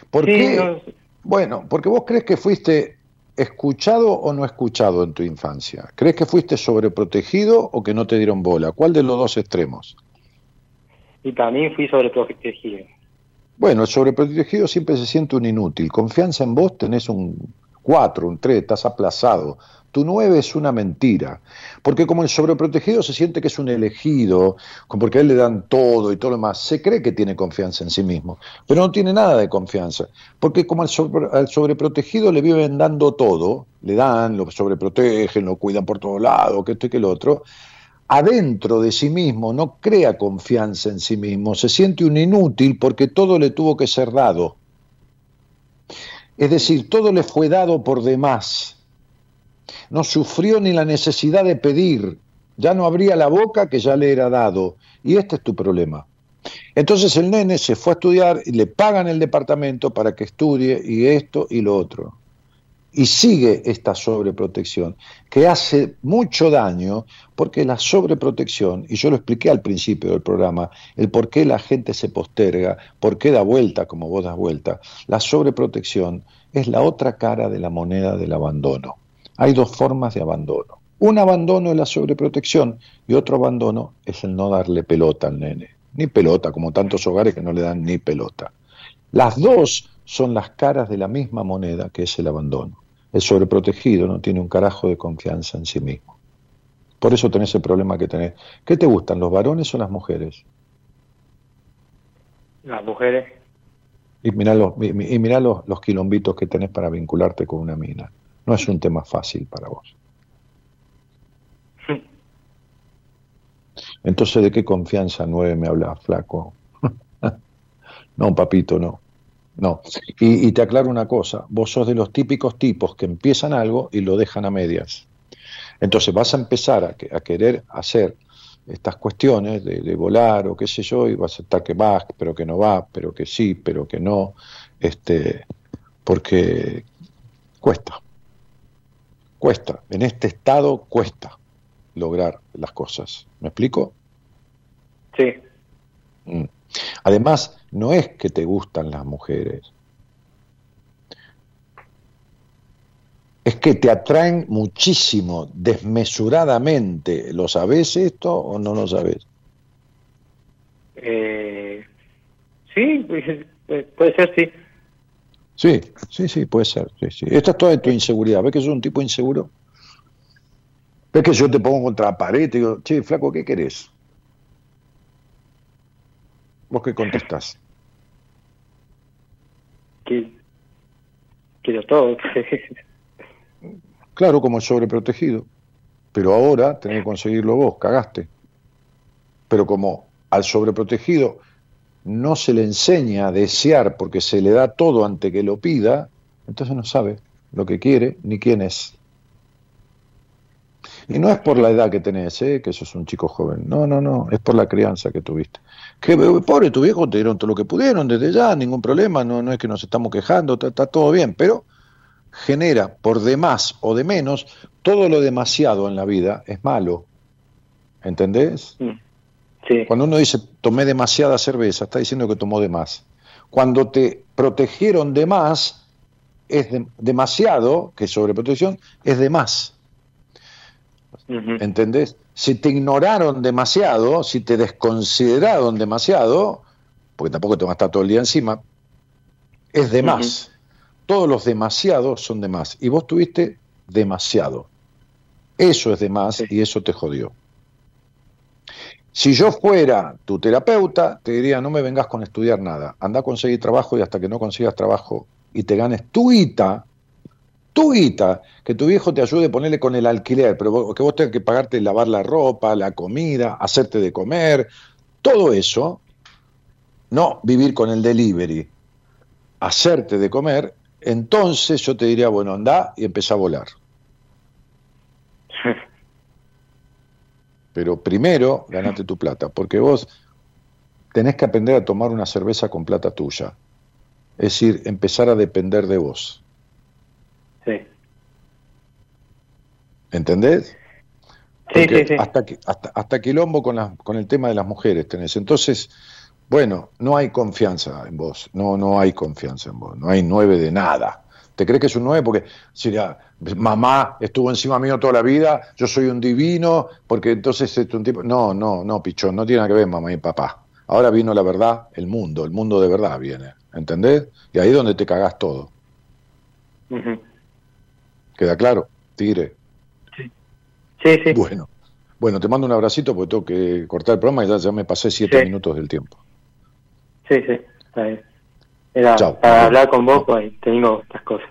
¿Por Sí, qué? no- Bueno, porque vos crees que fuiste escuchado o no escuchado en tu infancia. ¿Crees que fuiste sobreprotegido o que no te dieron bola? ¿Cuál de los dos extremos? y también fui sobreprotegido Bueno, el sobreprotegido siempre se siente un inútil. Confianza en vos tenés un 4, un 3, estás aplazado. Tu 9 es una mentira. Porque como el sobreprotegido se siente que es un elegido, porque a él le dan todo y todo lo demás, se cree que tiene confianza en sí mismo, pero no tiene nada de confianza. Porque como al, sobre- al sobreprotegido le viven dando todo, le dan, lo sobreprotegen, lo cuidan por todos lados, que esto y que el otro, adentro de sí mismo no crea confianza en sí mismo, se siente un inútil porque todo le tuvo que ser dado. Es decir, todo le fue dado por demás. No sufrió ni la necesidad de pedir, ya no abría la boca que ya le era dado. Y este es tu problema. Entonces el nene se fue a estudiar y le pagan el departamento para que estudie y esto y lo otro. Y sigue esta sobreprotección, que hace mucho daño porque la sobreprotección, y yo lo expliqué al principio del programa, el por qué la gente se posterga, por qué da vuelta como vos das vuelta, la sobreprotección es la otra cara de la moneda del abandono. Hay dos formas de abandono. Un abandono es la sobreprotección y otro abandono es el no darle pelota al nene. Ni pelota, como tantos hogares que no le dan ni pelota. Las dos son las caras de la misma moneda que es el abandono. El sobreprotegido no tiene un carajo de confianza en sí mismo. Por eso tenés el problema que tenés. ¿Qué te gustan, los varones o las mujeres? las mujeres Y mirá, los, y mirá los, los quilombitos que tenés para vincularte con una mina. No es un tema fácil para vos. Entonces, ¿de qué confianza nueve me hablas, flaco? no, papito, no. No. Y, y te aclaro una cosa, vos sos de los típicos tipos que empiezan algo y lo dejan a medias. Entonces vas a empezar a, que- a querer hacer estas cuestiones de, de volar o qué sé yo, y vas a estar que vas, pero que no va, pero que sí, pero que no, este, porque cuesta, cuesta, en este estado cuesta lograr las cosas. ¿Me explico? sí Mm. Además, no es que te gustan las mujeres. Es que te atraen muchísimo, desmesuradamente. ¿Lo sabes esto o no lo sabes? eh, sí pues, eh, puede ser sí Sí, sí, sí, puede ser. Sí, sí. Esto es toda tu inseguridad. ¿Ves que sos un tipo inseguro? ¿Ves que yo te pongo contra la pared y te digo, che, flaco, ¿qué querés? ¿Vos qué contestás? que quiero todo Claro, como el sobreprotegido. Pero ahora tenés que conseguirlo vos, cagaste. Pero como al sobreprotegido no se le enseña a desear porque se le da todo ante que lo pida, entonces no sabe lo que quiere ni quién es. Y no es por la edad que tenés, ¿eh? que sos un chico joven. No, no, no, es por la crianza que tuviste. Que eh, pobre tu viejo, te dieron todo lo que pudieron desde ya, ningún problema, no, no es que nos estamos quejando, está, está todo bien, pero genera por de más o de menos, todo lo demasiado en la vida es malo. ¿Entendés? Mm. Sí. Cuando uno dice tomé demasiada cerveza, está diciendo que tomó de más. Cuando te protegieron de más, es de- demasiado, que sobreprotección, es de más. Ujú. ¿Entendés? Si te ignoraron demasiado, si te desconsideraron demasiado, porque tampoco te vas a estar todo el día encima, es de más. Todos los demasiados son de más. Y vos tuviste demasiado. Eso es de más y eso te jodió. Si yo fuera tu terapeuta, te diría, no me vengas con estudiar nada. Anda a conseguir trabajo y hasta que no consigas trabajo y te ganes tu guita, tu guita, que tu viejo te ayude a ponerle con el alquiler, pero que vos tengas que pagarte lavar la ropa, la comida, hacerte de comer, todo eso, no vivir con el delivery, hacerte de comer, entonces yo te diría, bueno, anda y empezá a volar. Pero primero ganate tu plata, porque vos tenés que aprender a tomar una cerveza con plata tuya. Es decir, empezar a depender de vos. Sí. ¿Entendés? Sí, sí, sí. Hasta, hasta, hasta quilombo con, la- con el tema de las mujeres tenés. Entonces, bueno, no hay confianza en vos. No, no hay confianza en vos. No hay nueve de nada. ¿Te crees que es un nueve? Porque si la mamá estuvo encima mío toda la vida, yo soy un divino, porque entonces es un tipo. No, no, no, pichón, no tiene nada que ver mamá y papá. Ahora vino la verdad, el mundo, el mundo de verdad viene. ¿Entendés? Y ahí es donde te cagás todo. Ujú. ¿Queda claro? Tigre. Sí, sí. Bueno, bueno, te mando un abracito porque tengo que cortar el programa y ya, ya me pasé siete Sí. minutos del tiempo. Sí, sí. Está bien. Era para hablar con vos, pues tengo estas cosas.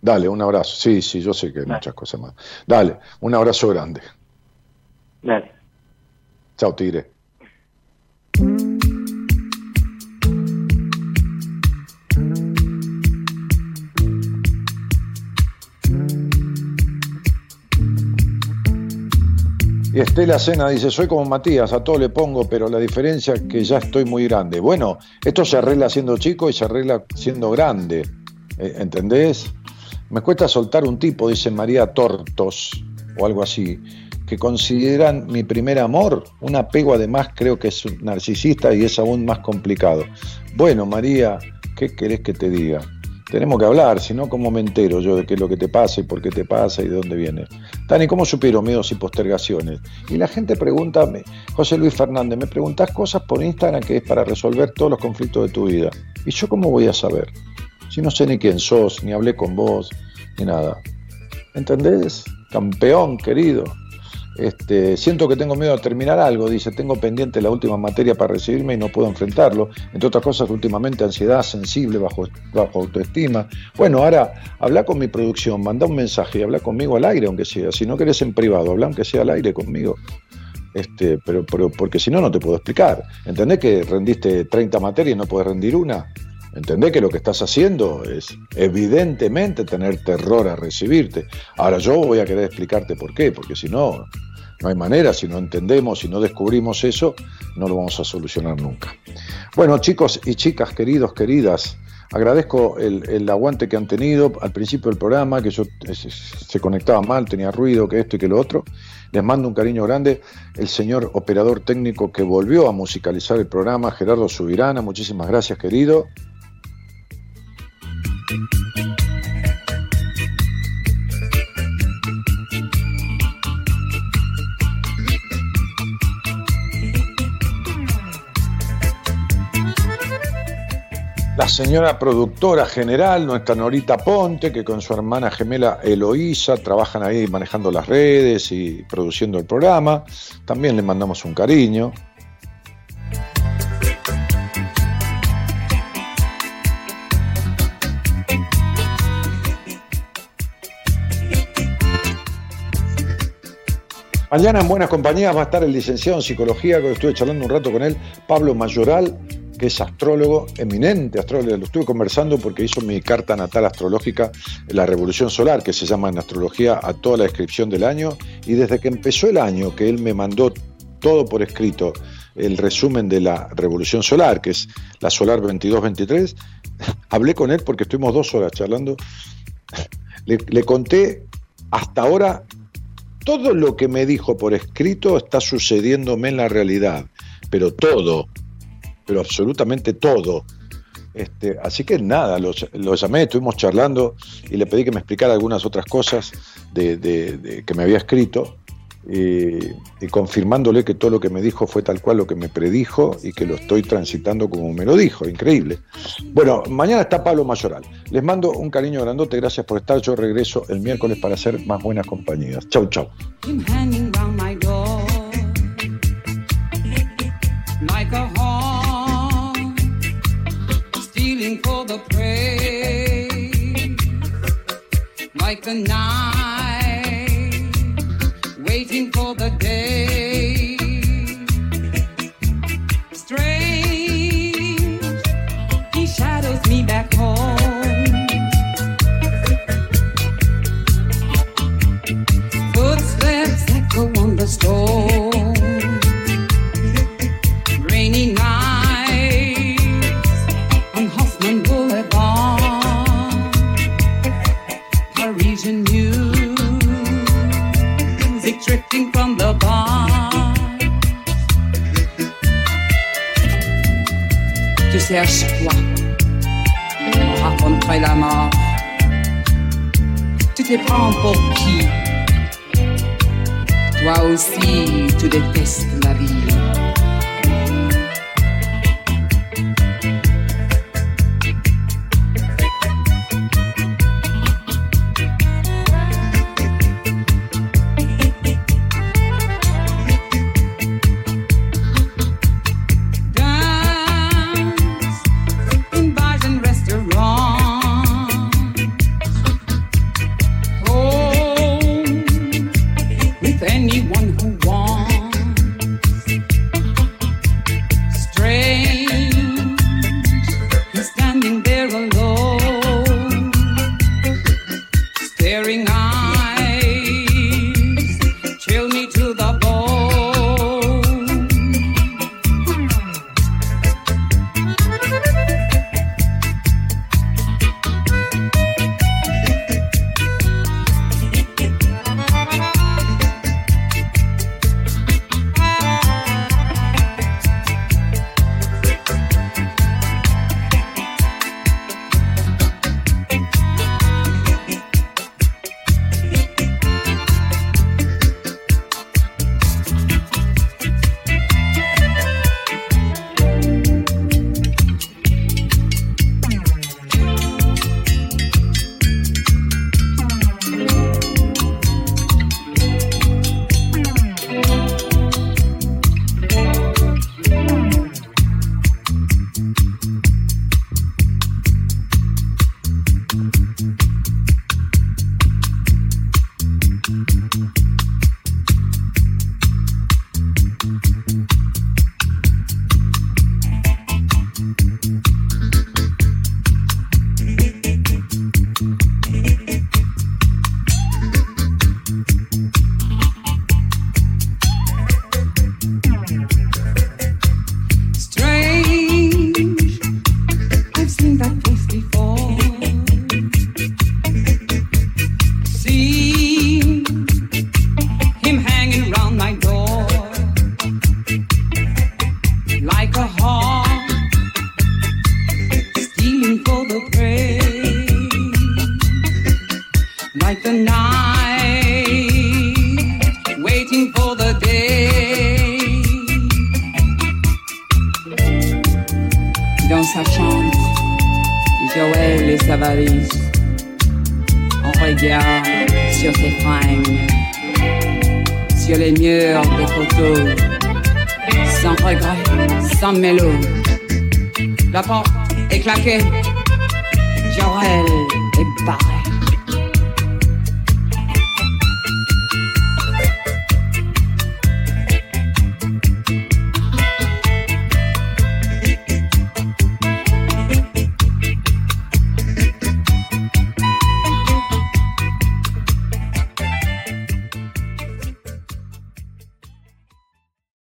Dale, un abrazo. Sí, sí, yo sé que hay muchas cosas más. Dale, un abrazo grande. Dale. Chao, Tigre. Estela Sena dice, soy como Matías, a todo le pongo, pero la diferencia es que ya estoy muy grande. Bueno, esto se arregla siendo chico y se arregla siendo grande. Eh, ¿Entendés? Me cuesta soltar un tipo, dice María Tortos, o algo así, que consideran mi primer amor. Un apego además creo que es narcisista y es aún más complicado. Bueno, María, ¿qué querés que te diga? Tenemos que hablar, si no, ¿cómo me entero yo de qué es lo que te pasa y por qué te pasa y de dónde viene? Dani, ¿cómo supieron miedos y postergaciones? Y la gente pregunta, José Luis Fernández, me preguntás cosas por Instagram que es para resolver todos los conflictos de tu vida. ¿Y yo cómo voy a saber? Si no sé ni quién sos, ni hablé con vos, ni nada. ¿Entendés? Campeón, querido. Este, siento que tengo miedo a terminar algo, dice, tengo pendiente la última materia para recibirme y no puedo enfrentarlo. Entre otras cosas, últimamente ansiedad, sensible, bajo, bajo autoestima. Bueno, ahora habla con mi producción, manda un mensaje y habla conmigo al aire, aunque sea. Si no querés en privado, habla aunque sea al aire conmigo. Este, pero, pero porque si no, no te puedo explicar. ¿Entendés que rendiste 30 materias y no puedes rendir una? ¿Entendés que lo que estás haciendo es evidentemente tener terror a recibirte? Ahora yo voy a querer explicarte por qué, porque si no, no hay manera, si no entendemos, si no descubrimos eso, no lo vamos a solucionar nunca. Bueno, chicos y chicas, queridos, queridas, agradezco el, el aguante que han tenido al principio del programa, que yo eh, se, se conectaba mal, tenía ruido, que esto y que lo otro. Les mando un cariño grande. El señor operador técnico que volvió a musicalizar el programa, Gerardo Subirana, muchísimas gracias, querido. La señora productora general, nuestra Norita Ponte, que con su hermana gemela Eloísa trabajan ahí manejando las redes y produciendo el programa. También le mandamos un cariño. Mañana en Buenas Compañías va a estar el licenciado en psicología, que estuve charlando un rato con él, Pablo Mayoral, que es astrólogo, eminente astrólogo. Lo estuve conversando porque hizo mi carta natal astrológica, la revolución solar, que se llama en astrología a toda la descripción del año. Y desde que empezó el año, que él me mandó todo por escrito, el resumen de la revolución solar, que es la solar 22-23. Hablé con él porque estuvimos dos horas charlando. Le, le conté hasta ahora todo lo que me dijo por escrito está sucediéndome en la realidad, pero todo, pero absolutamente todo. Este, así que nada, lo, llamé, estuvimos charlando y le pedí que me explicara algunas otras cosas de- que me había escrito y, y confirmándole que todo lo que me dijo fue tal cual lo que me predijo y que lo estoy transitando como me lo dijo, increíble. Bueno, mañana está Pablo Mayoral. Les mando un cariño grandote, gracias por estar. Yo regreso el miércoles para hacer más buenas compañías. Chau, chau. hanging round